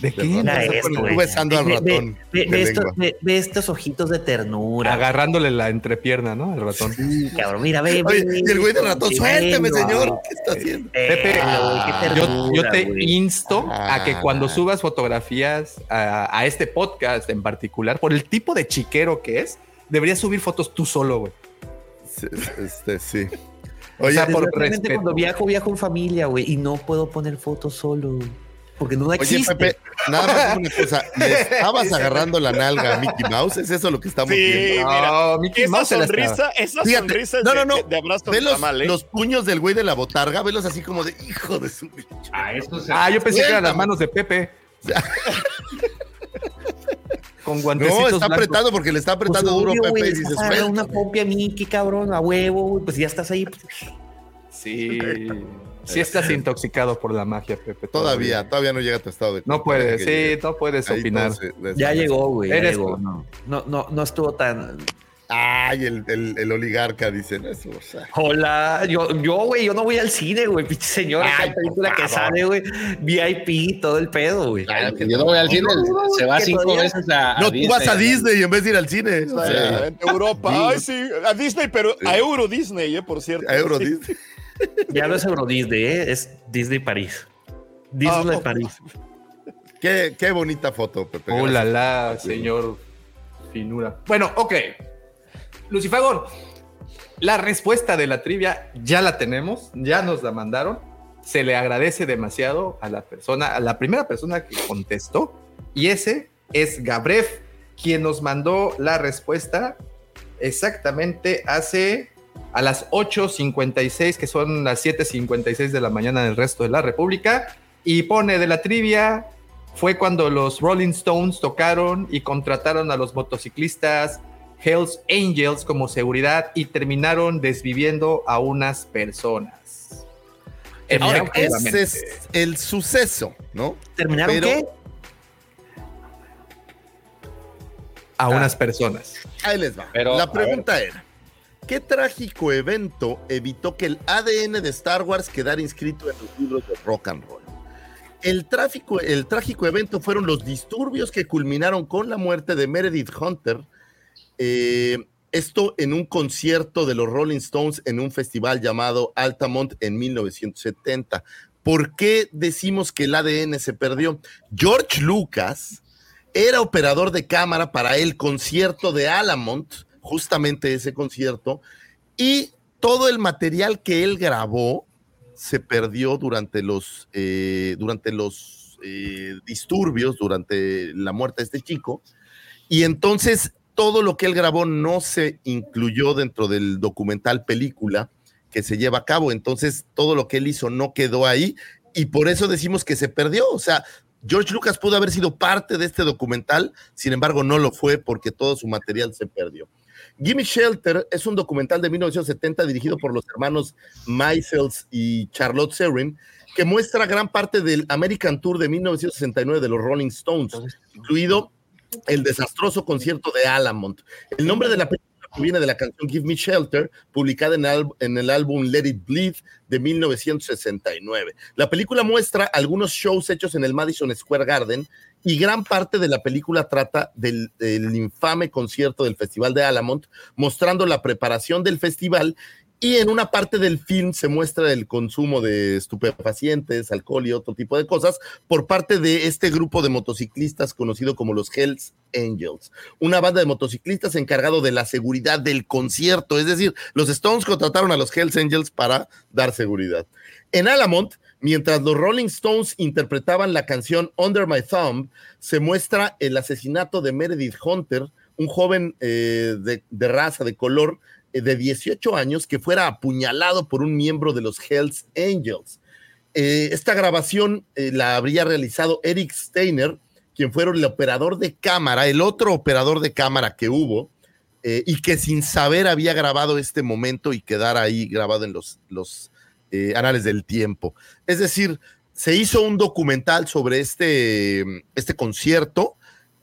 ¿De ratón. esto, besando al Ve- ve- ratón Ve, de ve ve- ve estos ojitos de ternura. Agarrándole la entrepierna, ¿no? Al ratón. Sí, cabrón, mira, ve. Oye, ve, y el güey del ratón, suélteme, señor. ¿Qué está haciendo? Pepe, Eh, güey, qué yo, ternura, yo te güey. insto a que cuando Ah. subas fotografías a, a este podcast en particular, por el tipo de chiquero que es, deberías subir fotos tú solo, güey. Sí, Este, sí. O Oye, sea, por respeto. cuando viajo, viajo en familia, güey, y no puedo poner fotos solo, güey, porque no Oye, existe. Pepe, nada más una cosa. ¿Le estabas agarrando la nalga a Mickey Mouse? ¿Es eso lo que estamos Sí, viendo? mira, No, Mickey esa Mouse sonrisa, esa Fíjate, sonrisa no, no, no. de- de abrazo Ve está los, mal, ¿eh? los puños del güey de la botarga, velos así como de hijo de su. Ah, eso se- Ah, yo pensé que eran las manos de Pepe. Con guantecitos No, está blancos. apretando porque le está Pues, apretando duro obvio, Pepe güey, y le dices, estás agarrando una copia Mickey, cabrón, a huevo, güey, pues ya estás ahí. pues, Sí. Sí estás intoxicado por la magia, Pepe. Todavía, todavía no llega a tu estado de No puedes, sí, llegue. no puedes Ahí opinar. Ya llegó, güey. no, no, no estuvo tan. Ay, el, el, el oligarca dice eso. o sea. Hola, yo, yo, güey, yo no voy al cine, güey, pinche señor. Ay, Esa película que sale, güey, VIP, todo el pedo, güey. Que yo no voy al cine, se va cinco todavía- veces a, a No, tú vas a Disney en vez de ir al cine. O Sí, sea, en Europa. Ay, sí, a Disney, pero a Euro Disney, eh, por cierto. a Euro Sí. Disney. Ya no es Euro Disney, ¿eh? es Disney París. Disney Ah, París. Qué, qué bonita foto, Pepe. Oh, la, gracias. la, señor Finura. Bueno, ok. Lucifagor, la respuesta de la trivia ya la tenemos, ya nos la mandaron. Se le agradece demasiado a la persona, a la primera persona que contestó, y ese es Gabrev, quien nos mandó la respuesta exactamente hace a las 8.56, que son las 7.56 de la mañana del resto de la República, y pone de la trivia, fue cuando los Rolling Stones tocaron y contrataron a los motociclistas Hells Angels como seguridad y terminaron desviviendo a unas personas. Ahora, ese es el suceso, ¿no? ¿Terminaron Pero- qué? a unas personas. Ahí les va. Pero, la pregunta era, ¿qué trágico evento evitó que el ADN de Star Wars quedara inscrito en los libros de rock and roll? El, tráfico, el trágico evento fueron los disturbios que culminaron con la muerte de Meredith Hunter, eh, esto en un concierto de los Rolling Stones en un festival llamado Altamont en 1970. ¿Por qué decimos que el ADN se perdió? George Lucas era operador de cámara para el concierto de Alamont, justamente ese concierto, y todo el material que él grabó se perdió durante los, eh, durante los eh, disturbios, durante la muerte de este chico, y entonces todo lo que él grabó no se incluyó dentro del documental película que se lleva a cabo, entonces todo lo que él hizo no quedó ahí, y por eso decimos que se perdió, o sea, George Lucas pudo haber sido parte de este documental, sin embargo no lo fue porque todo su material se perdió. Gimme Shelter es un documental de 1970 dirigido por los hermanos Meisels y Charlotte Serrin, que muestra gran parte del American Tour de 1969 de los Rolling Stones, incluido el desastroso concierto de Alamont. El nombre de la película viene de la canción Give Me Shelter, publicada en, el álbum Let It Bleed de 1969. La película muestra algunos shows hechos en el Madison Square Garden y gran parte de la película trata del, del infame concierto del Festival de Alamont, mostrando la preparación del festival y en una parte del film se muestra el consumo de estupefacientes, alcohol y otro tipo de cosas por parte de este grupo de motociclistas conocido como los Hells Angels, una banda de motociclistas encargado de la seguridad del concierto. Es decir, los Stones contrataron a los Hells Angels para dar seguridad. En Alamont, mientras los Rolling Stones interpretaban la canción Under My Thumb, se muestra el asesinato de Meredith Hunter, un joven eh, de, raza, de color, de 18 años que fuera apuñalado por un miembro de los Hells Angels. Eh, esta grabación eh, la habría realizado Eric Steiner, quien fue el operador de cámara, el otro operador de cámara que hubo, eh, y que sin saber había grabado este momento y quedara ahí grabado en los, eh, anales del tiempo. Es decir, se hizo un documental sobre este, este concierto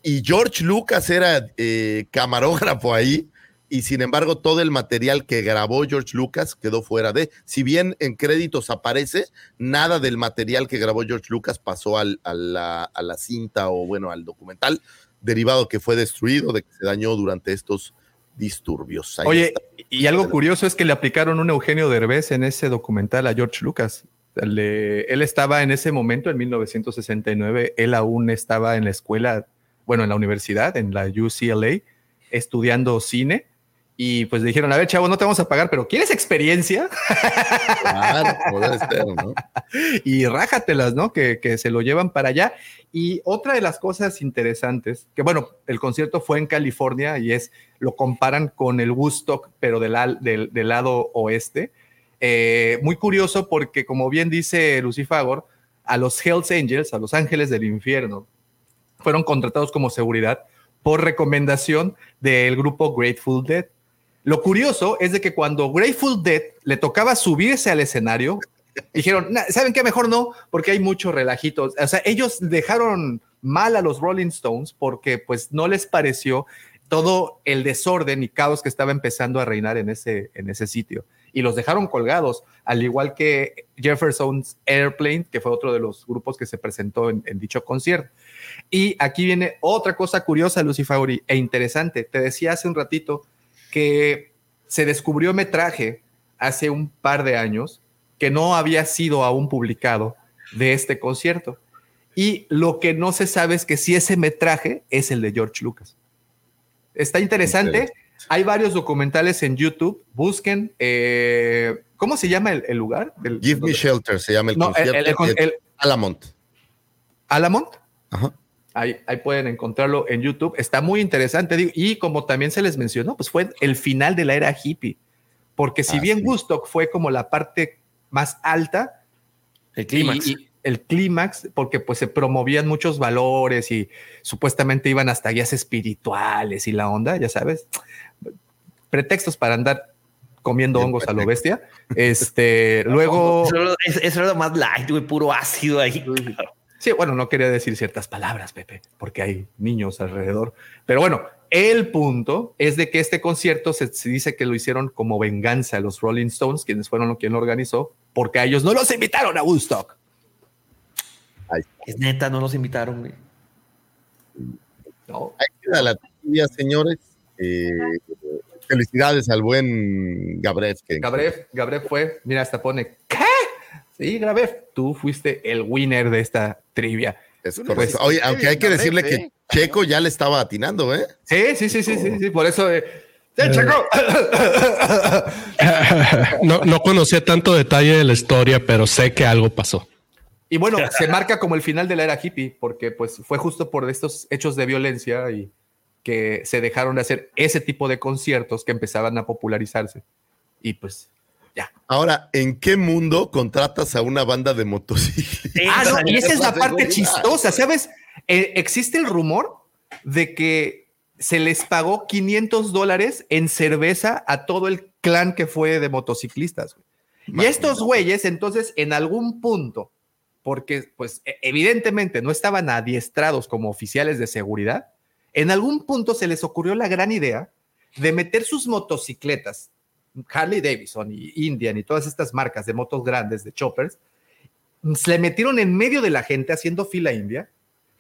y George Lucas era eh, camarógrafo ahí y sin embargo todo el material que grabó George Lucas quedó fuera de. Si bien en créditos aparece, nada del material que grabó George Lucas pasó al, a, la, a, la, cinta o bueno, al documental, derivado que fue destruido, de que se dañó durante estos disturbios. Ahí Oye, está. y algo curioso es que le aplicaron un Eugenio Derbez en ese documental a George Lucas. Le, él estaba en ese momento, en 1969, él aún estaba en la escuela, bueno, en la universidad, en la UCLA, estudiando cine. Y pues le dijeron, a ver, chavo, no te vamos a pagar, pero ¿quieres experiencia? Claro, ser, ¿no? y rájatelas, ¿no? Que, que, se lo llevan para allá. Y otra de las cosas interesantes, que bueno, el concierto fue en California y es, lo comparan con el Woodstock, pero del, del, del lado oeste. Eh, muy curioso porque, como bien dice Lucifagor, a los Hells Angels, a los ángeles del infierno, fueron contratados como seguridad por recomendación del grupo Grateful Dead. Lo curioso es de que cuando Grateful Dead le tocaba subirse al escenario, dijeron, ¿saben qué? Mejor no, porque hay muchos relajitos. O sea, ellos dejaron mal a los Rolling Stones porque pues no les pareció todo el desorden y caos que estaba empezando a reinar en ese, en ese sitio. Y los dejaron colgados, al igual que Jefferson's Airplane, que fue otro de los grupos que se presentó en, dicho concierto. Y aquí viene otra cosa curiosa, Lucy Fauri, e interesante. Te decía hace un ratito que se descubrió metraje hace un par de años que no había sido aún publicado de este concierto. Y lo que no se sabe es que si ese metraje es el de George Lucas. Está interesante. Hay varios documentales en YouTube. Busquen. Eh, ¿Cómo se llama el, el lugar? El, Give Me Shelter se llama el no, concierto. El, Alamont. ¿Alamont? Ajá. Ahí, ahí, pueden encontrarlo en YouTube. Está muy interesante. Y como también se les mencionó, pues fue el final de la era hippie. Porque si ah, bien sí. Woodstock fue como la parte más alta, el clímax. Y, el clímax, porque pues se promovían muchos valores y supuestamente iban hasta guías espirituales y la onda, ya sabes, pretextos para andar comiendo Bien hongos perfecto. a lo bestia. Este, luego. Eso, eso era lo más light, güey, puro ácido ahí. Sí, bueno, no quería decir ciertas palabras, Pepe, porque hay niños alrededor. Pero bueno, el punto es de que este concierto se, se dice que lo hicieron como venganza a los Rolling Stones, quienes fueron quien lo organizó, porque a ellos no los invitaron a Woodstock. Es neta, no los invitaron, güey. No. Ahí queda la tía, señores. Eh, felicidades al buen Gabref. Que Gabref, Gabref fue, mira, hasta pone, ¿qué? Sí, Gabref, tú fuiste el winner de esta trivia. Es pues, Oye, aunque hay que decirle que Checo ya le estaba atinando, ¿eh? Sí, sí, sí, sí, sí, sí. por eso... Eh, ¡Sí, Checo! no, no conocía tanto detalle de la historia, pero sé que algo pasó. Y bueno, se marca como el final de la era hippie, porque pues fue justo por estos hechos de violencia y que se dejaron de hacer ese tipo de conciertos que empezaban a popularizarse. Y pues ya. Ahora, ¿en qué mundo contratas a una banda de motocicletas? Ah, no, y esa es la parte chistosa, ¿sabes? Eh, existe el rumor de que se les pagó 500 dólares en cerveza a todo el clan que fue de motociclistas. Y estos güeyes, entonces, en algún punto, porque pues e, evidentemente no estaban adiestrados como oficiales de seguridad, en algún punto se les ocurrió la gran idea de meter sus motocicletas, Harley Davidson y Indian y todas estas marcas de motos grandes, de choppers, se le metieron en medio de la gente haciendo fila india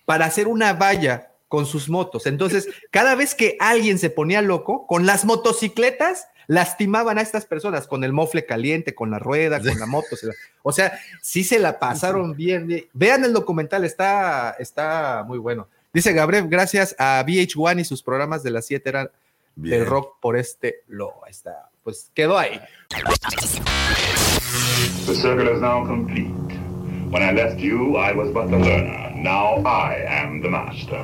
para hacer una valla con sus motos. Entonces, cada vez que alguien se ponía loco, con las motocicletas lastimaban a estas personas con el mofle caliente, con la rueda, con la moto. O sea, sí se la pasaron bien. Vean el documental, está, está muy bueno. Dice Gabriel, gracias a VH1 y sus programas de las 7 eran del rock por este lo está. Pues quedó ahí. The circle is now complete. When I left you, I was but the learner. Now I am the master.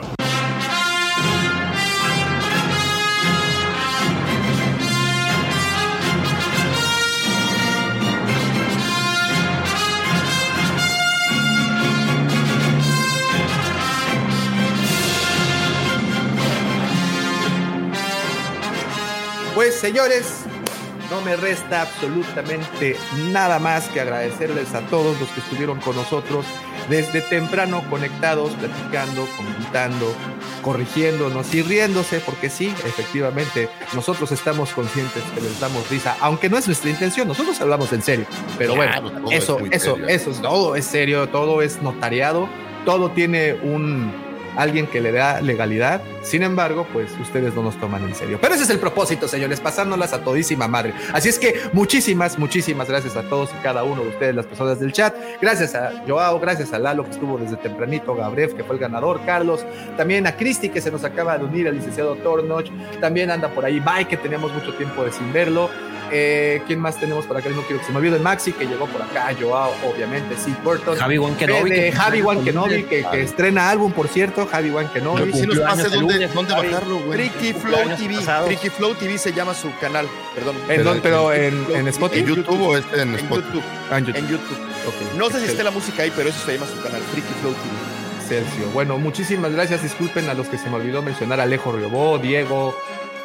Pues señores, no me resta absolutamente nada más que agradecerles a todos los que estuvieron con nosotros desde temprano conectados, platicando, comentando, corrigiéndonos y riéndose, porque sí, efectivamente, nosotros estamos conscientes que les damos risa, aunque no es nuestra intención, nosotros hablamos en serio, pero Claro, bueno, todo es eso, eso, serio. eso todo es serio, todo es notariado, todo tiene un alguien que le da legalidad. Sin embargo, pues ustedes no nos toman en serio. Pero ese es el propósito, señores, pasándolas a todísima madre. Así es que muchísimas, muchísimas gracias a todos y cada uno de ustedes, las personas del chat. Gracias a Joao, gracias a Lalo que estuvo desde tempranito, Gabriel que fue el ganador, Carlos, también a Cristi que se nos acaba de unir, al licenciado Tornoch, también anda por ahí Mike que teníamos mucho tiempo de sin verlo. Eh, ¿Quién más tenemos por acá? No quiero que se me olvide. Maxi, que llegó por acá. Joao, obviamente. Sid Burton. Javi Wan Kenobi, Javi Wan Kenobi, que, que estrena álbum, por cierto. Javi Wan Kenobi. Si nos cumplió pase años el dónde, lunes, dónde Javi. bajarlo, güey. Tricky Flow TV. pasados. Tricky Flow TV se llama su canal. Perdón. ¿En dónde? Pero en, en Spotify. ¿En YouTube o este en En Spotify? YouTube. Ah, en YouTube. En YouTube. No sé si esté la música ahí, pero eso se llama su canal. Tricky Flow TV. Celcio. Bueno, muchísimas gracias. Disculpen a los que se me olvidó mencionar, Alejo Riobó, Diego,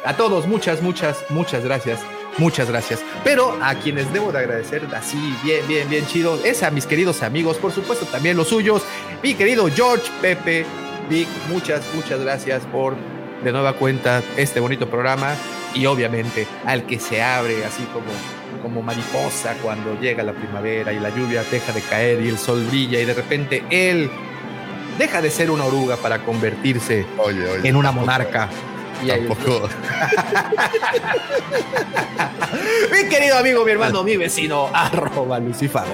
a todos, muchas, muchas, muchas gracias. Muchas gracias. Pero a quienes debo de agradecer así, bien, bien, bien chido, es a mis queridos amigos, por supuesto también los suyos, mi querido George, Pepe, Vic, muchas, muchas gracias por de nueva cuenta este bonito programa y obviamente al que se abre así como, como mariposa cuando llega la primavera y la lluvia deja de caer y el sol brilla y de repente él deja de ser una oruga para convertirse Oye, oye. en una monarca. Y Tampoco. mi querido amigo, mi hermano, mi vecino, arroba Lucifago.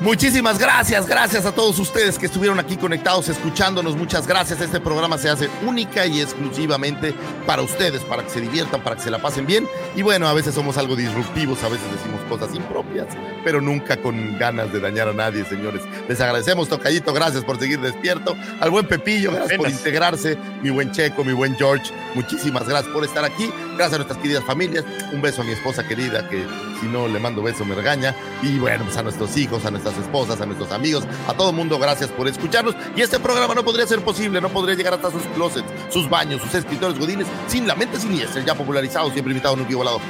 Muchísimas gracias, gracias a todos ustedes que estuvieron aquí conectados, escuchándonos. Muchas gracias. Este programa se hace única y exclusivamente para ustedes, para que se diviertan, para que se la pasen bien. Y bueno, a veces somos algo disruptivos, a veces decimos cosas impropias, pero nunca con ganas de dañar a nadie, señores. Les agradecemos, Tocayito, gracias por seguir despierto. Al buen Pepillo, gracias por integrarse. Mi buen Checo, mi buen George, muchísimas gracias por estar aquí. Gracias a nuestras queridas familias. Un beso a mi esposa querida, que si no le mando beso me regaña. Y bueno, pues a nuestros hijos, a nuestras esposas, a nuestros amigos, a todo mundo, gracias por escucharnos. Y este programa no podría ser posible, no podría llegar hasta sus closets, sus baños, sus escritores godines, sin la mente siniestra, ya popularizado, siempre invitado, nunca igualado.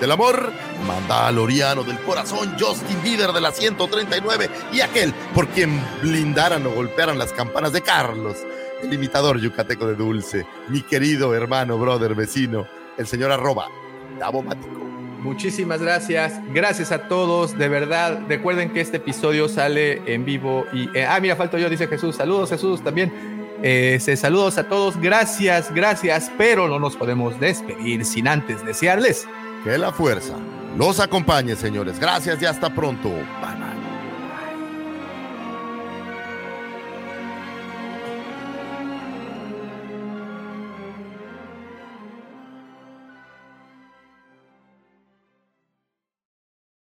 Del amor, Mandaloriano del corazón, Justin Bieber de la 139 y aquel por quien blindaran o golpearan las campanas de Carlos, el imitador yucateco de Dulce, mi querido hermano, brother, vecino, el señor arroba, Davomático. Muchísimas gracias. Gracias a todos. De verdad, recuerden que este episodio sale en vivo. Y, eh, ah, mira, falto yo, dice Jesús. Saludos, Jesús, también. Eh, saludos a todos. Gracias, gracias. Pero no nos podemos despedir sin antes desearles Que la fuerza los acompañe, señores. Gracias y hasta pronto.